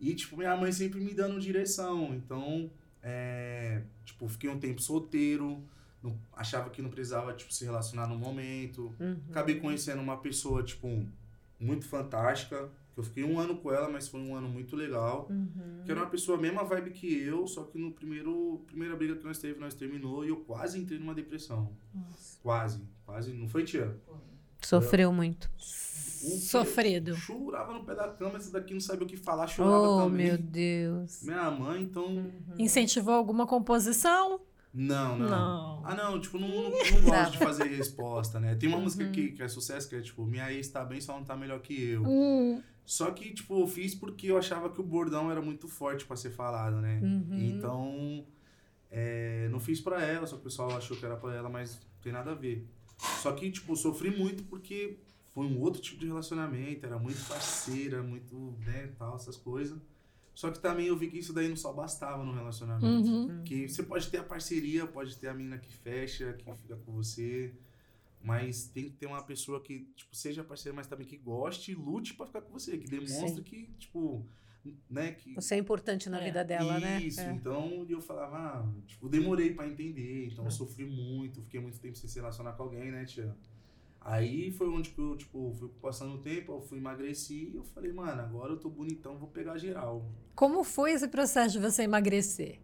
E, tipo, minha mãe sempre me dando direção. Então, é, tipo, fiquei um tempo solteiro, não- achava que não precisava, tipo, se relacionar no momento. Uhum. Acabei conhecendo uma pessoa, tipo, muito fantástica. Que Eu fiquei um ano com ela, mas foi um ano muito legal. Uhum. Que era uma pessoa mesma vibe que eu, só que no primeiro primeira briga que nós teve, nós terminou e eu quase entrei numa depressão. Quase, quase. Não foi, tia? Sofreu muito. Um Sofrido. Chorava no pé da cama, esse daqui não sabia o que falar, chorava Oh, também. meu Deus. Minha mãe, então. Incentivou alguma composição? Não, não. Não. Ah, não, tipo, não, não, não Não. gosto de fazer resposta, né? Tem uma música que, que é sucesso, que é tipo, minha ex tá bem, só não tá melhor que eu. Hum, Só que, tipo, eu fiz porque eu achava que o bordão era muito forte pra ser falado, né? Uhum. Então, é, não fiz pra ela, só que o pessoal achou que era pra ela, mas não tem nada a ver. Só que, tipo, eu sofri muito porque foi um outro tipo de relacionamento, era muito parceira, muito, né, tal, essas coisas. Só que também eu vi que isso daí não só bastava no relacionamento. uhum. Que você pode ter a parceria, pode ter a mina que fecha, que fica com você. Mas tem que ter uma pessoa que, tipo, seja parceira, mas também que goste e lute pra ficar com você. Que demonstre Sim. que, tipo, né, que... Você é importante na É. vida dela, né? Isso, É. então eu falava, ah, tipo, demorei pra entender, então eu sofri muito, fiquei muito tempo sem se relacionar com alguém, né, tia? Aí foi onde que eu, tipo, fui passando o tempo, eu fui emagreci e eu falei, mano, agora eu tô bonitão, vou pegar geral. Como foi esse processo de você emagrecer?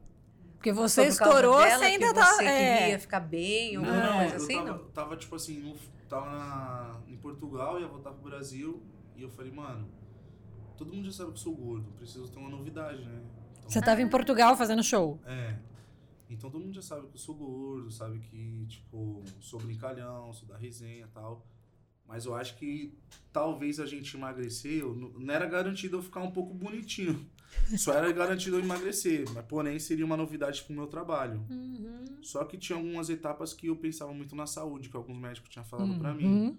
Porque você por estourou, dela você ainda que tá. Você é. queria ficar bem ou Não, alguma coisa eu assim, tava, não? tava, tipo assim, no, tava na, em Portugal, ia voltar pro Brasil, e eu falei, mano, todo mundo já sabe que eu sou gordo, preciso ter uma novidade, né? Então, Você tava em Portugal fazendo show. É. Então todo mundo já sabe que eu sou gordo, sabe que, tipo, sou brincalhão, sou da resenha e tal. Mas eu acho que talvez a gente emagrecer, não era garantido eu ficar um pouco bonitinho. Só era garantido eu emagrecer, mas porém seria uma novidade pro meu trabalho. Uhum. Só que tinha algumas etapas que eu pensava muito na saúde, que alguns médicos tinham falado pra mim. Uhum.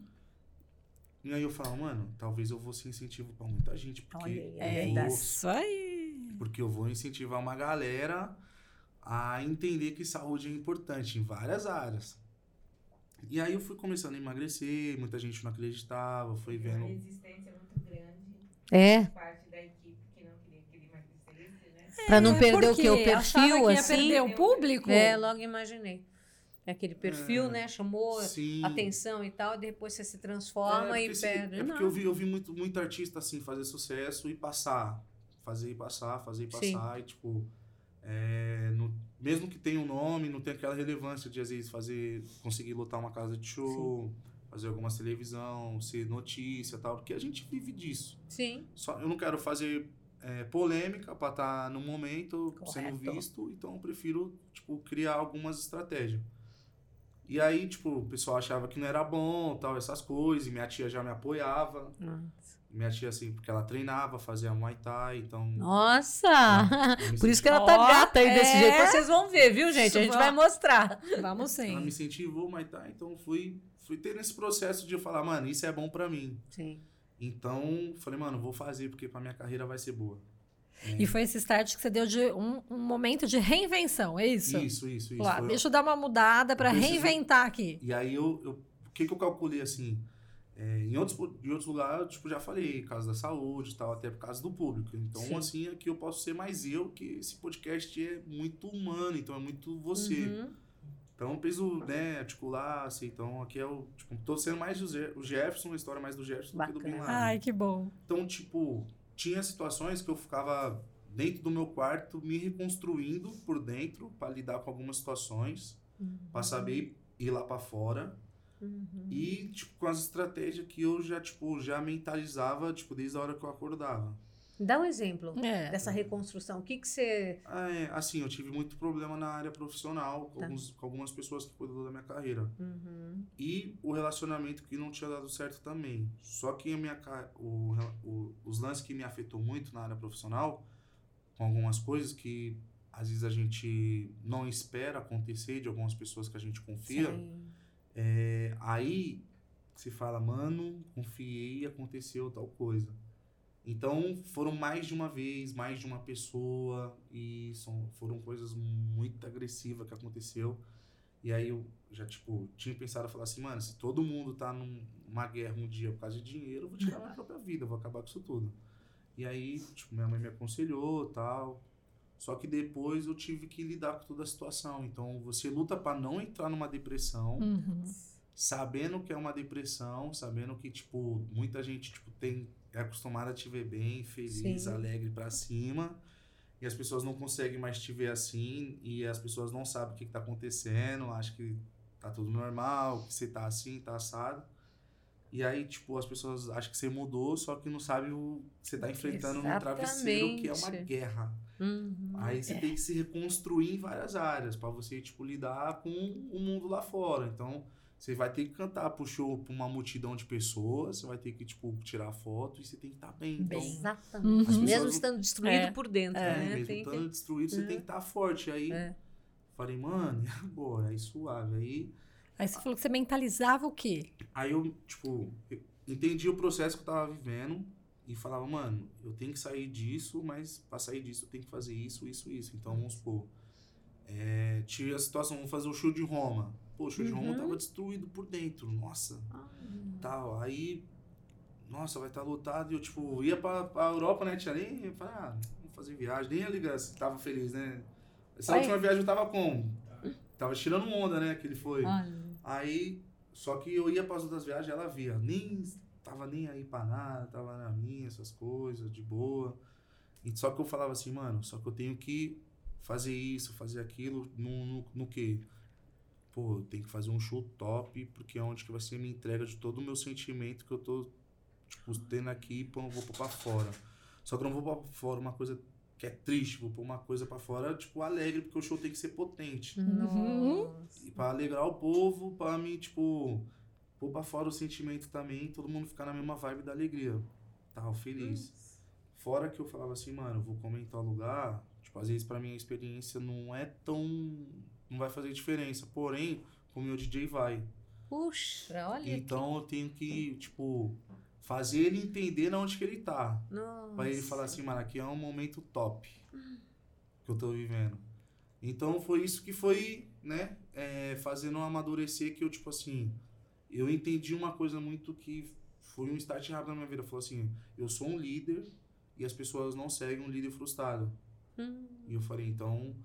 E aí eu falava, mano, talvez eu vou ser incentivo pra muita gente, porque aí, é vou Isso aí. porque eu vou incentivar uma galera a entender que saúde é importante em várias áreas. E aí eu fui começando a emagrecer, muita gente não acreditava, foi Uma vendo. resistência muito grande. É, Parte da equipe que não queria que ele emagrecesse, né? pra não É, perder o que? O achava perfil, que ia assim? perder o público? É, logo imaginei. É aquele perfil, É. né? Chamou Sim. atenção e tal, e depois você se transforma é e assim, perde. é porque Não. eu vi, eu vi muito, muito artista assim fazer sucesso e passar. Fazer e passar, fazer e Sim. passar. E tipo. é, no- mesmo que tenha um nome, não tem aquela relevância de às vezes fazer. conseguir lotar uma casa de show, fazer alguma televisão, ser notícia e tal, porque a gente vive disso. Sim. Só, eu não quero fazer é, polêmica para estar no momento sendo Correto. visto, então eu prefiro tipo, criar algumas estratégias. E aí, tipo, o pessoal achava que não era bom, tal, essas coisas, e minha tia já me apoiava. Nossa. Minha tia, assim, porque ela treinava, fazia Muay Thai, então... Nossa! me Por isso que ela tá Ó, gata aí desse é. jeito. Vocês vão ver, viu, gente? A gente Isso, vai ó. mostrar. Vamos Ela me sim. incentivou Muay Thai, então fui, fui ter esse processo de eu falar, mano, isso é bom pra mim. Sim. Então, falei, mano, vou fazer, porque pra minha carreira vai ser boa. É, E foi esse start que você deu de um, um momento de reinvenção, é isso? Isso, isso, isso. Lá, Foi- deixa eu dar uma mudada preciso- reinventar aqui. E aí eu, eu o que que eu calculei assim? É, em, outros, em outros lugares, eu, tipo, já falei, caso da saúde e tal, até por causa do público. Então, Sim. assim, aqui eu posso ser mais eu, que esse podcast é muito humano, então é muito você. Uhum. Então, eu preciso, né, articular, assim, então aqui é o, tipo, tô sendo mais o Jefferson, a história mais do Jefferson do que do Bin Bacana. Laden. Ai, que bom. Então, tipo, tinha situações que eu ficava dentro do meu quarto me reconstruindo por dentro para lidar com algumas situações, para saber ir lá para fora. Uhum. E, tipo, com as estratégias que eu já, tipo, já mentalizava, tipo, desde a hora que eu acordava. Dá um exemplo É. dessa reconstrução. O que que você... Ah, é, assim, eu tive muito problema na área profissional com, Tá. alguns- com algumas pessoas que cuidam da minha carreira. Uhum. E o relacionamento que não tinha dado certo também. Só que a minha, o, o- os lances que me afetou muito na área profissional, com algumas coisas que às vezes a gente não espera acontecer de algumas pessoas que a gente confia. Sim. É, aí se fala, mano, confiei e aconteceu tal coisa. Então, foram mais de uma vez, mais de uma pessoa, e são, foram coisas muito agressivas que aconteceu. E aí eu já, tipo, tinha pensado, falar assim, mano, se todo mundo tá num- numa guerra um dia por causa de dinheiro, eu vou tirar minha <laughs> própria vida, vou acabar com isso tudo. E aí, tipo, minha mãe me aconselhou tal. Só que depois eu tive que lidar com toda a situação. Então, você luta pra não entrar numa depressão, Uhum. sabendo que é uma depressão, sabendo que, tipo, muita gente, tipo, tem, é acostumada a te ver bem, feliz, Sim. alegre pra cima. E as pessoas não conseguem mais te ver assim, e as pessoas não sabem o que, que tá acontecendo, acham que tá tudo normal, que você tá assim, tá assado. E aí, tipo, as pessoas acham que você mudou, só que não sabem o que você tá enfrentando no travesseiro, que é uma Exatamente. guerra. Uhum. Aí você tem que se reconstruir em várias áreas pra você, tipo, lidar com o mundo lá fora. Então, você vai ter que cantar pro show pra uma multidão de pessoas, você vai ter que, tipo, tirar foto e você tem que estar bem. Então, Bem. Exatamente. Uhum. Mesmo não- estando destruído É. por dentro, é, né? mesmo Tem estando que... destruído, você É. tem que estar forte. Aí, É. falei, mano, e agora? Aí suave. Aí, Aí você falou que você mentalizava o quê? aí eu, tipo, eu entendi o processo que eu tava vivendo e falava, mano, eu tenho que sair disso, mas pra sair disso eu tenho que fazer isso, isso, isso. Então, vamos supor, é, tive a situação, vamos fazer o show de Roma. Pô, o show de Roma Uhum. tava destruído por dentro, nossa. Tal, aí, nossa, vai estar lotado. E eu, tipo, ia pra, pra Europa, né, tinha nem, eu falei, ah, vamos fazer viagem. Nem ia ligar se tava feliz, né. Essa Ué? última viagem eu tava como? Tava tirando onda, né, que ele foi. Aí, só que eu ia para as outras viagens, ela via, nem tava nem aí pra nada, tava na minha, essas coisas, de boa. E só que eu falava assim, mano, só que eu tenho que fazer isso, fazer aquilo, no, no, no quê? Pô, eu tenho que fazer um show top, porque é onde que vai ser a minha entrega de todo o meu sentimento que eu tô, tipo, tendo aqui, pô, eu vou pôr pra fora. Só que eu não vou pôr pra fora uma coisa que é triste, vou pôr uma coisa pra fora, tipo, alegre, porque o show tem que ser potente. Uhum. Nossa. E pra alegrar o povo, pra mim, tipo, pôr pra fora o sentimento também, todo mundo ficar na mesma vibe da alegria. Tava feliz. Fora que eu falava assim, mano, eu vou comer em tal lugar, tipo, às vezes pra mim a experiência não é tão. não vai fazer diferença. Porém, com o meu DJ vai. Puxa, olha. Então eu tenho que, tipo, fazer ele entender na onde que ele tá. Nossa. Pra ele falar assim, mano, aqui é um momento top que eu tô vivendo. Então foi isso que foi, né, é, fazendo amadurecer que eu, tipo assim, eu entendi uma coisa muito que foi um start rápido na minha vida. Falou assim, eu sou um líder e as pessoas não seguem um líder frustrado. Hum. E eu falei, então,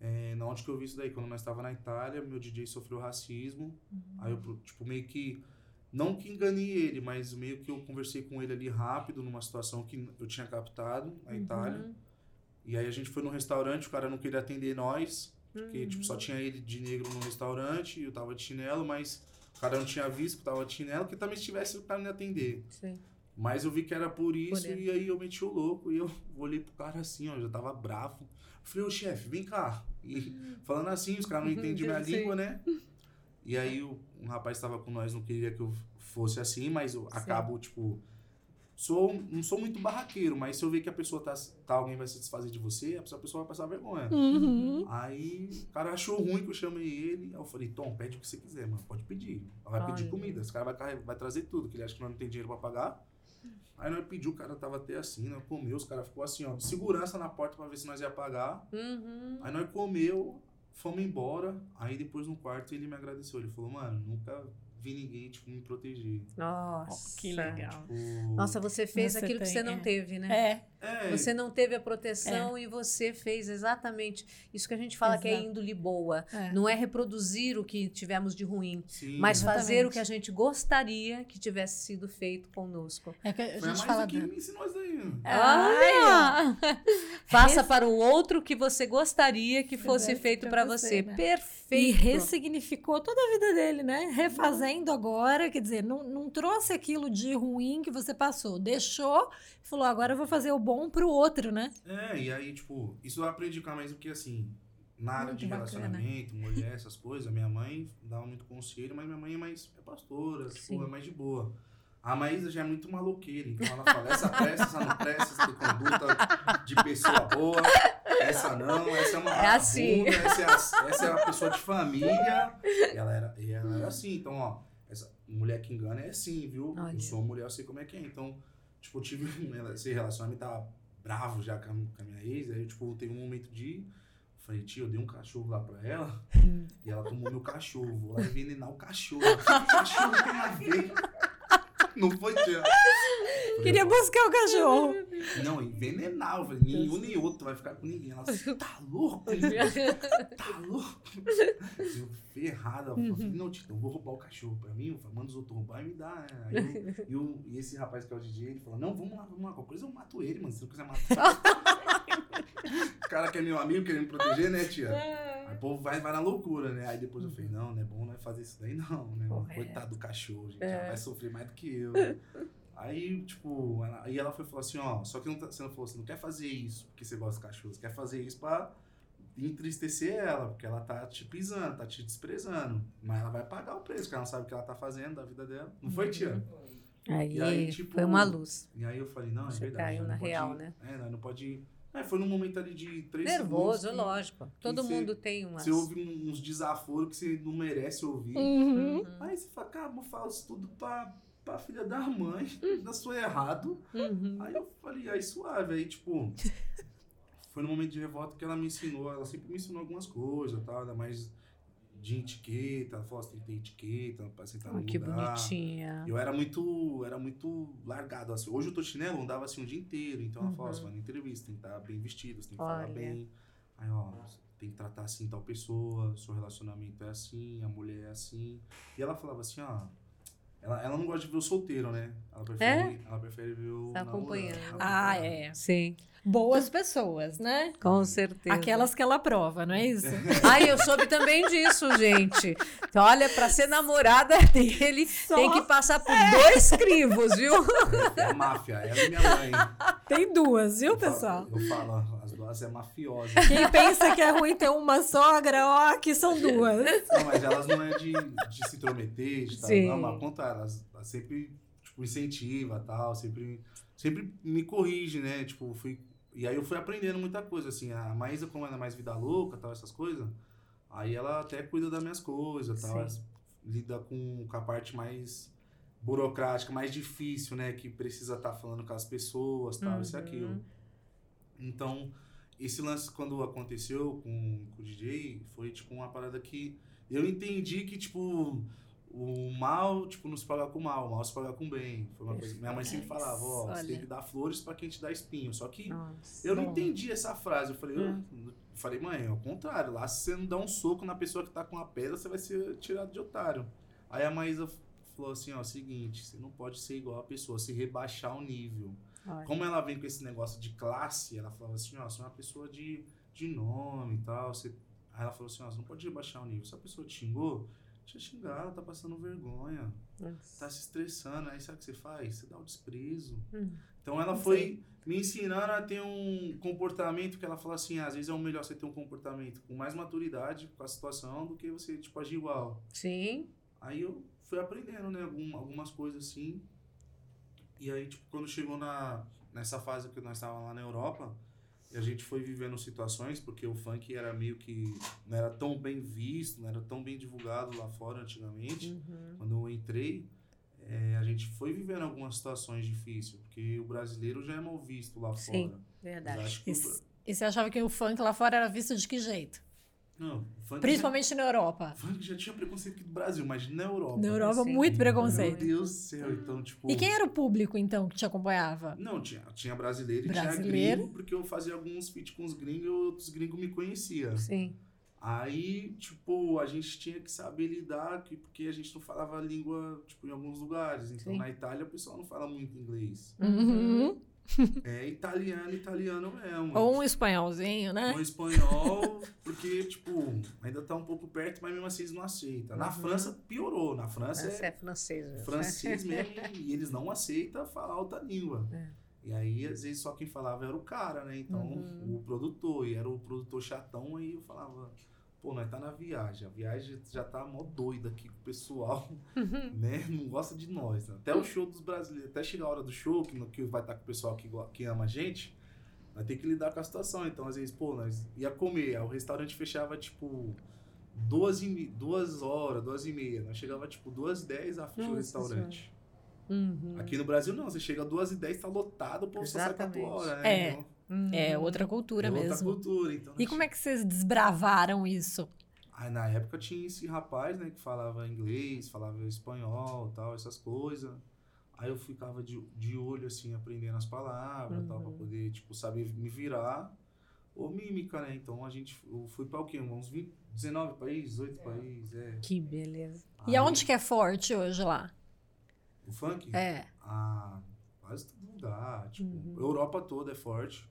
é, na onde que eu vi isso daí? Quando nós estava na Itália, meu DJ sofreu racismo. Aí eu, tipo, meio que. Não que enganei ele, mas meio que eu conversei com ele ali rápido, numa situação que eu tinha captado na Itália. Uhum. E aí a gente foi num restaurante, o cara não queria atender nós, porque Uhum. tipo, só tinha ele de negro no restaurante, e eu tava de chinelo, mas o cara não tinha visto que tava chinelo, que também se tivesse o cara ia atender. Sim. Mas eu vi que era por isso, Por e aí eu meti o louco, e eu <laughs> olhei pro cara assim, ó, já tava bravo. Falei, ô chefe, vem cá. E <laughs> falando assim, os caras não entendiam minha Sim. língua, né? E aí o, um rapaz estava com nós, não queria que eu fosse assim, mas eu acabo, tipo. Sou, não sou muito barraqueiro, mas se eu ver que a pessoa tá, tá alguém vai se desfazer de você, a pessoa vai passar vergonha. Uhum. Aí o cara achou ruim que eu chamei ele. Aí eu falei, Tom, pede o que você quiser, mano. Pode pedir. Vai pedir Olha. comida. Esse cara vai, vai trazer tudo, que ele acha que nós não tem dinheiro pra pagar. Aí nós pediu, o cara tava até assim, nós comeu, os caras ficou assim, ó, segurança na porta pra ver se nós ia pagar. Uhum. Aí nós comeu, fomos embora. Aí depois no quarto ele me agradeceu. Ele falou, mano, nunca vi ninguém, tipo, me proteger. Nossa. que legal. Tipo, Nossa, você fez Você aquilo que tem, você não é. teve, né? É. é, Você não teve a proteção e você fez exatamente isso que a gente fala que é Exato. índole boa. É. Não é reproduzir o que tivemos de ruim, sim, mas Exatamente. fazer o que a gente gostaria que tivesse sido feito conosco. É que a foi gente mais fala. que me ensinou isso daí. Olha! <laughs> Faça Res- para o outro o que você gostaria que fosse Fizesse feito para você, você. né? E Perfeito. ressignificou toda a vida dele, né? Refazendo agora, quer dizer, não, não trouxe aquilo de ruim que você passou. Deixou e falou, agora eu vou fazer o bom pro outro, né? É, e aí, tipo, isso eu aprendi com a mãe, porque assim, na área Muito de bacana. relacionamento, mulher, essas coisas, minha mãe dava muito conselho, mas minha mãe é mais é pastora, Sim. tipo, é mais de boa. A Maísa já é muito maloqueira, então ela fala, essa presta, essa não presta, essa tem conduta de pessoa boa, essa não, essa é uma É assim. essa é, a, essa é uma pessoa de família. E ela era, e ela era assim, então, ó, essa mulher que engana é assim, viu? Olha. Eu sou mulher, eu sei como é que é. Então, tipo, eu tive esse relacionamento, tava bravo já com a, com a minha ex, aí, tipo, teve um momento de. Falei, tio, eu dei um cachorro lá pra ela <laughs> e ela tomou meu cachorro. Vou lá envenenar o cachorro. <laughs> O cachorro tem a ver? Não foi, <laughs> Queria buscar o cachorro. Não, envenenar. Eu falei, nenhum nem outro vai ficar com ninguém. Ela assim, tá louco? <laughs> Tá louco? Eu ferrada. Eu falei, não, Tito, eu vou roubar o cachorro pra mim. Eu falei, manda os outros roubar e me dá. Aí eu, e, o- e esse rapaz que é o DJ, ele falou, não, vamos lá, vamos lá. Qualquer coisa eu mato ele, mano. Se não quiser matar. <laughs> o cara que é meu amigo, querendo me proteger, né, tia? Aí o povo vai, vai na loucura, né? Aí depois eu falei, não, não é bom não é fazer isso daí, não, né? Correto. Coitado do cachorro, gente. É. Ela vai sofrer mais do que eu. <laughs> Aí, tipo, ela, aí ela foi falou assim, ó, só que não tá- você não falou, você não quer fazer isso porque você gosta de cachorro, você quer fazer isso pra entristecer ela, porque ela tá te pisando, tá te desprezando. Mas ela vai pagar o preço, porque ela não sabe o que ela tá fazendo da vida dela. Não foi, tia? Aí, aí, tipo, foi uma luz. E aí eu falei, não, é Você verdade. caiu na real, né? É, nós não pode... É, foi num momento ali de três Nervoso, segundos que- lógico. Todo mundo tem umas. você ouve um, uns desaforos que você não merece ouvir. Uhum. Uhum. Aí você fala, cara, eu faço tudo pra, pra filha da mãe, ainda sou errado. Uhum. Aí eu falei, aí suave. Aí, tipo, <laughs> foi no momento de revolta que ela me ensinou, ela sempre me ensinou algumas coisas, tal, ainda mais de etiqueta. Ela falou, você tem que ter etiqueta pra sentar Ah, no que lugar. bonitinha. Eu era muito, era muito largado, assim. Hoje eu tô chinelo, andava assim o dia inteiro. Então ela falou, Uhum. você vai na entrevista, tem que estar bem vestido, você tem que Olha. falar bem. Aí, ó, você tem que tratar assim tal pessoa, seu relacionamento é assim, a mulher é assim. E ela falava assim, ó, ela, ela não gosta de ver o solteiro, né? Ela prefere, ela prefere ver o Tá namorado, acompanhando. Ah, é. Sim, Boas pessoas, né? com certeza. Aquelas que ela prova, não é isso? <laughs> Ai, eu soube também disso, gente. Então, olha, pra ser namorada dele, tem que passar por dois crivos, viu? É a máfia, ela e minha mãe. Tem duas, viu, Eu falo- pessoal? Eu falo, é mafiosa. Quem pensa que é ruim ter uma sogra, ó, aqui são duas. Não, mas elas não é de, de se intrometer, de tal. Sim. Não, mas contrário, elas, elas sempre, tipo, incentiva tal, sempre, sempre me corrige, né? Tipo, fui. E aí eu fui aprendendo muita coisa, assim. A Maísa, como ela é mais vida louca, tal, essas coisas, aí ela até cuida das minhas coisas, tal. Ela lida com, com a parte mais burocrática, mais difícil, né? Que precisa estar falando com as pessoas, tal, isso e Uhum. aquilo. Então, esse lance, quando aconteceu com, com o DJ, foi, tipo, uma parada que eu entendi que, tipo, o mal, tipo, não se paga com mal, o mal se paga com bem. Foi uma coisa... Minha mãe sempre falava, ó, você tem que dar flores pra quem te dá espinho. Só que Nossa. eu não entendi essa frase. Eu falei, Hum. eu, eu falei, mãe, ao contrário, lá se você não dá um soco na pessoa que tá com a pedra, você vai ser tirado de otário. Aí a Maísa falou assim, ó, seguinte, você não pode ser igual a pessoa, se rebaixar o nível. Olha. Como ela vem com esse negócio de classe, ela falava assim, ó, você é uma pessoa de, de nome e tal. Você... Aí ela falou assim, ó, você não pode rebaixar o nível. Se a pessoa te xingou, deixa xingar, ela tá passando vergonha, tá se estressando. Aí sabe o que você faz? Você dá o desprezo. Hum. Então ela foi me ensinando a ter um comportamento que ela fala assim, às vezes é o melhor você ter um comportamento com mais maturidade com a situação do que você, tipo, agir igual. Sim. Aí eu fui aprendendo, né, algum- algumas coisas assim. E aí, tipo, quando chegou na, nessa fase que nós estávamos lá na Europa, e a gente foi vivendo situações, porque o funk era meio que não era tão bem visto, não era tão bem divulgado lá fora antigamente. Uhum. Quando eu entrei, eh, a gente foi vivendo algumas situações difíceis, porque o brasileiro já é mal visto lá Sim, fora. Mas Verdade. acho que o- E, e você achava que o funk lá fora era visto de que jeito? Não, Principalmente na Europa. Já, funk já tinha preconceito aqui do Brasil, mas na Europa. Na Europa, Sim. muito Meu preconceito. Deus do céu, então, tipo... E quem era o público, então, que te acompanhava? Não, tinha, tinha brasileiro e Brasileiro. tinha gringo, porque eu fazia alguns feats com os gringos e outros gringos me conheciam. Sim. Aí, tipo, a gente tinha que saber lidar, que- porque a gente não falava a língua, tipo, em alguns lugares. Então, Sim. na Itália, o pessoal não fala muito inglês. Uhum. É italiano, italiano mesmo. Ou um espanholzinho, né? Um espanhol, porque, tipo, ainda tá um pouco perto, mas mesmo assim eles não aceitam. Na Uhum. França, piorou. Na França é é francês. né? francês mesmo <laughs> e eles não aceitam falar outra língua. É. E aí, às vezes, só quem falava era o cara, né? Então, Uhum. o produtor, e era o produtor chatão, aí eu falava, pô, nós tá na viagem, a viagem já tá mó doida aqui com o pessoal, <laughs> né? Não gosta de nós. né? Até o show dos brasileiros, até chegar a hora do show, que, que vai estar com o pessoal que, que ama a gente, nós tem que lidar com a situação. Então, às vezes, pô, nós ia comer, o restaurante fechava, tipo, duas, e, duas horas, duas e meia. Nós chegava, tipo, duas e dez a fechar o Nossa restaurante. Uhum. Aqui no Brasil, não. Você chega duas e dez, tá lotado, o povo só sai pra tua Exatamente. hora, né? É. Então, É outra cultura é outra mesmo. cultura. Então, E como é que vocês desbravaram isso? Aí na época tinha esse rapaz, né, que falava inglês, falava espanhol, tal, essas coisas. Aí eu ficava de, de olho, assim, aprendendo as palavras, tal, pra Uhum. poder, tipo, saber me virar. Ou mímica, né? Então a gente, eu fui pra o quê? Uns 20, 19 países, 18 países, é. Que beleza. E Aí, aonde que é forte hoje lá? O funk? É. Ah, quase todo lugar. Tipo, Uhum. Europa toda é forte.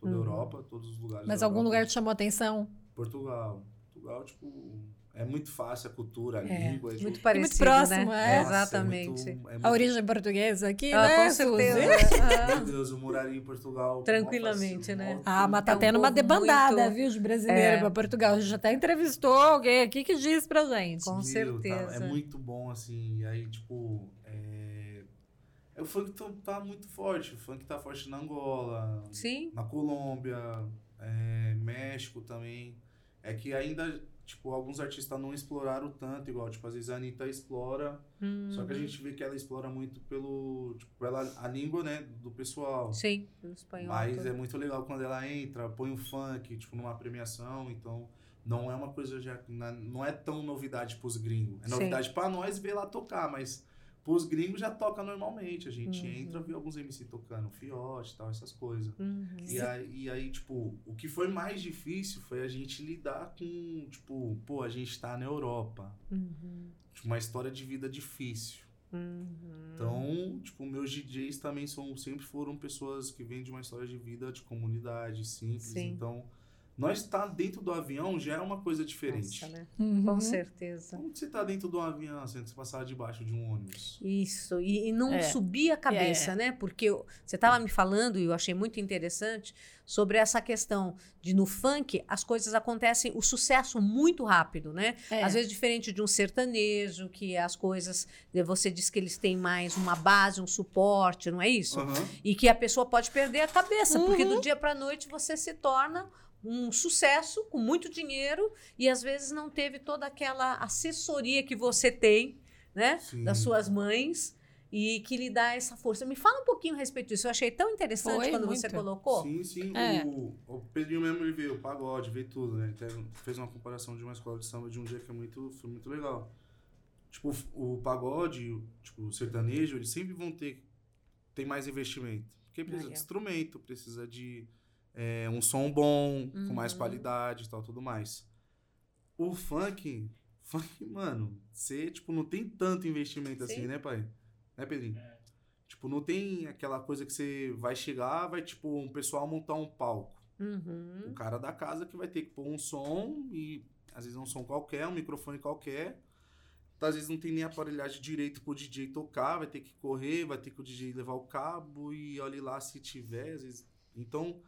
Toda a Uhum. Europa, todos os lugares. Mas da algum Europa. lugar te chamou atenção? Portugal. Portugal, tipo, é muito fácil a cultura, a É, língua. é, muito tipo, parecido, próximo, né? é. nossa, Exatamente. É muito, é A muito- origem portuguesa aqui, Ah, né, com certeza. <laughs> Ah. Meu Deus, eu moraria em Portugal. Tranquilamente, né? Ah, mas tá É um tendo uma debandada, muito- viu, de brasileiro É. pra Portugal. A gente até entrevistou alguém aqui que disse pra gente. Com Meu, certeza. tá- é muito bom, assim. E aí, tipo, o funk tá, tá muito forte. O funk tá forte na Angola, Sim. na Colômbia, é, México também. É que ainda, tipo, alguns artistas não exploraram tanto, igual, tipo, às vezes a Anitta explora, só que a Uhum. gente vê que ela explora muito pelo, tipo, pela a língua, né, do pessoal. Sim, no espanhol. Mas tudo. é muito legal quando ela entra, põe o funk, tipo, numa premiação, então não é uma coisa já, não é tão novidade pros gringos. É novidade pra nós ver lá tocar, mas pros gringos já toca normalmente. A gente Uhum. entra, vê alguns MC tocando, fiote e tal, essas coisas. Uhum. E aí, e aí, tipo, o que foi mais difícil foi a gente lidar com, tipo, pô, a gente tá na Europa. Uhum. Tipo, uma história de vida difícil. Uhum. Então, tipo, meus DJs também são, sempre foram pessoas que vêm de uma história de vida de comunidade simples. Sim. Então, nós estar dentro do avião já é uma coisa diferente. Nossa, né? Uhum. Com certeza. Como que você tá dentro do avião, sem você passar debaixo de um ônibus? Isso, e, e não É. subir a cabeça, né? Porque eu- você estava me falando, e eu achei muito interessante, sobre essa questão de no funk as coisas acontecem, o sucesso muito rápido, né? É. Às vezes diferente de um sertanejo, que as coisas, eh, você diz que eles têm mais uma base, um suporte, não é isso? Aham. E que a pessoa pode perder a cabeça, porque Uhum. do dia para noite você se torna um sucesso com muito dinheiro e às vezes não teve toda aquela assessoria que você tem, né, Sim. das suas mães e que lhe dá essa força. Me fala um pouquinho a respeito disso. Eu achei tão interessante Foi quando você muito. colocou. Sim, sim. É. O, o Pedrinho mesmo ele veio, o pagode, veio tudo, né? Até fez uma comparação de uma escola de samba de um dia que é muito, foi muito legal. Tipo, o pagode, o- tipo, o sertanejo, eles sempre vão ter tem mais investimento. Porque precisa de instrumento, precisa de é, um som bom, com mais Uhum. qualidade e tal, tudo mais. O funk, <laughs> funk, mano, você, tipo, não tem tanto investimento Sim. assim, né, pai? Né, Pedrinho? Tipo, não tem aquela coisa que você vai chegar, vai, tipo, um pessoal montar um palco. O Uhum. cara da casa que vai ter que pôr um som e às vezes é um som qualquer, um microfone qualquer. Às vezes não tem nem aparelhagem direito pro DJ tocar, vai ter que correr, vai ter que o DJ levar o cabo e olhe lá se tiver, às vezes. Então,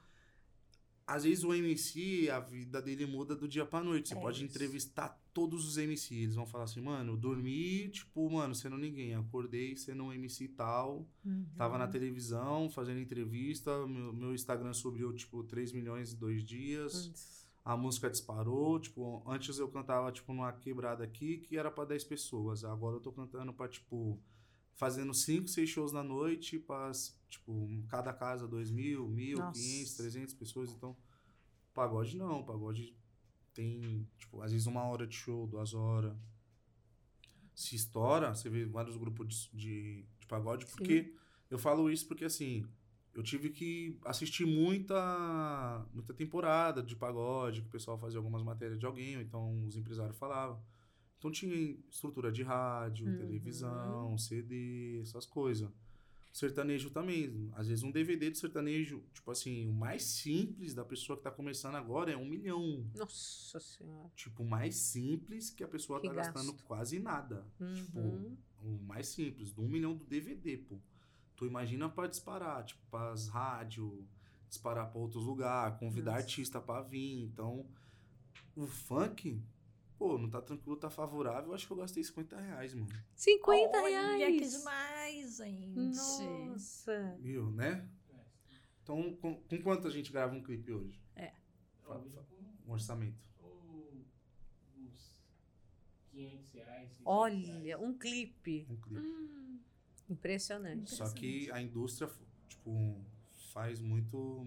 às vezes o MC, a vida dele muda do dia pra noite. Você É pode isso. entrevistar todos os MC, eles vão falar assim, mano, eu dormi, tipo, mano, sendo ninguém, acordei sendo um MC tal, Uhum. Tava na televisão, fazendo entrevista, meu, meu Instagram subiu, tipo, 3 milhões em dois dias. A música disparou, tipo, antes eu cantava, tipo, numa quebrada aqui que era pra 10 pessoas. Agora eu tô cantando pra, tipo, fazendo 5, 6 shows na noite, pra, tipo, cada casa 2 mil, mil. 500, 300 pessoas. Então, pagode não, pagode tem, tipo, às vezes uma hora de show, duas horas. Se estoura, você vê vários grupos de, de, de pagode, porque eu falo isso porque, assim, eu tive que assistir muita, muita temporada de pagode, que o pessoal fazia algumas matérias de alguém, ou então os empresários falavam. Então tinha estrutura de rádio, Uhum. televisão, CD, essas coisas. Sertanejo também. Às vezes um DVD de sertanejo, tipo assim, o mais simples da pessoa que tá começando agora é um milhão. Nossa Senhora. Tipo, o mais simples que a pessoa Que tá gastando gasto. quase nada. Tipo, Uhum. o mais simples, do um milhão do DVD, pô. Tu imagina pra disparar, tipo, pras rádio, disparar pra outros lugares, convidar Nossa. artista pra vir. Então, o funk, pô, não tá tranquilo, tá favorável. Eu acho que eu gastei 50 reais, mano. 50 Olha, reais. que demais, gente. Nossa. Viu, né? Então, com, com quanto a gente grava um clipe hoje? Fa- Um orçamento. Ou uns 500 reais. 600 Olha, um clipe. Um clipe. Hum. Impressionante. Só que a indústria, tipo, faz muito,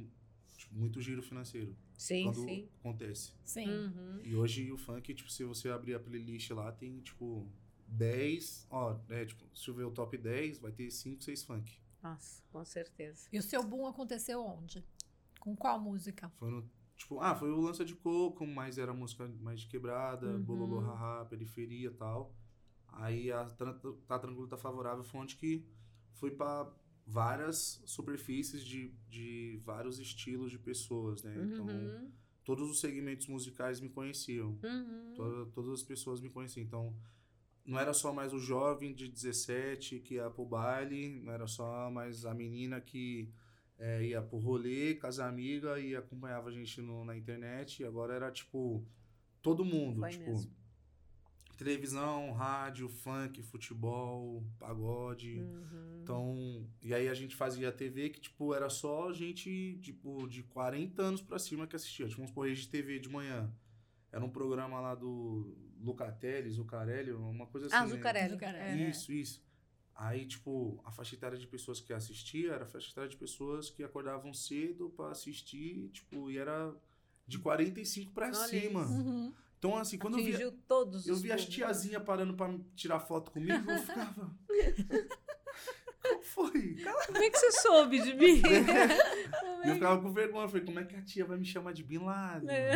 muito giro financeiro. Sim, quando sim. acontece. Sim. Uhum. E hoje o funk, tipo, se você abrir a playlist lá, tem, tipo, 10, ó, é, tipo, se eu ver o top 10, vai ter 5, 6 funk. Nossa, com certeza. E o seu boom aconteceu onde? Com qual música? Foi no, tipo, ah, foi o Lança de Coco, mas era música mais de quebrada, Uhum. Bololô Haha, Periferia e tal. Aí a Tá Tranquilo, Tá Favorável foi onde que foi pra várias superfícies de, de vários estilos de pessoas, né? Então, Uhum. todos os segmentos musicais me conheciam. Uhum. Toda- todas as pessoas me conheciam. Então, não era só mais o jovem de 17 que ia pro baile, não era só mais a menina que é, ia pro rolê com as amigas e acompanhava a gente no- na internet. Agora era, tipo, todo mundo. Foi tipo, mesmo. Televisão, rádio, funk, futebol, pagode. Uhum. Então, e aí a gente fazia TV que, tipo, era só gente, tipo, de 40 anos pra cima que assistia. Tipo, vamos supor, Rede TV de manhã. Era um programa lá do Lucatelli, Zucarelli, uma coisa assim. Ah, né? Zucarelli. Zucarelli. É. Isso, isso. Aí, tipo, a faixa etária de pessoas que assistia era a faixa etária de pessoas que acordavam cedo pra assistir, tipo, e era de 45 pra Olha cima. Uhum. Então, assim, quando eu via, Atingiu todos eu via as tiazinhas parando pra tirar foto comigo, eu ficava. Como foi? Como é que você soube de mim? <laughs> E eu ficava com vergonha. Eu falei, como é que a tia vai me chamar de Bin Laden? É.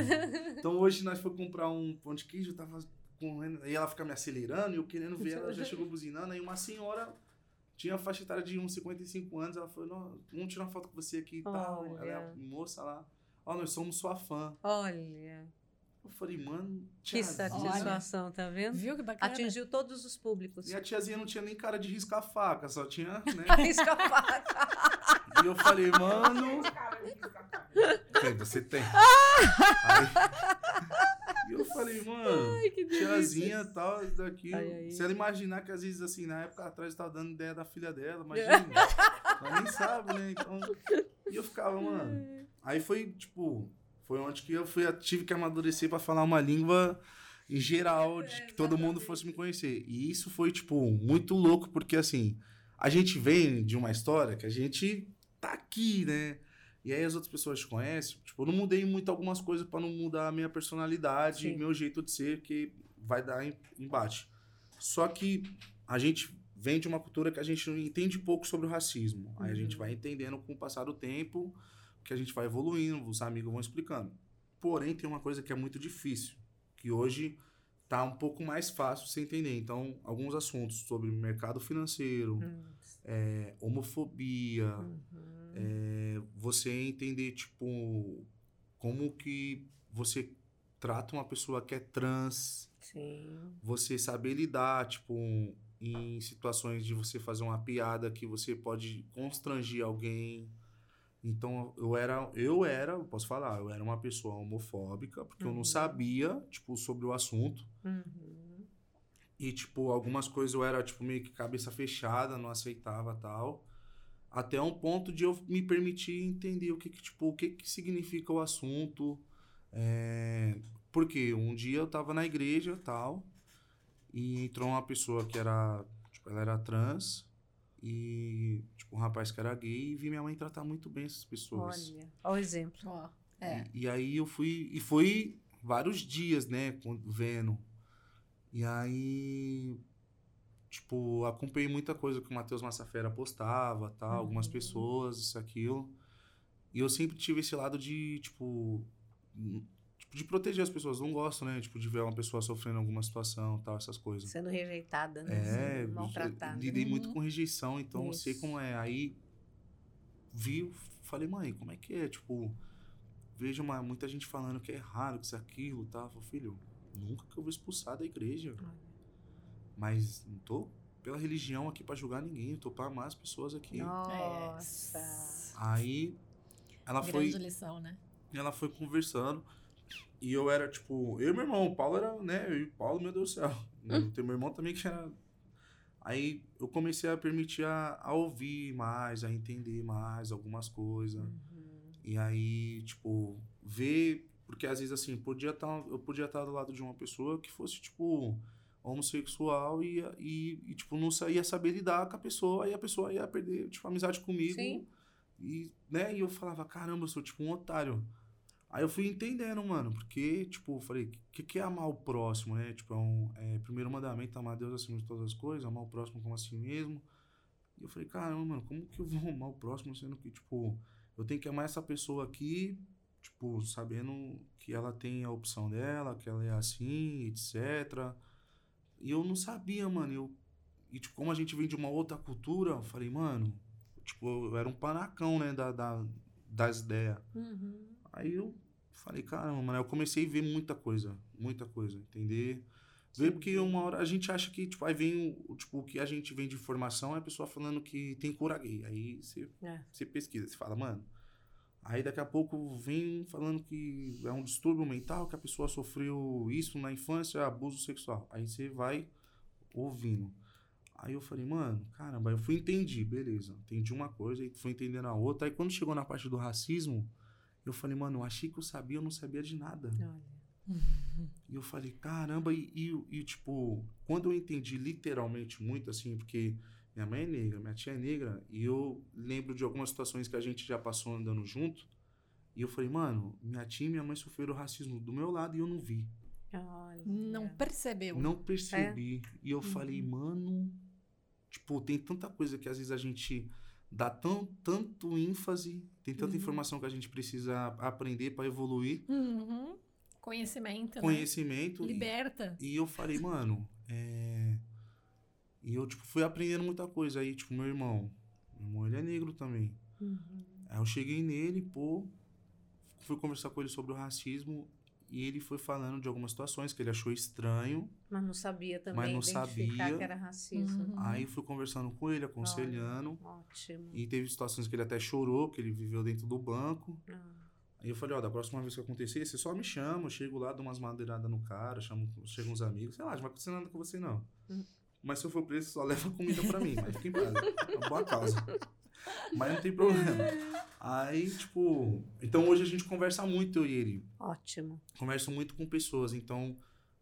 Então hoje nós fomos comprar um pão de queijo, eu tava correndo, aí ela fica me acelerando e eu querendo ver ela, já chegou <laughs> buzinando. Aí uma senhora tinha a faixa etária de uns 55 anos, ela falou, vamos tirar uma foto com você aqui e tal. Ela é a moça lá. Ó, nós somos sua fã. Olha, Eu falei, mano, que tiazinha. satisfação, tá vendo? Viu que bacana? Atingiu todos os públicos. E a tiazinha não tinha nem cara de riscar faca, só tinha, né? <laughs> Escapar. E eu falei, mano. Tem, você tem. Aí, e eu falei, mano, que delícia. tiazinha e tal, daqui. Ai, ai. Se ela imaginar que às vezes, assim, na época atrás eu tava dando ideia da filha dela, imagina. ela nem sabe, né? Então. E eu ficava, mano. <laughs> Aí foi, tipo, foi onde que eu fui, tive que amadurecer pra falar uma língua em geral, de que todo mundo fosse me conhecer. E isso foi, tipo, muito louco, porque assim, a gente vem de uma história que a gente tá aqui, né? E aí as outras pessoas te conhecem. Tipo, eu não mudei muito algumas coisas pra não mudar a minha personalidade, Sim. meu jeito de ser, que vai dar em- embate. Só que a gente vem de uma cultura que a gente não entende pouco sobre o racismo. Aí a gente vai entendendo com o passar do tempo, que a gente vai evoluindo, os amigos vão explicando. Porém, tem uma coisa que é muito difícil, que hoje tá um pouco mais fácil você entender. Então, alguns assuntos sobre mercado financeiro, é, homofobia, é, você entender, tipo, como que você trata uma pessoa que é trans, Sim. você saber lidar, tipo, em situações de você fazer uma piada que você pode constrangir alguém. Então, eu era, eu era, eu posso falar, eu era uma pessoa homofóbica, porque eu não sabia, tipo, sobre o assunto. Uhum. E, tipo, algumas coisas eu era, tipo, meio que cabeça fechada, não aceitava tal. Até um ponto de eu me permitir entender o que, que tipo, o que, que significa o assunto. É... Porque um dia eu tava na igreja tal, e entrou uma pessoa que era, tipo, ela era trans, e, tipo, um rapaz que era gay, e vi minha mãe tratar muito bem essas pessoas. Olha, olha o exemplo. Ó, é. E, e aí eu fui. E foi vários dias, né? com- Vendo. E aí. Tipo, acompanhei muita coisa que o Matheus Massafera postava, tal, algumas pessoas, isso, aquilo. E eu sempre tive esse lado de, tipo. Tipo, de proteger as pessoas. Não gosto, né? Tipo, de ver uma pessoa sofrendo alguma situação, tal, essas coisas. Sendo rejeitada, né? É, Sendo maltratada. lidei Uhum. muito com rejeição, então eu sei Isso. como é. Aí vi, falei, mãe, como é que é? Tipo, vejo uma, muita gente falando que é errado, que isso, aquilo, tá? Eu falei, filho, nunca que eu vou expulsar da igreja. Mas não tô pela religião aqui pra julgar ninguém, eu tô pra amar as pessoas aqui. Nossa. Aí ela foi, Grande lição, né? ela foi conversando e eu era tipo, eu e meu irmão, o Paulo era, né, eu e o Paulo, meu Deus do céu. Eu tenho meu irmão também que era. Aí eu comecei a permitir a, a ouvir mais, a entender mais algumas coisas. E aí, tipo, ver. Porque às vezes assim, podia tá, eu podia estar do lado de uma pessoa que fosse, tipo, homossexual e, e, e, tipo, não sa- ia saber lidar com a pessoa, e a pessoa ia perder, tipo, amizade comigo. Sim. E, né, e eu falava, caramba, eu sou tipo um otário. Aí eu fui entendendo, mano, porque, tipo, eu falei, o que, que é amar o próximo, né? Tipo, é um é, primeiro mandamento, amar Deus acima de todas as coisas, amar o próximo como a si mesmo. E eu falei, caramba, mano, como que eu vou <laughs> amar o próximo sendo que, tipo, eu tenho que amar essa pessoa aqui, tipo, sabendo que ela tem a opção dela, que ela é assim, etc. E eu não sabia, mano. Eu, e, tipo, como a gente vem de uma outra cultura, eu falei, mano, tipo, eu era um panacão, né, da, da, das ideias. Uhum. Aí eu falei, caramba, mano, eu comecei a ver muita coisa, muita coisa, entender? Ver porque uma hora a gente acha que, tipo, aí vem o, tipo, o que a gente vem de informação é a pessoa falando que tem cura gay. Aí você, É. você pesquisa, você fala, mano. Aí daqui a pouco vem falando que é um distúrbio mental, que a pessoa sofreu isso na infância, abuso sexual. Aí você vai ouvindo. Aí eu falei, mano, caramba, eu fui entendi, beleza. Entendi uma coisa, aí fui entendendo a outra. Aí quando chegou na parte do racismo, eu falei, mano, eu achei que eu sabia, eu não sabia de nada. Olha. E eu falei, caramba, e, e, e, tipo, quando eu entendi literalmente muito, assim, porque minha mãe é negra, minha tia é negra, e eu lembro de algumas situações que a gente já passou andando junto, e eu falei, mano, minha tia e minha mãe sofreram racismo do meu lado e eu não vi. Olha. Não percebeu. Não percebi. E eu falei, Uhum. mano, tipo, tem tanta coisa que às vezes a gente dá tão, tanto ênfase, tem tanta Uhum. informação que a gente precisa aprender para evoluir, Uhum. Conhecimento, né? conhecimento. e- Liberta. E eu falei, mano, é... E eu, tipo, fui aprendendo muita coisa. Aí, tipo, meu irmão, meu irmão, ele é negro também. Uhum. Aí eu cheguei nele, pô, fui conversar com ele sobre o racismo e ele foi falando de algumas situações que ele achou estranho. Mas não sabia também Mas não identificar sabia. que era racismo. Uhum. Aí fui conversando com ele, aconselhando. Ótimo. E teve situações que ele até chorou, que ele viveu dentro do banco. Ah, Aí eu falei, ó, da próxima vez que acontecer, você só me chama, eu chego lá, dou umas madeiradas no cara, chamo, chegam uns amigos, sei lá, não vai acontecer nada com você não. Hum. Mas se eu for preso, só leva comida pra mim, mas fica em paz. É uma boa causa. <laughs> <laughs> Mas não tem problema. Aí, tipo. Então hoje a gente conversa muito, eu e ele. ótimo. Converso muito com pessoas. Então,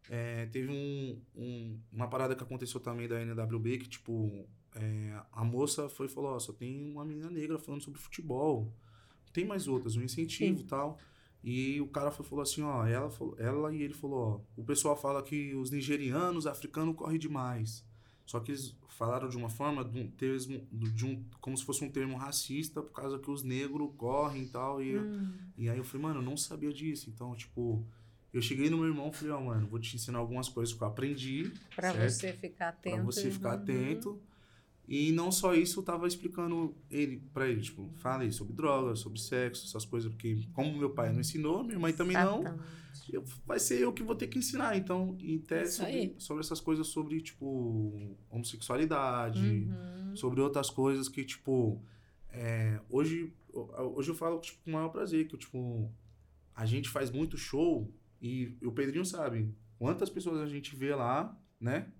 é, teve um, um- uma parada que aconteceu também da NWB, que, tipo, é, a moça foi e falou: Ó, só tem uma menina negra falando sobre futebol. Tem mais outras, um incentivo e tal. E o cara foi, falou assim: Ó, ela, ela e ele falou: Ó, o pessoal fala que os nigerianos, africanos correm demais. Só que eles falaram de uma forma, de um, termo- de um, como se fosse um termo racista, por causa que os negros correm e tal. E, Hum, e aí eu falei, mano, eu não sabia disso. Então, tipo, eu cheguei no meu irmão e falei, ó, mano, vou te ensinar algumas coisas que eu aprendi. pra certo? você ficar atento. Pra você ficar Uhum. atento. E não só isso, eu tava explicando ele para ele, tipo, fala aí sobre drogas, sobre sexo, essas coisas, porque como meu pai não ensinou, minha mãe também não, Exatamente. eu- vai ser eu que vou ter que ensinar. Então, e até sobre, sobre essas coisas sobre, tipo, homossexualidade, Uhum. sobre outras coisas que, tipo, é, hoje, hoje eu falo tipo, com o maior prazer, que, tipo, a gente faz muito show e o Pedrinho sabe quantas pessoas a gente vê lá, né?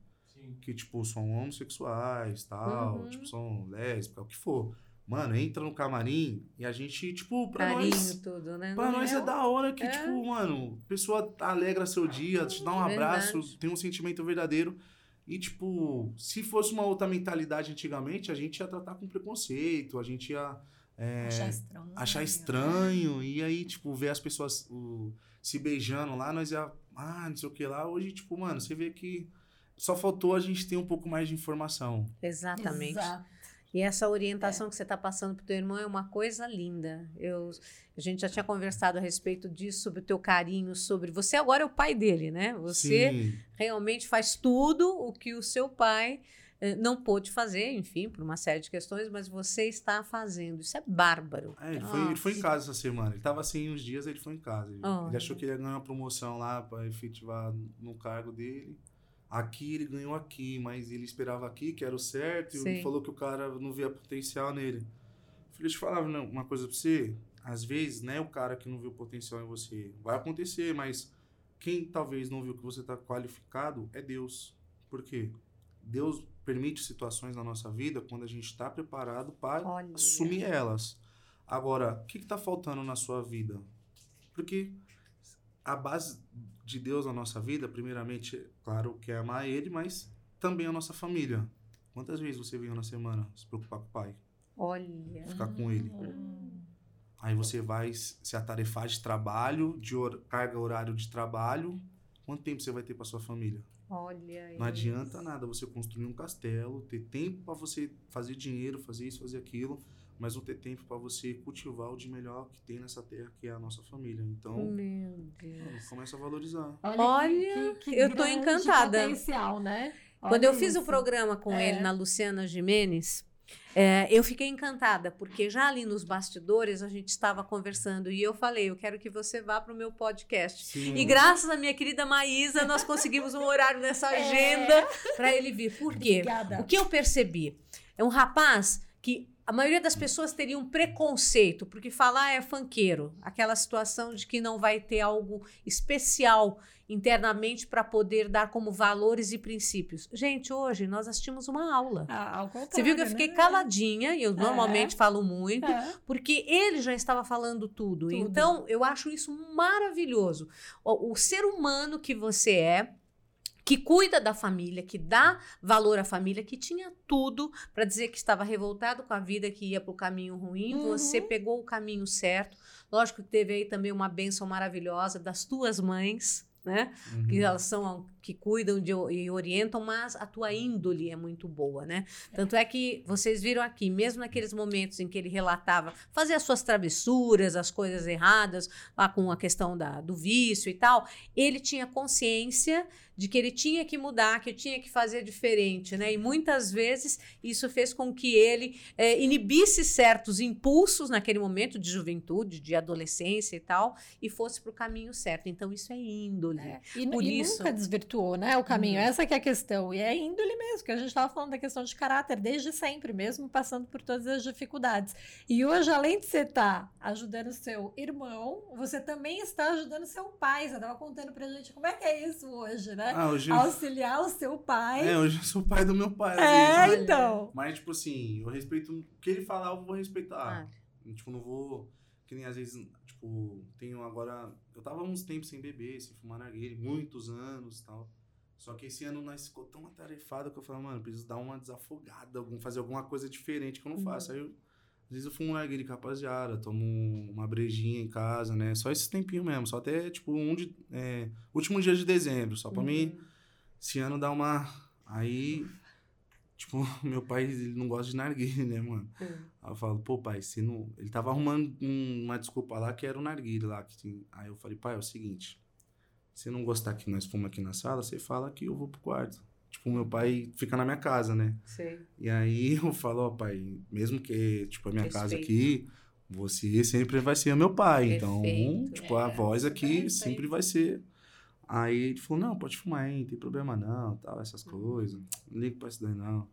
Que, tipo, são homossexuais, tal, Uhum. tipo, são lésbicas, o que for. Mano, entra no camarim e a gente, tipo, pra Carinho, nós... tudo, né? Pra Não nós é da hora que, É. tipo, mano, a pessoa alegra seu dia, te dá um abraço, Verdade. tem um sentimento verdadeiro. E, tipo, se fosse uma outra mentalidade antigamente, a gente ia tratar com preconceito, a gente ia é, Achar estranho. achar estranho. E aí, tipo, ver as pessoas o, se beijando lá, nós ia, ah, não sei o que lá. Hoje, tipo, mano, você vê que só faltou a gente ter um pouco mais de informação. Exatamente. Exato. E essa orientação que você está passando para o teu irmão é uma coisa linda. Eu, a gente já tinha conversado a respeito disso, sobre o teu carinho, sobre. Você agora é o pai dele, né? Você Sim. realmente faz tudo o que o seu pai eh, não pôde fazer, enfim, por uma série de questões, mas você está fazendo. Isso é bárbaro. É, ele, foi, ele foi em casa essa semana. Ele tava assim uns dias, ele foi em casa. Ele, Olha. ele achou que ele ia ganhar uma promoção lá pra efetivar no cargo dele. Aqui ele ganhou aqui, mas ele esperava aqui, que era o certo, e Sim. falou que o cara não via potencial nele. Eu falei, deixa eu falar né, uma coisa pra você. Às vezes, né, o cara que não viu potencial em você vai acontecer, mas quem talvez não viu que você tá qualificado é Deus. Por quê? Deus permite situações na nossa vida quando a gente está preparado para Olha. assumir elas. Agora, o que está faltando na sua vida? Porque a base de Deus na nossa vida, primeiramente, claro, que é amar Ele, mas também a nossa família. Quantas vezes você veio na semana se preocupar com o pai? Olha. Ficar com ele. Aí você vai se atarefar de trabalho, de hor- carga horário de trabalho. Quanto tempo você vai ter para sua família? Olha. Não isso. adianta nada você construir um castelo, ter tempo para você fazer dinheiro, fazer isso, fazer aquilo, mas não ter tempo para você cultivar o de melhor que tem nessa terra, que é a nossa família. Então, Meu Deus. começa a valorizar. Olha, eu tô encantada. potencial, né? Quando Olha eu fiz o isso. programa com É. ele na Luciana Jimenez, é, eu fiquei encantada, porque já ali nos bastidores a gente estava conversando e eu falei: eu quero que você vá para o meu podcast. Sim. E graças à minha querida Maísa, nós conseguimos um horário nessa <laughs> agenda para ele vir. Por quê? Obrigada. O que eu percebi? É um rapaz que a maioria das pessoas teria um preconceito, porque falar é fanqueiro, aquela situação de que não vai ter algo especial internamente para poder dar como valores e princípios. Gente, hoje nós assistimos uma aula. Ah, Você viu que eu fiquei né? caladinha, e eu normalmente falo muito, É. porque ele já estava falando tudo. Tudo. Então, eu acho isso maravilhoso. O, o ser humano que você é, que cuida da família, que dá valor à família, que tinha tudo para dizer que estava revoltado com a vida, que ia para o caminho ruim, Uhum. você pegou o caminho certo. Lógico que teve aí também uma bênção maravilhosa das tuas mães, né? Uhum. que elas são que cuidam de, e orientam, mas a tua índole é muito boa, né? Tanto é que vocês viram aqui, mesmo naqueles momentos em que ele relatava fazer as suas travessuras, as coisas erradas, lá com a questão da, do vício e tal, ele tinha consciência de que ele tinha que mudar, que tinha que fazer diferente, né? E muitas vezes isso fez com que ele eh, inibisse certos impulsos naquele momento de juventude, de adolescência e tal, e fosse para o caminho certo. Então isso é índole. É. E, Por e isso- nunca desvirtuou, né, o caminho. Uhum. Essa que é a questão. E é índole mesmo, que a gente estava falando da questão de caráter desde sempre, mesmo passando por todas as dificuldades. E hoje, além de você estar ajudando seu irmão, você também está ajudando seu pai. Você estava contando pra gente como é que é isso hoje, né? Ah, hoje, Auxiliar o seu pai. é, hoje eu sou o pai do meu pai. É, vezes. então. Mas, tipo assim, eu respeito o que ele falar, eu vou respeitar. Ah. Tipo, não vou. Que nem às vezes, tipo, tenho agora. Eu tava uns tempos sem beber, sem fumar narguilha, muitos anos e tal. Só que esse ano nós ficou tão atarefado que eu falei, mano, preciso dar uma desafogada, algum, fazer alguma coisa diferente que eu não faço. Aí eu, às vezes eu fumo narguilha com rapaziada, tomo uma brejinha em casa, né? Só esse tempinho mesmo, só até, tipo, um de. é, último dia de dezembro, só pra mim esse ano dar uma. Aí, tipo, <laughs> meu pai, ele não gosta de narguilha, né, mano? Hum. Aí eu falo, pô, pai, você não. Ele tava arrumando um- uma desculpa lá que era o narguilha lá. Que. Aí eu falei, pai, é o seguinte. Se não gostar que nós fomos aqui na sala, você fala que eu vou pro quarto. Tipo, meu pai fica na minha casa, né? Sei. E aí <laughs> eu falo, ó, pai, mesmo que, tipo, a minha casa Respeito. aqui, você sempre vai ser meu pai. Então, Perfeito. tipo, a É, voz super aqui sempre vai ser. Aí ele falou, não, pode fumar aí, não tem problema não, tal, essas coisas. Não ligo pra isso daí, não.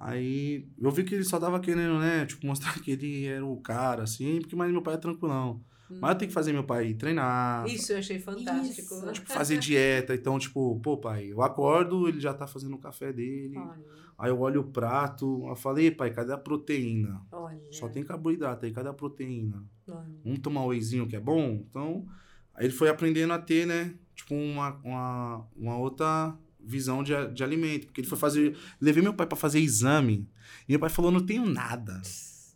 Aí eu vi que ele só tava querendo, né, tipo, mostrar que ele era o cara, assim, porque mais meu pai é tranquilão. Mas eu tenho que fazer meu pai treinar, Isso eu achei fantástico. Isso. tipo, fazer dieta. Então, tipo, pô, pai, eu acordo, ele já tá fazendo o café dele. Olha, Aí eu olho o prato, eu falei, pai, cadê a proteína? olha. Só tem carboidrato aí, cadê a proteína? olha. Vamos tomar um wheyzinho que é bom? Então, aí ele foi aprendendo a ter, né, tipo, uma, uma, uma outra visão de, de alimento. Porque ele foi fazer. Levei meu pai pra fazer exame. E meu pai falou: não tenho nada.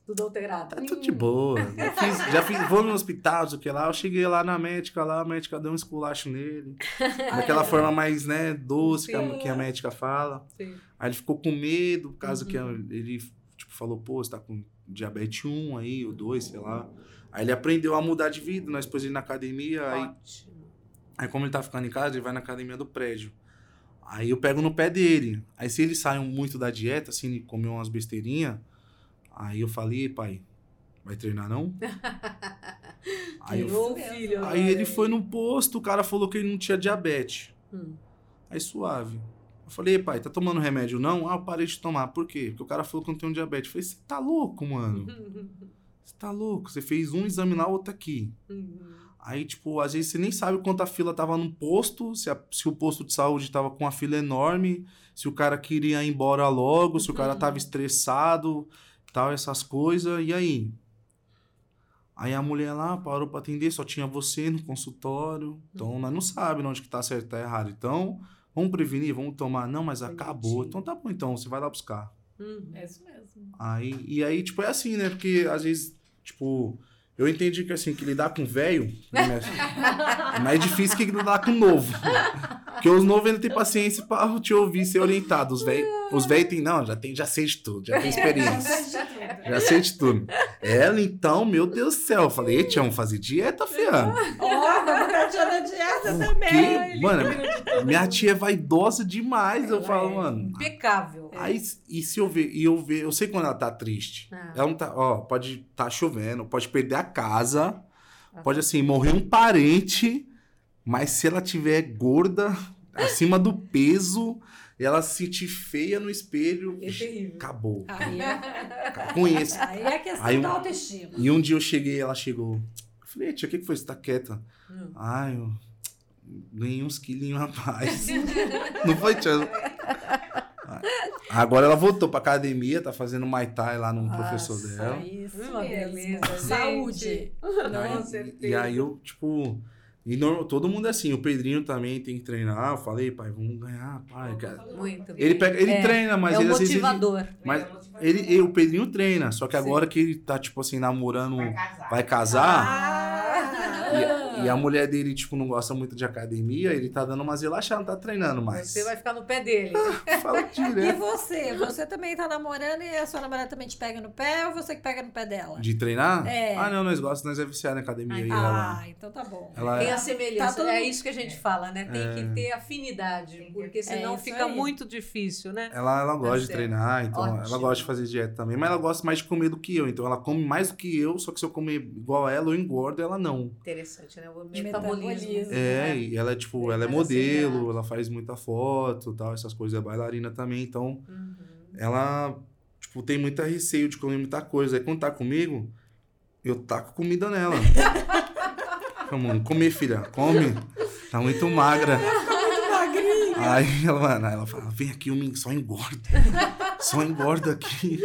Tudo alterado. Tá tudo de boa. Eu fiz- já fiz, vou no hospital, sei o que lá. Eu cheguei lá na médica, lá, a médica deu um esculacho nele. <laughs> Daquela forma mais, né, doce que a, que a médica fala. Sim. Aí ele ficou com medo, por causa que Uhum. ele, tipo, falou, pô, você tá com diabetes 1 aí, ou 2, sei lá. Aí ele aprendeu a mudar de vida, nós pôs ele na academia, Ótimo. aí como ele tá ficando em casa, ele vai na academia do prédio. Aí eu pego no pé dele. Aí se ele sai muito da dieta, assim, ele comeu umas besteirinhas, aí eu falei, pai, vai treinar não? <laughs> aí, eu- o filho. aí ele foi no posto, o cara falou que ele não tinha diabetes. Hum. Aí suave. Eu falei, pai, tá tomando remédio não? Ah, eu parei de tomar. Por quê? Porque o cara falou que eu não tenho diabetes. Eu falei, você tá louco, mano? <laughs> Você tá louco? Você fez um exame lá, outro aqui. Uhum. Aí, tipo, às vezes você nem sabe quanta fila tava no posto, se, a- se o posto de saúde tava com uma fila enorme, se o cara queria ir embora logo, se o cara tava estressado, tal, essas coisas. E aí? Aí a mulher lá parou pra atender, só tinha você no consultório. Então, nós não sabemos onde que tá certo e tá errado. Então, vamos prevenir, vamos tomar. Não, mas acabou. Então tá bom, então, você vai lá buscar. Uhum. É isso mesmo. Aí, e aí, tipo, é assim, né? Porque às vezes, tipo, eu entendi que assim, que lidar com velho né, é mais difícil que lidar com novo. Porque os novos ainda tem paciência pra te ouvir ser orientado. Os velhos os velhos tem, não, já tem, já sei de tudo, já tem experiência. <laughs> Já sei de tudo. Ela, então, meu Deus do céu. Eu falei, vamos fazer dieta, fiano. Ó, vamos pra tia da dieta também. Mano, minha tia é vaidosa demais. Eu Ela falo, é. mano. Impecável. Aí, e se eu ver, e eu ver, eu sei quando ela tá triste. Ah. Ela não tá, ó, pode tá chovendo, pode perder a casa, pode assim, morrer um parente, mas se ela tiver gorda, acima do peso, ela se sentir feia no espelho, É terrível. acabou. Aí é, Conheço. aí é questão Aí da autoestima. E um dia eu cheguei, ela chegou. Eu falei, tia, o que que foi? Você tá quieta? Hum. Ai, eu ganhei uns quilinhos a mais. <laughs> Não foi, tia? Agora ela voltou pra academia, tá fazendo Muay Thai lá no professor Nossa, dela. Isso Uma beleza. Saúde. Com E- certeza. E aí eu, tipo. E normal, todo mundo é assim, o Pedrinho também tem que treinar. Eu falei, pai, vamos ganhar, pai. cara. Muito. Ele, pega, ele É, treina, mas é ele um às vezes. Ele, motivador. mas ele, ele- o Pedrinho treina, só que Sim. agora que ele tá, tipo assim, namorando, Vai casar. vai casar. Ah, E, e a mulher dele, tipo, não gosta muito de academia, ele tá dando umas relaxadas, não tá treinando mais. Você vai ficar no pé dele. Fala <laughs> E direto. você? Você também tá namorando e a sua namorada também te pega no pé ou você que pega no pé dela? De treinar? É. Ah, não, nós gostamos, nós é viciado na academia. Ai, aí Ah, ela, então tá bom. ela Tem é- a semelhança. Tá todo É isso que a gente fala, né? Tem É. que ter afinidade, porque senão isso fica aí. muito difícil, né? Ela, ela gosta de treinar, então Ótimo. ela gosta de fazer dieta também, mas ela gosta mais de comer do que eu. Então ela come mais do que eu, só que se eu comer igual a ela, eu engordo, ela não. Interessante, né? O De metabolismo. metabolismo. É, e ela é tipo, ela é modelo, ela faz muita foto, tal, essas coisas, é bailarina também, então Uhum. ela tipo tem muita receio de comer muita coisa. Aí quando tá comigo, eu taco comida nela. <laughs> Vamos comer, filha, come. Tá muito magra. Muito. Aí ela, mano, ela fala, vem aqui, menino só engorda. <laughs> Só engorda aqui.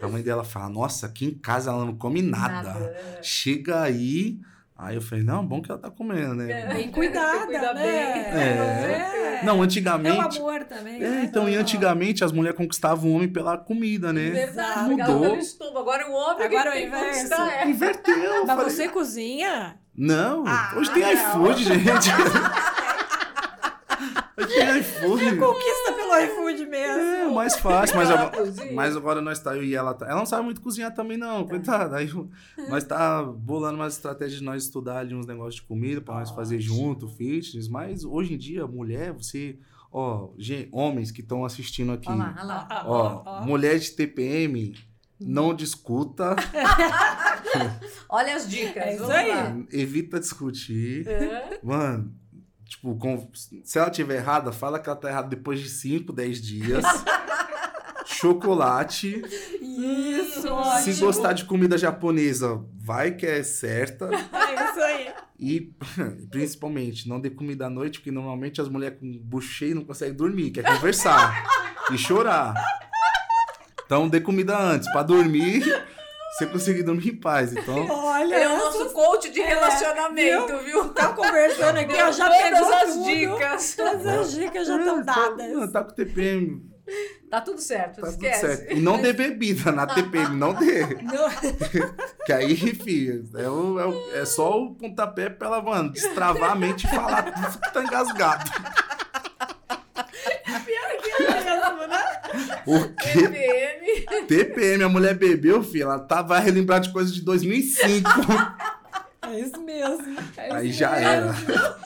A mãe dela fala, nossa, aqui em casa ela não come nada. Nada. Chega aí. Aí eu falei, não, bom que ela tá comendo, né? <laughs> Bem cuidada, Cuida né? É. É. Não, É o antigamente. amor também. É, né? então, e Não. antigamente as mulheres conquistavam o homem pela comida, né? Verdade, Mudou. Agora o homem Agora que o tem que inverso. conquistar, é. Inverteu. eu Mas falei, você cozinha? Não, Ah, hoje tem não. iFood, gente. <laughs> tem <laughs> iFood. Conquista pelo iFood mesmo. É, mais fácil, mas agora, cozinha. mas agora nós tá, eu e ela tá. Ela não sabe muito cozinhar também, não, coitada. Aí <laughs> nós tá bolando umas estratégias de nós estudar ali uns negócios de comida pra nós fazer junto, fitness. Mas hoje em dia, mulher, você. Ó, gente, homens que estão assistindo aqui. Olha lá, olha lá. Ó, ó. mulher de TPM, não discuta, <laughs> Olha as dicas. É evita discutir. É. Mano, tipo, com- se ela tiver errada, fala que ela tá errada depois de 5, 10 dias. <laughs> Chocolate. Isso, Se ótimo. gostar de comida japonesa, vai que é certa. <laughs> É isso aí. E, <laughs> principalmente, não dê comida à noite, porque normalmente as mulheres com bucho cheio não conseguem dormir, quer conversar e chorar. Então, dê comida antes, pra dormir, você conseguir dormir em paz. Então, Olha, essas- nosso coach de relacionamento, viu? tá conversando aqui, ó, já Todas pegou as tudo. dicas. Todas as dicas já estão dadas. Tá, tá com TPM, Tá tudo certo, tá tudo esquece. certo. E não dê bebida na TPM, não dê. Não, <laughs> Que aí, filho, é, o- é, o- é só o pontapé pra ela, mano, destravar a mente e falar tudo que tá engasgado. O quê? TPM. TPM, a mulher bebeu, filho, ela tá, vai relembrar de coisas de 2005. é isso mesmo. É Aí isso já mesmo. era.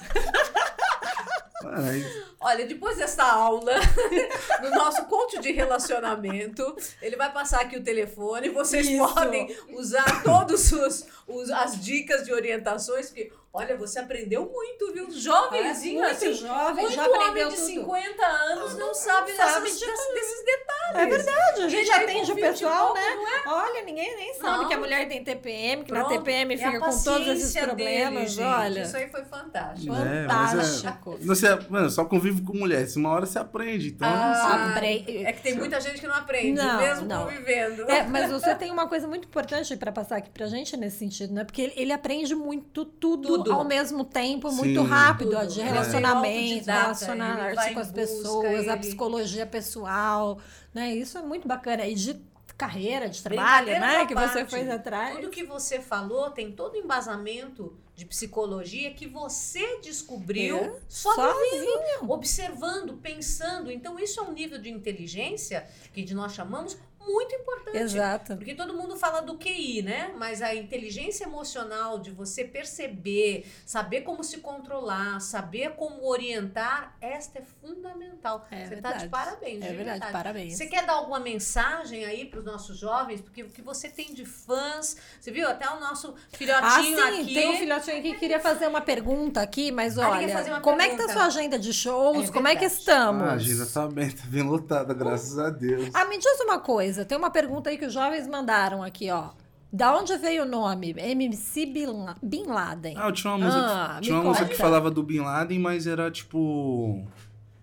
Aí- Olha, depois dessa aula <laughs> no nosso coach de relacionamento, ele vai passar aqui o telefone. Vocês Isso. podem usar todos os, os- as dicas de orientações. Que, olha, você aprendeu muito, viu? Jovenzinho, muito assim, jovem, muito já homem aprendeu de tudo. 50 anos não sabe, sabe dessas- de dessas- desses detalhes. É verdade, a gente aí atende o 20 pessoal, né? não é? Olha, ninguém nem sabe Não. que a mulher tem TPM, que na Pronto, TPM é fica a com todos esses problemas, dele, gente. olha. Isso aí foi fantástico. É, mas é- Fantástico. Você, mano, só convive convivo com mulher. Se uma hora você aprende. Então, Ah, Apre- É que tem muita gente que não aprende, Não, mesmo não. convivendo. É, mas <laughs> você tem uma coisa muito importante para passar aqui pra gente nesse sentido, né? Porque ele, aprende muito tudo, Tudo. ao mesmo tempo, muito Sim. rápido, ó, Tudo. de é relacionamento, ele relacionar-se com as pessoas, a psicologia pessoal, né? Isso é muito bacana. E de carreira, de trabalho, né? Que você parte. fez atrás. Tudo que você falou tem todo o embasamento de psicologia que você descobriu É, só sozinho. observando, pensando. Então, isso é um nível de inteligência que nós chamamos muito importante. Exato. Porque todo mundo fala do QI, né? Mas a inteligência emocional de você perceber, saber como se controlar, saber como orientar, esta é fundamental. É você tá de verdade. parabéns. É de verdade, parabéns. Você quer dar alguma mensagem aí para os nossos jovens? Porque o que você tem de fãs, você viu até o nosso Ah, filhotinho sim, aqui. tem um filhotinho aqui que queria fazer uma pergunta aqui, mas Ah, olha, como é que tá a pergunta. sua agenda de shows? É como é que verdade. estamos? Ah, a agenda tá bem, tá bem lotada, graças a Deus. Ah, me diz uma coisa, tem uma pergunta aí que os jovens mandaram aqui, ó. Da onde veio o nome? MC Bin La- Bin Laden. Ah, eu tinha uma música, Ah, tinha uma música que falava do Bin Laden, mas era tipo,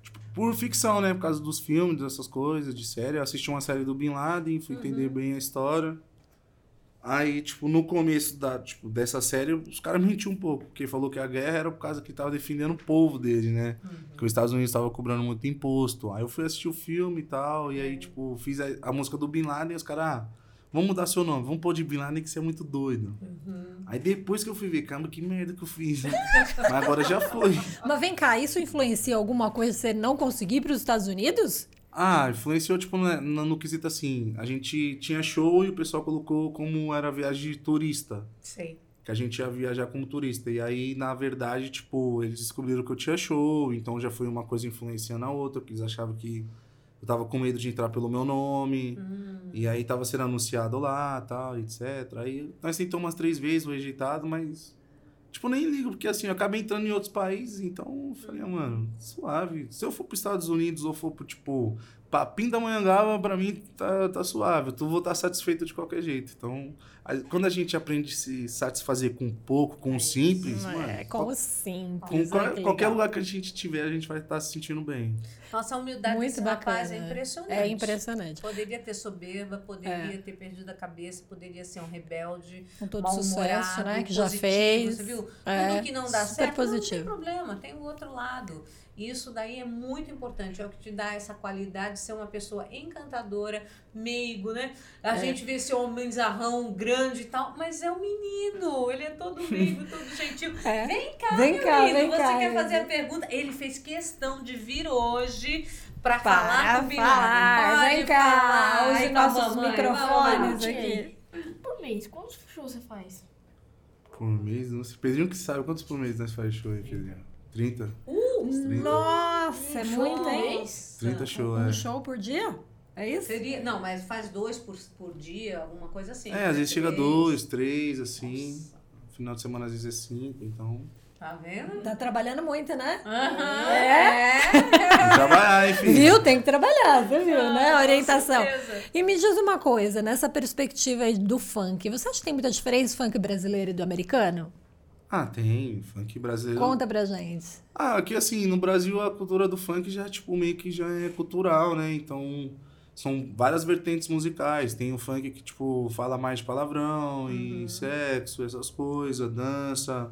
tipo, por ficção, né? Por causa dos filmes, dessas coisas, de série. Eu assisti uma série do Bin Laden, fui entender bem a história. Aí, tipo, no começo da, tipo, dessa série, os caras mentiam um pouco, porque falou que a guerra era por causa que tava defendendo o povo dele, né? Que os Estados Unidos estavam cobrando muito imposto. Aí eu fui assistir o filme e tal, e aí, tipo, fiz a, a música do Bin Laden e os caras, ah, vamos mudar seu nome, vamos pôr de Bin Laden que você é muito doido. Aí depois que eu fui ver, caramba, que merda que eu fiz, né? Mas agora já foi. <laughs> Mas vem cá, isso influencia alguma coisa você não conseguir ir para os Estados Unidos? Ah, influenciou, tipo, né, no, no quesito assim, a gente tinha show e o pessoal colocou como era viagem de turista. Sei. Que a gente ia viajar como turista. E aí, na verdade, tipo, eles descobriram que eu tinha show, então já foi uma coisa influenciando a outra, porque eles achavam que eu tava com medo de entrar pelo meu nome. E aí tava sendo anunciado lá, tal, etc. Aí nós tentamos umas três vezes, foi rejeitado, mas. Tipo, nem ligo, porque assim, eu acabei entrando em outros países, então eu falei, ah, mano, suave. Se eu for pros Estados Unidos ou for pro, tipo, pra Pindamonhangaba, pra mim tá, tá suave. Eu vou estar satisfeito de qualquer jeito. Então, a- quando a gente aprende a se satisfazer com pouco, com o simples, mano, É, com o simples. com que qualquer lugar que a gente tiver, a gente vai estar se sentindo bem. Nossa, a humildade Muito desse rapaz é bacana. impressionante. É impressionante. Poderia ter soberba, poderia É. ter perdido a cabeça, poderia ser um rebelde, Com todo o sucesso, né? Que já positivo, fez. Você viu? É, Tudo que não dá super certo, não tem positivo. problema, tem o outro lado. Isso daí é muito importante, é o que te dá essa qualidade de ser uma pessoa encantadora, meigo, né? A É. gente vê esse homem zarrão grande e tal, mas é um menino, ele é todo meigo, <laughs> todo gentil. É. Vem cá, Vem meu cá, lindo, vem você cá, quer fazer a pergunta? Ele fez questão de vir hoje pra Para falar com o Bin falar, vem cá, falar. a nossos mamãe, microfones mamãe. aqui. Por mês, quantos shows você faz? Por mês, não sei. Pedrinho que sabe quantos por mês nós faz show aí, Pedrinho? 30? Uns 30? Nossa, é Um muito, show hein? mês? 30 shows, Um é. show por dia? É isso? Seria, não, mas faz dois por, por dia, alguma coisa assim. É, às vezes chega dois, três, assim. Nossa, Final de semana às vezes é cinco, então. Tá vendo? Tá trabalhando muito, né? Aham, É? Tem que trabalhar, enfim. Viu? Tem que trabalhar, você viu, Ah, né? A com orientação. E me diz uma coisa, nessa perspectiva aí do funk, você acha que tem muita diferença do funk brasileiro e do americano? Ah, tem. Funk brasileiro. Conta pra gente. Ah, aqui assim, no Brasil a cultura do funk já, tipo, meio que já é cultural, né? Então, são várias vertentes musicais. Tem o funk que, tipo, fala mais de palavrão e sexo, essas coisas, dança.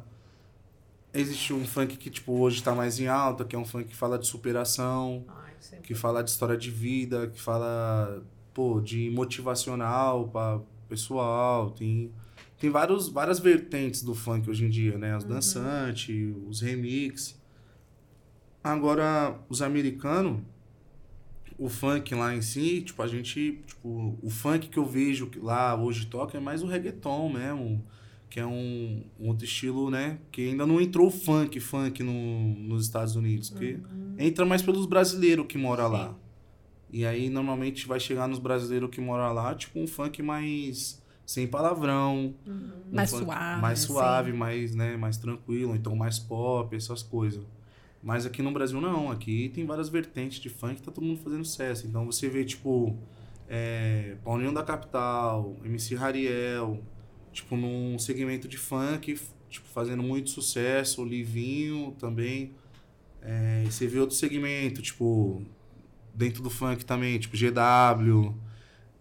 Existe um funk que, tipo, hoje tá mais em alta, que é um funk que fala de superação, Ai, que fala de história de vida, que fala, pô, de motivacional para pessoal. Tem, tem vários, várias vertentes do funk hoje em dia, né? Os dançantes, os remix. Agora, os americanos, o funk lá em si, tipo, a gente, tipo, o funk que eu vejo que lá hoje toca é mais o reggaeton mesmo, que é um, um outro estilo, né? Que ainda não entrou funk, funk no, nos Estados Unidos, porque entra mais pelos brasileiros que moram lá. E aí, normalmente, vai chegar nos brasileiros que moram lá, tipo, um funk mais sem palavrão. um Mais funk suave, Mais assim. suave, mais, né, mais tranquilo, então mais pop, essas coisas. Mas aqui no Brasil não, aqui tem várias vertentes de funk, tá todo mundo fazendo sucesso. Então você vê, tipo, é, Paulinho da Capital, MC Rariel, tipo, num segmento de funk, tipo, fazendo muito sucesso, o Livinho também. É, e você vê outro segmento, tipo, dentro do funk também, tipo GW,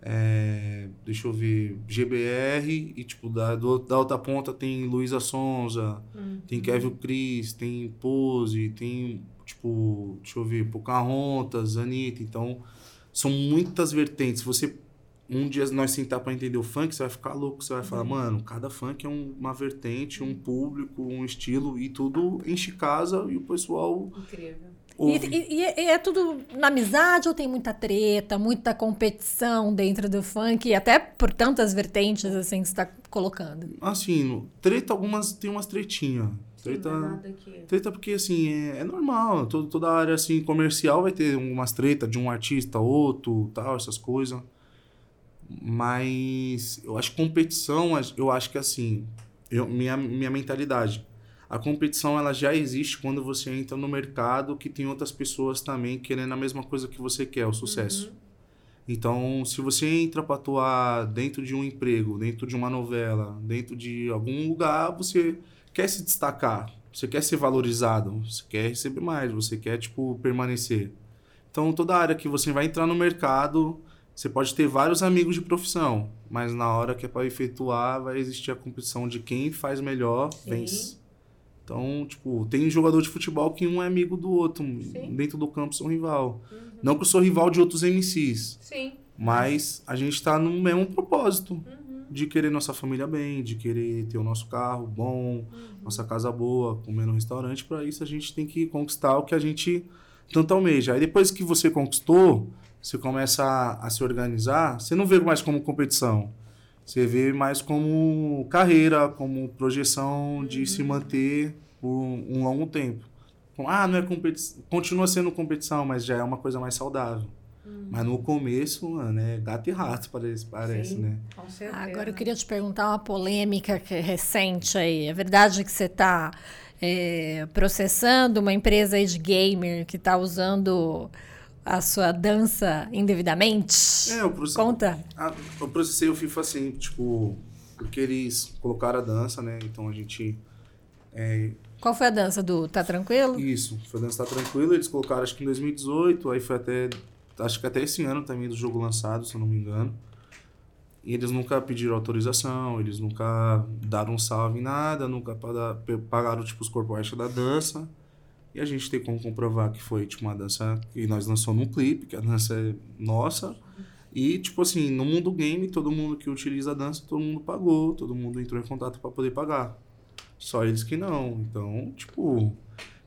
é, deixa eu ver, GBR, e tipo, da, do- da outra ponta tem Luísa Sonza, tem Kevin Cris, tem Pose, tem, tipo, deixa eu ver, Pocahontas, Anitta, então são muitas vertentes. Você, um dia nós sentar pra entender o funk, você vai ficar louco, você vai falar, mano, cada funk é um- uma vertente, um público, um estilo, e tudo enche casa e o pessoal Incrível. E, e- e- e é tudo na amizade ou tem muita treta, muita competição dentro do funk, até por tantas vertentes assim que você está colocando? Assim, treta, algumas tem umas tretinhas. Treta, Não é treta porque, assim, é, é normal. Todo, toda área, assim, comercial vai ter umas tretas de um artista, outro, tal, essas coisas. Mas eu acho que competição, eu acho que, assim, eu, minha, minha mentalidade. A competição, ela já existe quando você entra no mercado que tem outras pessoas também querendo a mesma coisa que você quer, o sucesso. Então, se você entra para atuar dentro de um emprego, dentro de uma novela, dentro de algum lugar, você quer se destacar, você quer ser valorizado, você quer receber mais, você quer tipo permanecer. Então, toda área que você vai entrar no mercado, você pode ter vários amigos de profissão, mas na hora que é para efetuar, vai existir a competição de quem faz melhor, Sim. vence. Então, tipo, tem jogador de futebol que um é amigo do outro, Sim. dentro do campo são rival. Não que eu sou rival de outros MCs, Sim. mas a gente tá no mesmo propósito Uhum. de querer nossa família bem, de querer ter o nosso carro bom, nossa casa boa, comer no restaurante. Para isso a gente tem que conquistar o que a gente tanto almeja. Aí depois que você conquistou, você começa a, a se organizar, você não vê mais como competição. Você vê mais como carreira, como projeção de se manter por um longo tempo. Ah, não é competição. Continua sendo competição, mas já é uma coisa mais saudável. Mas no começo, mano, é gato e rato, parece, parece Sim. né? Com certeza. Agora eu queria te perguntar uma polêmica que é recente aí. É verdade que você está processando uma empresa aí de gamer que está usando a sua dança indevidamente? É, eu processei, Conta. ah, eu processei o FIFA assim, tipo, porque eles colocaram a dança, né? Então a gente. É, Qual foi a dança do Tá Tranquilo? isso, foi a dança tá tranquilo, eles colocaram acho que em 2018, aí foi até. Acho que até esse ano também do jogo lançado, se eu não me engano. E eles nunca pediram autorização, eles nunca deram um salve em nada, nunca pagaram tipo, os corpo extra da dança. E a gente tem como comprovar que foi tipo, uma dança que nós lançamos num clipe, que a dança é nossa. E, tipo assim, no mundo game, todo mundo que utiliza a dança, todo mundo pagou, todo mundo entrou em contato para poder pagar. Só eles que não. Então, tipo,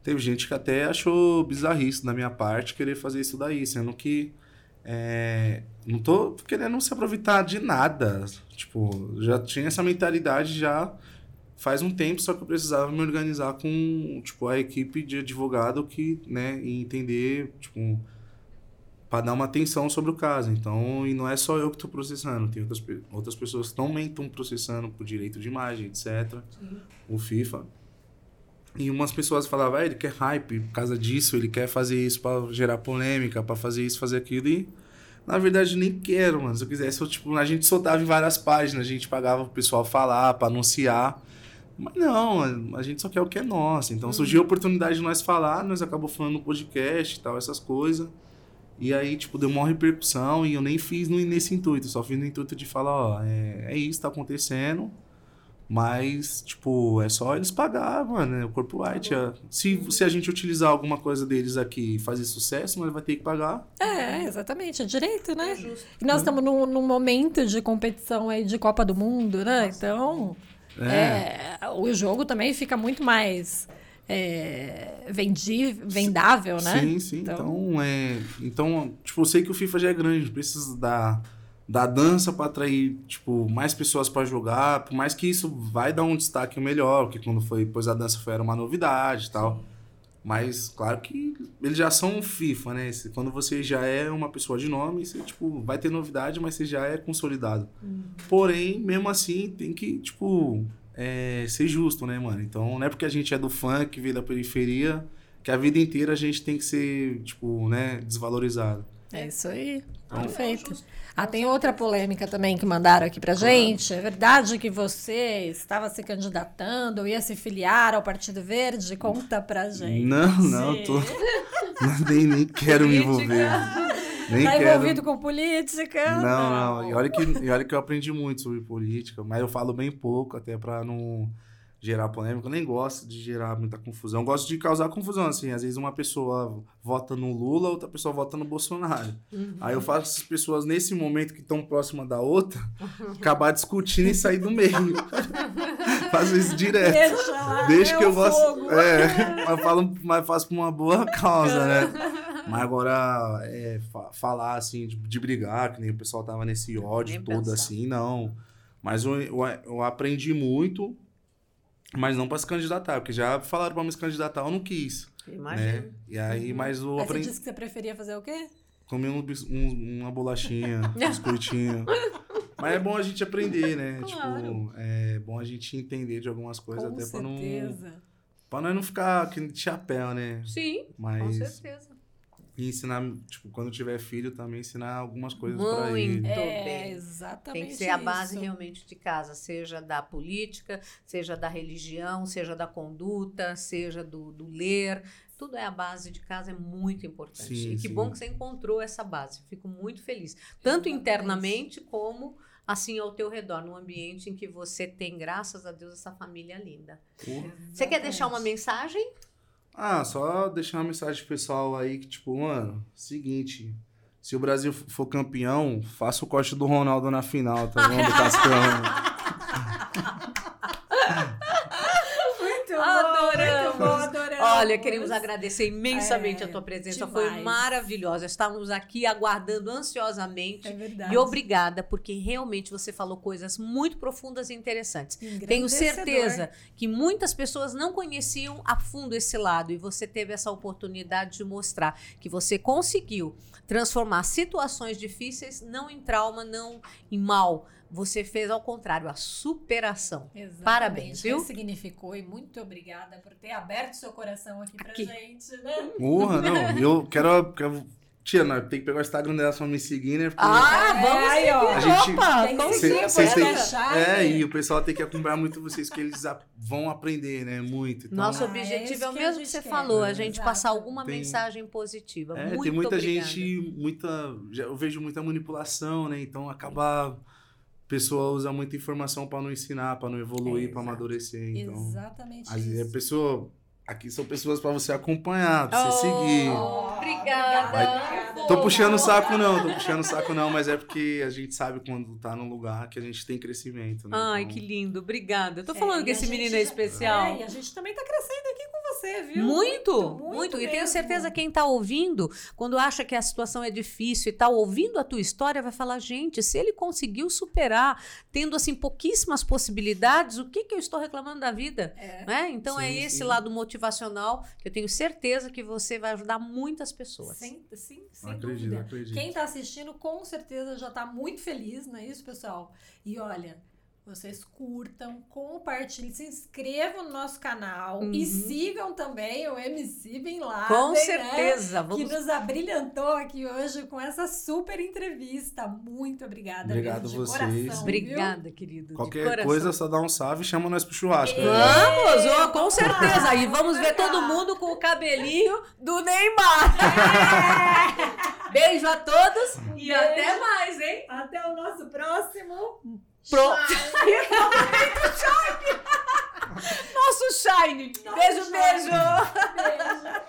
teve gente que até achou bizarrice da minha parte querer fazer isso daí, sendo que é, não tô querendo se aproveitar de nada. Tipo, já tinha essa mentalidade já faz um tempo, só que eu precisava me organizar com, tipo, a equipe de advogado que, né, e entender, tipo, para dar uma atenção sobre o caso. Então, e não é só eu que estou processando, tem outras, outras pessoas que também estão processando por direito de imagem, etc. O FIFA. E umas pessoas falavam, ah, ele quer hype por causa disso, ele quer fazer isso para gerar polêmica, para fazer isso, fazer aquilo. E na verdade nem quero, mano. Se eu quisesse, eu, tipo, a gente soltava em várias páginas, a gente pagava pro pessoal falar, para anunciar. Mas não, a gente só quer o que é nosso. Então surgiu a oportunidade de nós falar, nós acabamos falando no podcast e tal, essas coisas. E aí, tipo, deu uma repercussão e eu nem fiz no- nesse intuito, só fiz no intuito de falar, ó, é, é isso, tá acontecendo. Mas, tipo, é só eles pagar, mano, é o corpo white. é. Se, se a gente utilizar alguma coisa deles aqui e fazer sucesso, nós vai ter que pagar. É, exatamente, é direito, né? É justo. E nós estamos num, num momento de competição aí de Copa do Mundo, né? Então, é, o jogo também fica muito mais é, vendi, vendável, né? Sim, sim. Então- Então, é, então, tipo, eu sei que o FIFA já é grande, precisa da, da dança para atrair, tipo, mais pessoas para jogar, por mais que isso vai dar um destaque melhor, porque quando foi, pois a dança foi era uma novidade e tal. Mas, claro que eles já são um FIFA, né? Quando você já é uma pessoa de nome, você, tipo, vai ter novidade, mas você já é consolidado. Porém, mesmo assim, tem que, tipo, é, ser justo, né, mano? Então, não é porque a gente é do funk, veio da periferia, que a vida inteira a gente tem que ser, tipo, né, desvalorizado. É isso aí. Então, Perfeito. Ah, tem outra polêmica também que mandaram aqui pra gente. É verdade que você estava se candidatando ou ia se filiar ao Partido Verde? Conta pra gente. Não, não, tô. <laughs> nem, nem quero me envolver. Nem tá quero. envolvido com política? Não, não. E olha, que, e olha que eu aprendi muito sobre política, mas eu falo bem pouco, até pra não gerar polêmica. Eu nem gosto de gerar muita confusão. Eu gosto de causar confusão, assim. Às vezes uma pessoa vota no Lula, outra pessoa vota no Bolsonaro. Aí eu faço as pessoas, nesse momento que estão próximas da outra, acabar discutindo e sair do meio. <laughs> Faço isso direto. Deixa é que eu o gosto. É, mas, falo, mas faço por uma boa causa, né? Mas agora, é, fa- falar assim, de, de brigar, que nem o pessoal tava nesse ódio Nem todo pensar. assim, não. Mas eu, eu, eu aprendi muito, mas não pra se candidatar, porque já falaram pra me se candidatar, eu não quis. Imagina. Né? E aí, mas eu Aí você aprendi. disse que você preferia fazer o quê? Comer um um- uma bolachinha, um <laughs> biscoitinho. Mas é bom a gente aprender, né? Claro. Tipo, é bom a gente entender de algumas coisas, Com até pra não. certeza. Pra nós não ficar que de chapéu, né? Sim, com Mas. certeza. E ensinar, tipo, quando tiver filho também, ensinar algumas coisas Muito ele. É, bem. exatamente Tem que ser a base isso. realmente de casa, seja da política, seja da religião, seja da conduta, seja do, do ler. Tudo é a base de casa, é muito importante. Sim, e que sim. bom que você encontrou essa base. Fico muito feliz. Tanto Exatamente. internamente como assim ao teu redor, num ambiente em que você tem, graças a Deus, essa família linda. Você quer deixar uma mensagem? Ah, só deixar uma mensagem pro pessoal aí que, tipo, mano, seguinte. Se o Brasil for campeão, faça o corte do Ronaldo na final, tá bom? Do <laughs> Cascão. Olha, queremos agradecer imensamente É, a tua presença. Foi demais. maravilhosa. Estávamos aqui aguardando ansiosamente. É verdade. E obrigada, porque realmente você falou coisas muito profundas e interessantes. Tenho certeza que muitas pessoas não conheciam a fundo esse lado e você teve essa oportunidade de mostrar que você conseguiu transformar situações difíceis não em trauma, não em mal. Você fez ao contrário, a superação. Exatamente. Parabéns, viu? Ressignificou e muito obrigada por ter aberto seu coração aqui pra Aqui. gente, né? Porra, não. Eu quero. quero... Tia, nós tem que pegar o Instagram dela pra me seguir, né? Porque Ah, É, vamos aí, ó. A gente- Opa, Tem que com Cê- deixar, É, e o pessoal tem que acompanhar muito vocês, que eles a- vão aprender, né? Muito. Então, Nosso Ah, objetivo é é, o mesmo que você quer. falou, a É. gente Exato. passar alguma Tem- mensagem positiva. É, Muito tem muita obrigada. gente, muita. Eu vejo muita manipulação, né? Então acaba. A pessoa usa muita informação pra não ensinar, pra não evoluir, pra Exato. amadurecer. Então. Exatamente Às vezes isso. a pessoa. Aqui são pessoas pra você acompanhar, pra você Oh, seguir. Obrigada. Vai- Tô puxando o saco, não, tô puxando o saco, não, mas é porque a gente sabe quando tá num lugar que a gente tem crescimento, né? Ai, Então, que lindo. Obrigada. Eu tô É, falando que esse menino é já- especial. É, e a gente também tá crescendo você, viu? Muito, muito, E tenho certeza que quem tá ouvindo, quando acha que a situação é difícil e tá ouvindo a tua história, vai falar: gente, se ele conseguiu superar, tendo assim pouquíssimas possibilidades, o que que eu estou reclamando da vida? É. Né? Então é Sim, esse sim. lado motivacional que eu tenho certeza que você vai ajudar muitas pessoas. Sim, sim, sem Acredito, acredito. Quem tá assistindo com certeza já tá muito feliz, não é isso, pessoal? E olha, vocês curtam, compartilhem, se inscrevam no nosso canal Uhum. e sigam também o MC Bin Laden, Com né? certeza. Que Vamos nos abrilhantou aqui hoje com essa super entrevista. Muito obrigada. Obrigado mesmo, de vocês. coração, viu? Obrigada, querido. de Qualquer coisa, só dá um salve e chama nós pro churrasco. né? Vamos, É, ó, com certeza. lá, E vamos ver todo mundo com o cabelinho do Neymar. <laughs> Beijo a todos e Beijo. até mais, hein? Até o nosso próximo. Pronto. <laughs> Nosso Shine. Beijo, Shine. beijo. Beijo.